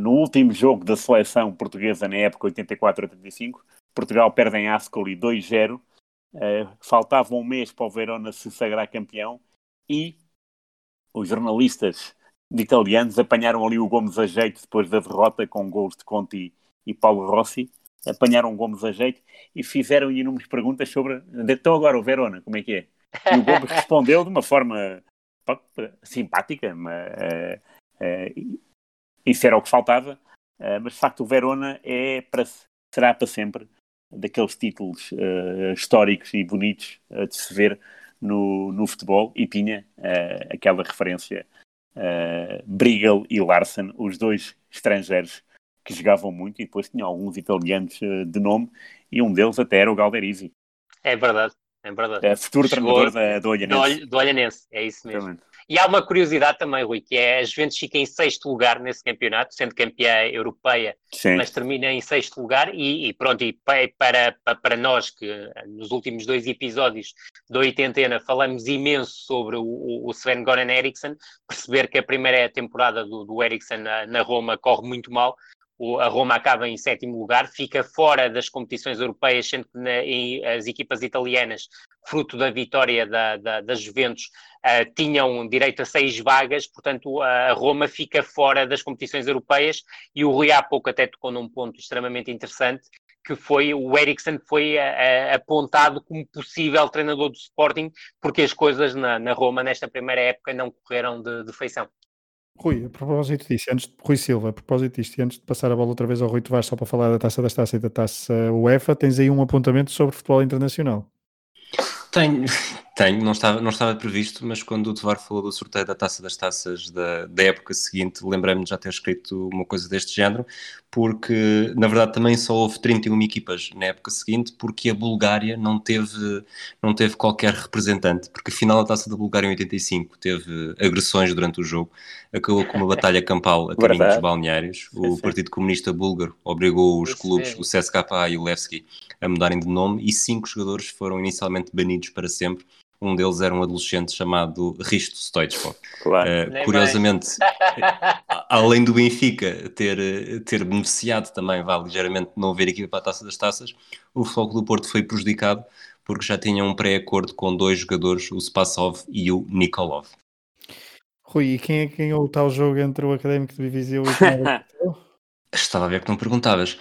no último jogo da seleção portuguesa na época 84-85, Portugal perde em Ascoli 2-0. faltava um mês para o Verona se sagrar campeão e os jornalistas italianos apanharam ali o Gomes a jeito depois da derrota com gols de Conti e Paulo Rossi. Apanharam Gomes a jeito e fizeram inúmeras perguntas sobre então agora o Verona, como é que é? E o Gomes respondeu de uma forma pá, simpática, mas, uh, uh, isso era o que faltava. Uh, mas de facto o Verona é para, será para sempre daqueles títulos históricos e bonitos de se ver no, no futebol e tinha aquela referência Briegel e Larsen, os dois estrangeiros que jogavam muito, e depois tinha alguns italianos uh, de nome, e um deles até era o Galderisi. É verdade, é verdade. É, futuro treinador da, do Olhanense. Do, do Olhanense, é isso mesmo. Exatamente. E há uma curiosidade também, Rui, que é a Juventus fica em sexto lugar nesse campeonato, sendo campeã europeia, Sim. mas termina em sexto lugar e, e pronto, e para, para, para nós que nos últimos dois episódios da oitentena falamos imenso sobre o, o Sven Goran Eriksson, perceber que a primeira temporada do, do Eriksson na, na Roma corre muito mal, a Roma acaba em sétimo lugar, fica fora das competições europeias, sendo que na, as equipas italianas, fruto da vitória da, da, das Juventus, uh, tinham direito a seis vagas, portanto a Roma fica fora das competições europeias e o Rui há pouco até tocou num ponto extremamente interessante, que foi o Ericsson foi uh, apontado como possível treinador do Sporting, porque as coisas na, na Roma nesta primeira época não correram de, de feição. Rui, a propósito disso, antes de, Rui Silva, a propósito disto, antes de passar a bola outra vez ao Rui Tavares, só para falar da taça das taças e da taça UEFA, tens aí um apontamento sobre futebol internacional. Tenho, tenho, não estava, não estava previsto, mas quando o Tovar falou do sorteio da taça das taças da, da época seguinte, lembrei-me de já ter escrito uma coisa deste género, porque na verdade também só houve 31 equipas na época seguinte, porque a Bulgária não teve, não teve qualquer representante, porque a final da taça da Bulgária em 85 teve agressões durante o jogo, acabou com uma batalha campal a caminho dos balneários. O Partido Comunista Búlgaro obrigou os clubes, o CSKA e o Levski, a mudarem de nome e cinco jogadores foram inicialmente banidos para sempre. Um deles era um adolescente chamado Risto Stoichkov. Claro. Uh, curiosamente, além do Benfica ter, ter beneficiado também, vá ligeiramente não haver equipa para a Taça das Taças, o Foco do Porto foi prejudicado porque já tinha um pré-acordo com dois jogadores, o Spassov e o Nikolov. Rui, e quem é que ganhou o tal jogo entre o Académico de Viseu e o Estava a ver que não perguntavas.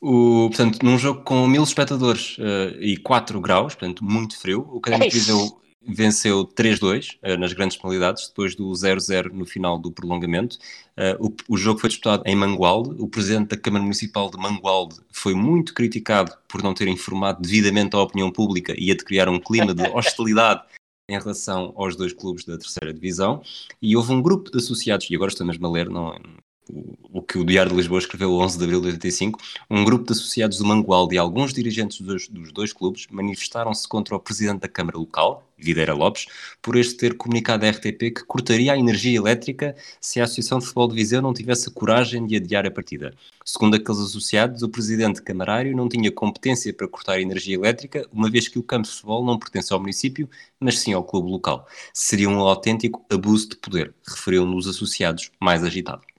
O, portanto, num jogo com mil espectadores uh, e 4 graus, portanto, muito frio, o Académico Viseu venceu 3-2 uh, nas grandes penalidades, depois do 0-0 no final do prolongamento. Uh, o, o, jogo foi disputado em Mangualde. O presidente da Câmara Municipal de Mangualde foi muito criticado por não ter informado devidamente a opinião pública e a de criar um clima de hostilidade em relação aos dois clubes da terceira divisão. E houve um grupo de associados, e agora estou mesmo a ler, não, o que o Diário de Lisboa escreveu 11 de abril de 85, um grupo de associados do Mangualde e alguns dirigentes dos, dos dois clubes manifestaram-se contra o presidente da Câmara local, Videira Lopes, por este ter comunicado à RTP que cortaria a energia elétrica se a Associação de Futebol de Viseu não tivesse a coragem de adiar a partida. Segundo aqueles associados, o presidente camarário não tinha competência para cortar a energia elétrica, uma vez que o campo de futebol não pertence ao município, mas sim ao clube local. Seria um autêntico abuso de poder, referiu-nos os associados mais agitados.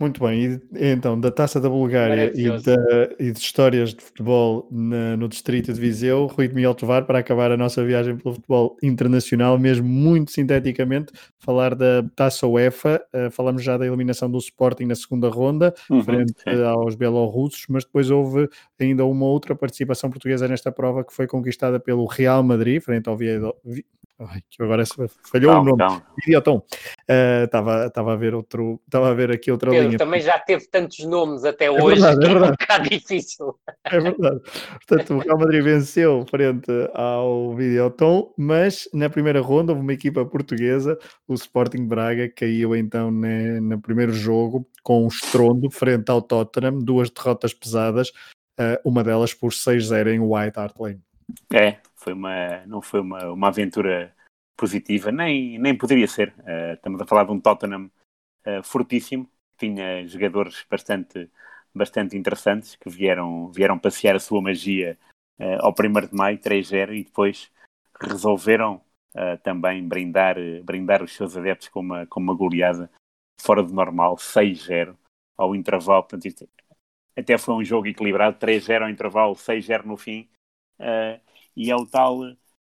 Muito bem, e, então, da Taça da Bulgária e, da, e, de histórias de futebol na, no distrito de Viseu, Rui de Miguel Tovar, para acabar a nossa viagem pelo futebol internacional, mesmo muito sinteticamente, falar da Taça UEFA, uh, falamos já da eliminação do Sporting na segunda ronda, uhum, frente sim. aos belorussos, mas depois houve ainda uma outra participação portuguesa nesta prova que foi conquistada pelo Real Madrid, frente ao Viedo, Ai, que agora falhou não, o nome. Idiotom. Estava uh, a ver outro, estava a ver aqui outra Pedro, linha. Também já teve tantos nomes até é hoje, verdade, é, verdade. é um bocado difícil. É verdade. Portanto, o Real Madrid venceu frente ao Videoton, mas na primeira ronda houve uma equipa portuguesa, o Sporting Braga, caiu então ne, no primeiro jogo com um estrondo frente ao Tottenham, duas derrotas pesadas, uh, uma delas por 6-0 em White Hart Lane. É, foi uma, não foi uma, uma aventura positiva, nem, nem poderia ser. Uh, estamos a falar de um Tottenham uh, fortíssimo, tinha jogadores bastante, bastante interessantes que vieram, vieram passear a sua magia uh, ao 1 de maio, 3-0, e depois resolveram também brindar, brindar os seus adeptos com uma, com uma goleada fora do normal, 6-0 ao intervalo. Portanto, isto, até foi um jogo equilibrado, 3-0 ao intervalo, 6-0 no fim. Uh, e é o tal,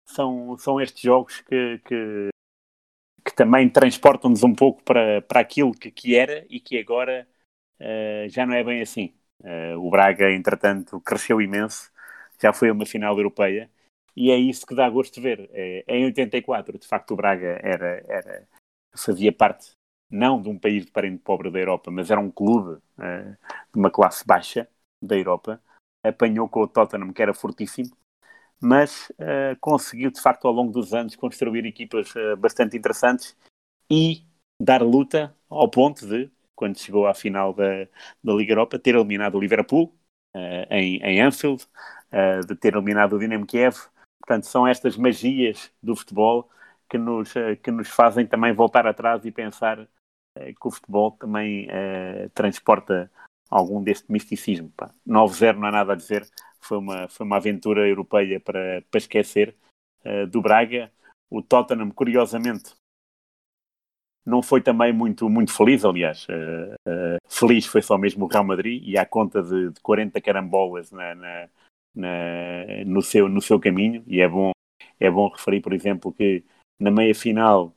são, são estes jogos que, que, que também transportam-nos um pouco para, para aquilo que, que era e que agora uh, já não é bem assim. Uh, o Braga, entretanto, cresceu imenso, já foi uma final europeia e é isso que dá gosto de ver. É, em 84, de facto, o Braga era, era, fazia parte não de um país de parente pobre da Europa, mas era um clube uh, de uma classe baixa da Europa. Apanhou com o Tottenham, que era fortíssimo, mas uh, conseguiu, de facto, ao longo dos anos, construir equipas uh, bastante interessantes e dar luta ao ponto de, quando chegou à final da, da Liga Europa, ter eliminado o Liverpool em, em, Anfield, de ter eliminado o Dinamo Kiev. Portanto, são estas magias do futebol que nos, que nos fazem também voltar atrás e pensar que o futebol também uh, transporta algum deste misticismo. 9-0 não há nada a dizer, foi uma, foi uma aventura europeia para, para esquecer uh, do Braga. O Tottenham, curiosamente, não foi também muito, muito feliz, aliás. Uh, uh, feliz foi só mesmo o Real Madrid e à conta de, de 40 carambolas na, na, na, no, seu, no seu caminho. E é bom, é bom referir, por exemplo, que na meia final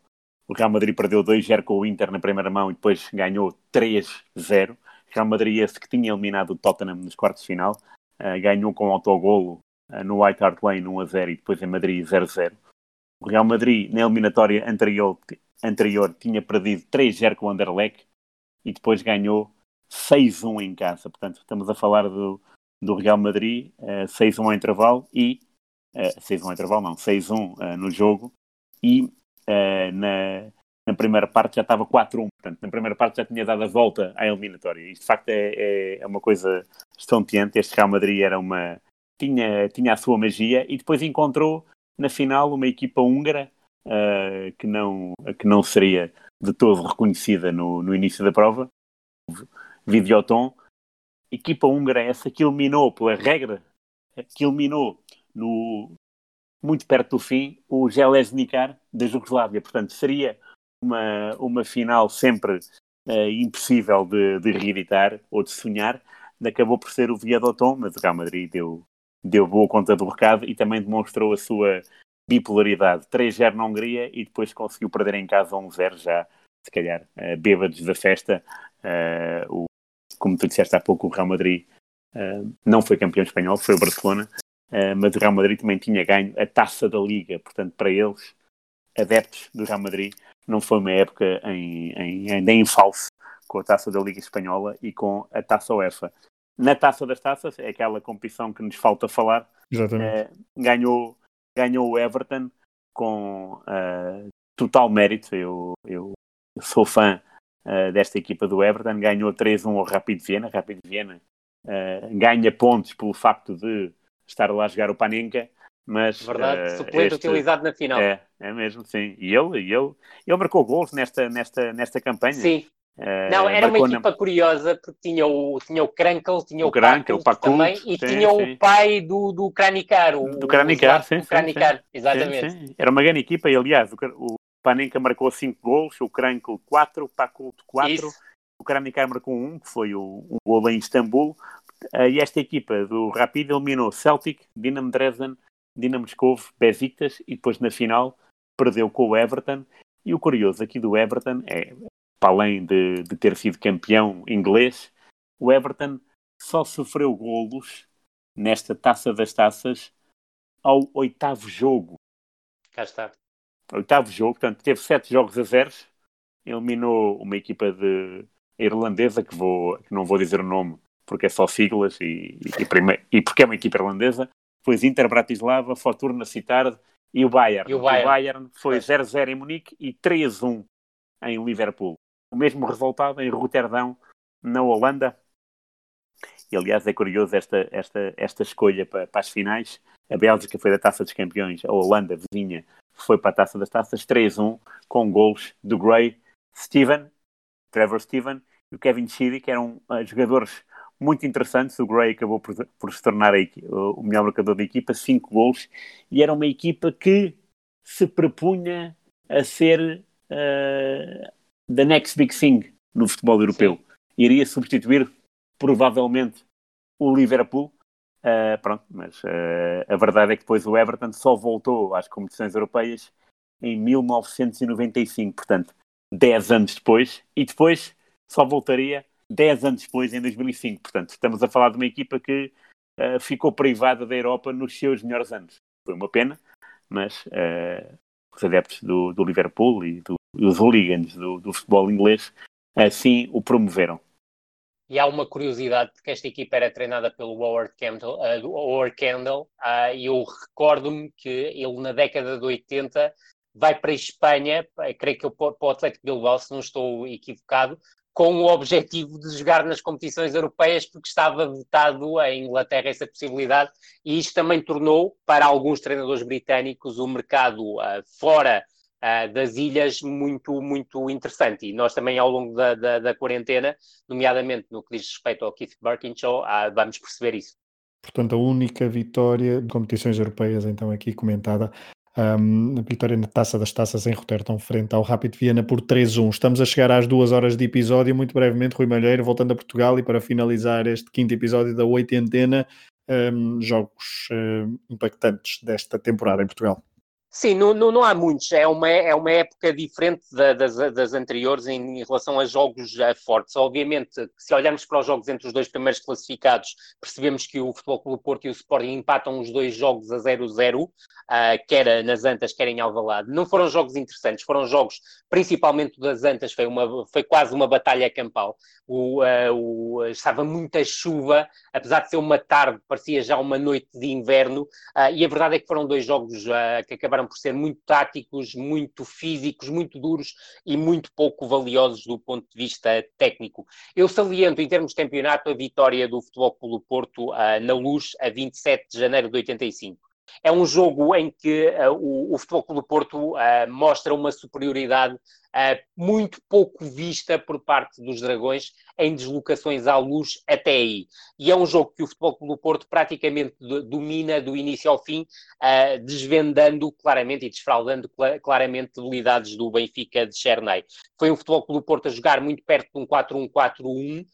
o Real Madrid perdeu 2-0 com o Inter na primeira mão e depois ganhou 3-0. Real Madrid, esse que tinha eliminado o Tottenham nos quartos de final, uh, ganhou com autogolo uh, no White Hart Lane 1-0 e depois em Madrid 0-0. O Real Madrid, na eliminatória anterior, anterior tinha perdido 3-0 com o Anderlecht e depois ganhou 6-1 em casa. Portanto, estamos a falar do, do Real Madrid, uh, 6-1 ao intervalo e. Uh, 6-1 ao intervalo, não, 6-1 uh, no jogo. E na, na, primeira parte já estava 4-1, portanto, na primeira parte já tinha dado a volta à eliminatória. Isto de facto é, é, é uma coisa estonteante. Este Real Madrid era uma. Tinha, tinha a sua magia e depois encontrou na final uma equipa húngara uh, que, não, que não seria de todo reconhecida no, no início da prova, Videoton. Equipa húngara essa que eliminou pela regra, que eliminou no, muito perto do fim, o Gelesnikar da Jugoslávia. Portanto, seria uma, uma final sempre uh, impossível de, de, reeditar ou de sonhar. Acabou por ser o Viadoton, mas o Real Madrid deu, deu boa conta do recado e também demonstrou a sua bipolaridade. 3-0 na Hungria e depois conseguiu perder em casa 1-0 já, se calhar, uh, bêbados da festa. Uh, o, como tu disseste há pouco, o Real Madrid uh, não foi campeão espanhol, foi o Barcelona, Uh, mas o Real Madrid também tinha ganho a taça da Liga, portanto, para eles, adeptos do Real Madrid, não foi uma época em, em, em, nem em falso com a taça da Liga Espanhola e com a taça UEFA. Na taça das taças, é aquela competição que nos falta falar, uh, ganhou, ganhou o Everton com uh, total mérito. Eu, eu, eu sou fã desta equipa do Everton, ganhou 3-1 ao Rapid Viena. Rapid Viena ganha pontos pelo facto de estar lá a jogar o Panenka, mas... Verdade, uh, suplente este, utilizado na final. É, é mesmo, sim. E ele, ele, ele marcou gols nesta, nesta, nesta campanha. Sim. Uh, não, era uma equipa na... curiosa porque tinha o, tinha o Krankel, tinha o, o Krankel, também e sim, tinha sim. o pai do, do Kranikar. O, do Kranikar, sim, sim, Kranikar, exatamente. Era uma grande equipa e, aliás, o, o Panenka marcou 5 gols, o Krankel 4, o Pakult 4, o Kranikar marcou 1, um, que foi o, um gol em Istambul. Uh, e esta equipa do Rapid eliminou Celtic, Dinamo Dresden, Dinamo Moscovo, Besiktas e depois na final perdeu com o Everton. E o curioso aqui do Everton é, para além de, de ter sido campeão inglês, o Everton só sofreu golos nesta taça das taças ao oitavo jogo. Cá está. Oitavo jogo, portanto, teve sete jogos a zeros, eliminou uma equipa de irlandesa que, vou, que não vou dizer o nome porque é só siglas e, e, e, porque é uma equipa irlandesa. Depois Inter Bratislava, Fortuna Cittard e o Bayern. E o Bayern, o Bayern foi 0-0 em Munique e 3-1 em Liverpool. O mesmo resultado em Roterdão, na Holanda. E aliás é curioso esta, esta, esta escolha para, para as finais. A Bélgica foi da Taça dos Campeões, a Holanda, vizinha, foi para a Taça das Taças, 3-1, com gols do Gray, Steven, Trevor Steven o Kevin Sheedy, que eram uh, jogadores muito interessantes. O Gray acabou por, por se tornar o melhor marcador da equipa, cinco gols, e era uma equipa que se propunha a ser uh, the next big thing no futebol europeu. Sim. Iria substituir provavelmente o Liverpool. Uh, pronto, mas uh, a verdade é que depois o Everton só voltou às competições europeias em 1995, portanto, 10 anos depois, e depois só voltaria 10 anos depois, em 2005. Portanto, estamos a falar de uma equipa que uh, ficou privada da Europa nos seus melhores anos. Foi uma pena, mas os adeptos do, do Liverpool e, do, os hooligans do, do futebol inglês assim o promoveram. E há uma curiosidade, porque esta equipa era treinada pelo Howard Kendall, uh, Howard Kendall uh, e eu recordo-me que ele na década de 80 vai para a Espanha, creio que para o Atlético Bilbao, se não estou equivocado, com o objetivo de jogar nas competições europeias, porque estava vetado em Inglaterra essa possibilidade, e isto também tornou, para alguns treinadores britânicos, o mercado uh, fora uh, das ilhas muito, muito interessante. E nós também, ao longo da, da, da quarentena, nomeadamente no que diz respeito ao Keith Birkinshaw, uh, vamos perceber isso. Portanto, a única vitória de competições europeias, então, aqui comentada, um, vitória na Taça das Taças em Roterdão, frente ao Rápido Viena por 3-1. Estamos a chegar às duas horas de episódio. Muito brevemente, Rui Malheiro, voltando a Portugal e para finalizar este quinto episódio da oitentena, um, jogos um, impactantes desta temporada em Portugal. Sim, não, não, não, há muitos. É uma, é uma época diferente da, das, das, anteriores em, em, relação a jogos já fortes. Obviamente, se olharmos para os jogos entre os dois primeiros classificados, percebemos que o Futebol Clube Porto e o Sporting empatam os dois jogos a 0-0, uh, quer nas Antas, quer em Alvalade. Não foram jogos interessantes, foram jogos, principalmente das Antas, foi, uma, foi quase uma batalha campal. O, uh, o, estava muita chuva, apesar de ser uma tarde, parecia já uma noite de inverno, uh, e a verdade é que foram dois jogos que acabaram por ser muito táticos, muito físicos, muito duros e muito pouco valiosos do ponto de vista técnico. Eu saliento, em termos de campeonato, a vitória do Futebol Clube Porto uh, na Luz, a 27 de janeiro de 85. É um jogo em que uh, o, o Futebol Clube Porto uh, mostra uma superioridade muito pouco vista por parte dos Dragões em deslocações à luz até aí. E é um jogo que o Futebol Clube do Porto praticamente domina do início ao fim, uh, desvendando claramente e desfraldando cl claramente debilidades do Benfica de Cherney. Foi um Futebol Clube do Porto a jogar muito perto de um 4-1-4-1, uh,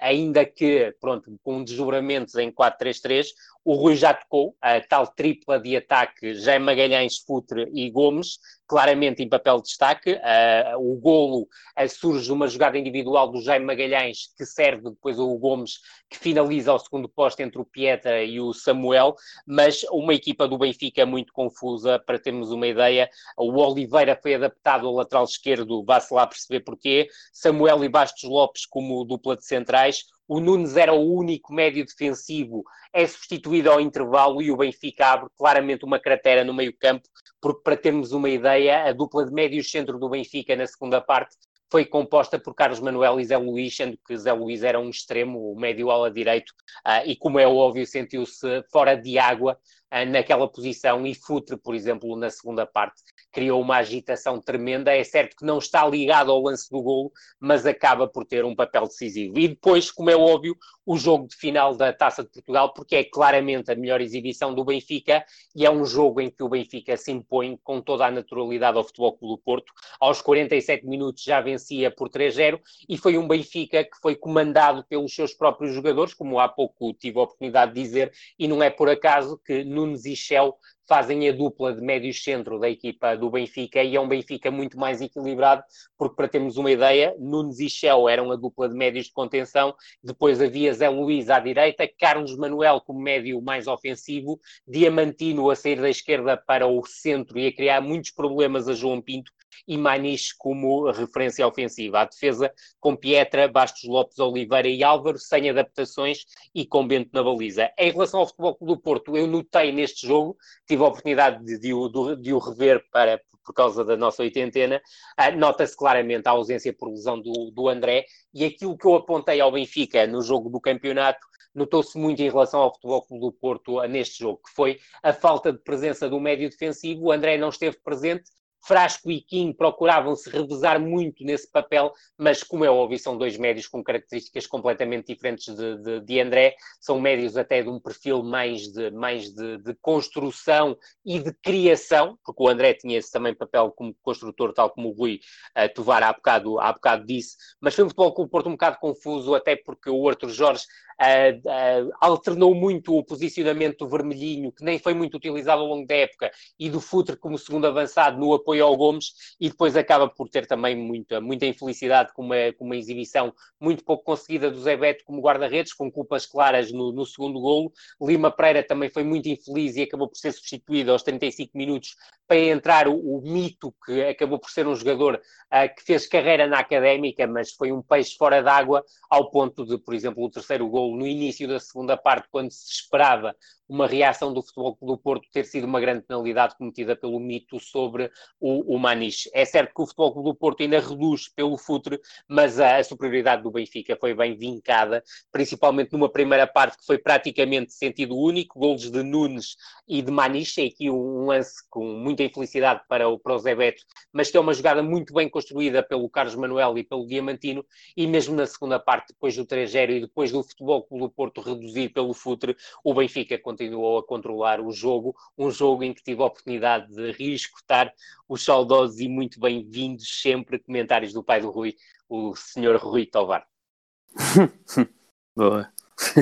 ainda que, pronto, com desdobramentos em 4-3-3, o Rui já tocou, a tal tripla de ataque, Jaime Magalhães, Futre e Gomes, claramente em papel de destaque. Uh, o golo uh, surge uma jogada individual do Jaime Magalhães, que serve depois ao Gomes, que finaliza ao segundo posto entre o Pietra e o Samuel, mas uma equipa do Benfica muito confusa, para termos uma ideia. O Oliveira foi adaptado ao lateral esquerdo, vá-se lá perceber porquê. Samuel e Bastos Lopes como dupla de centrais o Nunes era o único médio defensivo, é substituído ao intervalo e o Benfica abre claramente uma cratera no meio-campo, porque para termos uma ideia, a dupla de médios centro do Benfica na segunda parte foi composta por Carlos Manuel e Zé Luís, sendo que Zé Luís era um extremo, o médio ala direito, uh, e como é óbvio, sentiu-se fora de água uh, naquela posição, e Futre, por exemplo, na segunda parte, criou uma agitação tremenda. É certo que não está ligado ao lance do golo, mas acaba por ter um papel decisivo. E depois, como é óbvio, o jogo de final da Taça de Portugal, porque é claramente a melhor exibição do Benfica e é um jogo em que o Benfica se impõe com toda a naturalidade ao Futebol Clube do Porto. Aos 47 minutos já vencia por 3-0 e foi um Benfica que foi comandado pelos seus próprios jogadores, como há pouco tive a oportunidade de dizer, e não é por acaso que Nunes e Shell fazem a dupla de médios centro da equipa do Benfica e é um Benfica muito mais equilibrado, porque para termos uma ideia, Nunes e Shell eram a dupla de médios de contenção, depois havia Zé Luís à direita, Carlos Manuel como médio mais ofensivo, Diamantino a sair da esquerda para o centro e a criar muitos problemas a João Pinto, e Maniche como referência ofensiva. A defesa com Pietra, Bastos Lopes, Oliveira e Álvaro, sem adaptações e com Bento na baliza. Em relação ao Futebol do Porto, eu notei neste jogo, tive a oportunidade de, de, de, de o rever para, por causa da nossa oitentena, uh, nota-se claramente a ausência por lesão do, do André e aquilo que eu apontei ao Benfica no jogo do campeonato notou-se muito em relação ao Futebol Clube do Porto neste jogo, que foi a falta de presença do médio defensivo. O André não esteve presente, Frasco e Kim procuravam se revezar muito nesse papel, mas como é óbvio, são dois médios com características completamente diferentes de, de, de André, são médios até de um perfil mais de, mais de, de construção e de criação, porque o André tinha esse também papel como construtor, tal como o Rui uh, Tovar há bocado, há bocado disse, mas foi um futebol com o Porto um bocado confuso, até porque o Arthur Jorge Uh, alternou muito o posicionamento do vermelhinho, que nem foi muito utilizado ao longo da época, e do Futre como segundo avançado no apoio ao Gomes, e depois acaba por ter também muita, muita infelicidade com uma, com uma exibição muito pouco conseguida do Zé Beto como guarda-redes, com culpas claras no, no segundo golo. Lima Pereira também foi muito infeliz e acabou por ser substituído aos 35 minutos para entrar o, o mito que acabou por ser um jogador uh, que fez carreira na académica, mas foi um peixe fora d'água, ao ponto de, por exemplo, o terceiro gol no início da segunda parte, quando se esperava uma reação do Futebol do Porto ter sido uma grande penalidade cometida pelo mito sobre o, o Maniche. É certo que o Futebol do Porto ainda reduz pelo futre, mas a, a, superioridade do Benfica foi bem vincada, principalmente numa primeira parte que foi praticamente sentido único, golos de Nunes e de Maniche, e aqui um lance com muita infelicidade para o, para o Zé Beto, mas que é uma jogada muito bem construída pelo Carlos Manuel e pelo Diamantino, e mesmo na segunda parte, depois do 3-0 e depois do Futebol Clube do Porto reduzir pelo futre, o Benfica continuou a controlar o jogo, um jogo em que tive a oportunidade de reescutar os saudosos e muito bem-vindos sempre comentários do pai do Rui, o senhor Rui Tovar. Boa.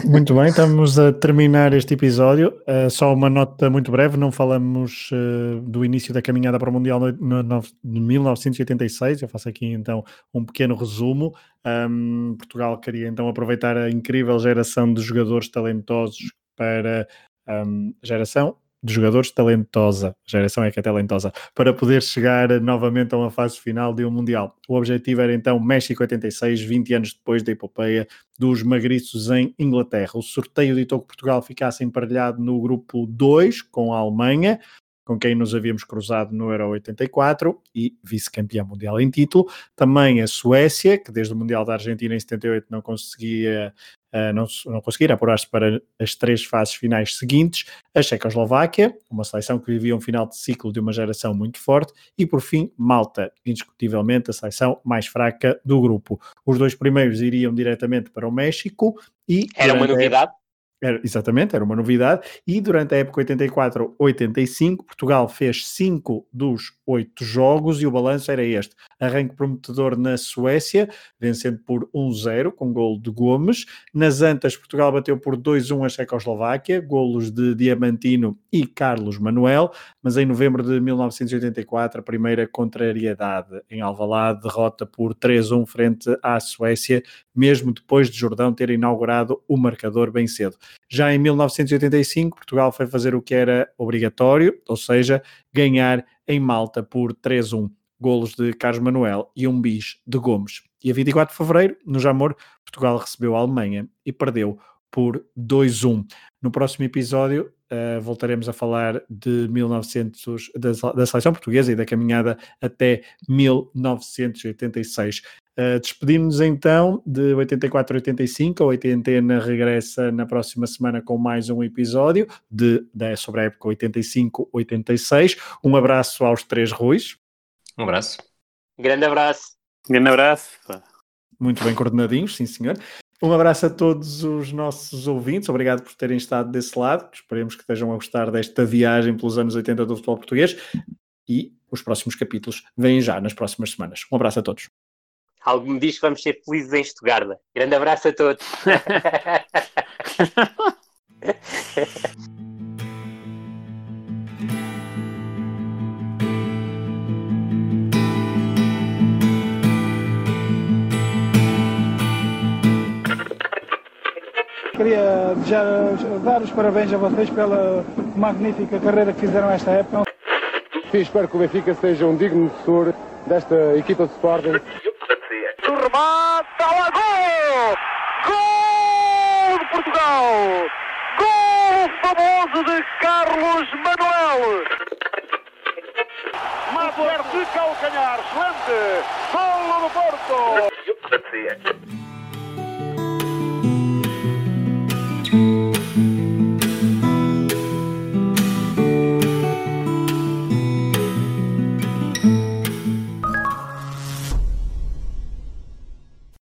Muito bem, estamos a terminar este episódio. Uh, só uma nota muito breve: não falamos uh, do início da caminhada para o Mundial no, no, de 1986. Eu faço aqui então um pequeno resumo. Um, Portugal queria então aproveitar a incrível geração de jogadores talentosos para um, geração de jogadores talentosa, a geração é que é talentosa, para poder chegar novamente a uma fase final de um Mundial. O objetivo era então México 86, 20 anos depois da epopeia dos magriços em Inglaterra. O sorteio ditou que Portugal ficasse emparelhado no grupo 2 com a Alemanha, com quem nos havíamos cruzado no Euro 84 e vice-campeão mundial em título. Também a Suécia, que desde o Mundial da Argentina em 78 não conseguia uh, não, não conseguir apurar-se para as três fases finais seguintes, a Checoslováquia, uma seleção que vivia um final de ciclo de uma geração muito forte, e por fim Malta, indiscutivelmente a seleção mais fraca do grupo. Os dois primeiros iriam diretamente para o México e... Era uma novidade? Era, exatamente, era uma novidade. E durante a época 84-85, Portugal fez 5 dos 8 jogos e o balanço era este. Arranque prometedor na Suécia, vencendo por 1-0, com gol de Gomes. Nas Antas, Portugal bateu por 2-1 a Checoslováquia, golos de Diamantino e Carlos Manuel. Mas em novembro de 1984, a primeira contrariedade em Alvalade, derrota por 3-1 frente à Suécia, mesmo depois de Jordão ter inaugurado o marcador bem cedo. Já em 1985, Portugal foi fazer o que era obrigatório, ou seja, ganhar em Malta por 3-1, golos de Carlos Manuel e um bis de Gomes. E a 24 de fevereiro, no Jamor, Portugal recebeu a Alemanha e perdeu por 2-1. No próximo episódio uh, voltaremos a falar de 1900, da, da, seleção portuguesa e da caminhada até 1986. Uh, Despedimos-nos então de 84 a 85. A 80 regressa na próxima semana com mais um episódio de, de, sobre a época 85-86. Um abraço aos três Ruis. Um abraço. Grande abraço. Grande abraço. Muito bem coordenadinhos, sim senhor. Um abraço a todos os nossos ouvintes, obrigado por terem estado desse lado. Esperemos que estejam a gostar desta viagem pelos anos 80 do futebol português e os próximos capítulos vêm já nas próximas semanas. Um abraço a todos. Algo me diz que vamos ser felizes em Estugarda. Grande abraço a todos. Queria desejar, dar os parabéns a vocês pela magnífica carreira que fizeram esta época. Sim, espero que o Benfica seja um digno sucessor desta equipa de Sporting. O remate, ao gol! Gol de Portugal! Gol famoso de Carlos Manuel! Mata de calcanhar, excelente! Golo do Porto!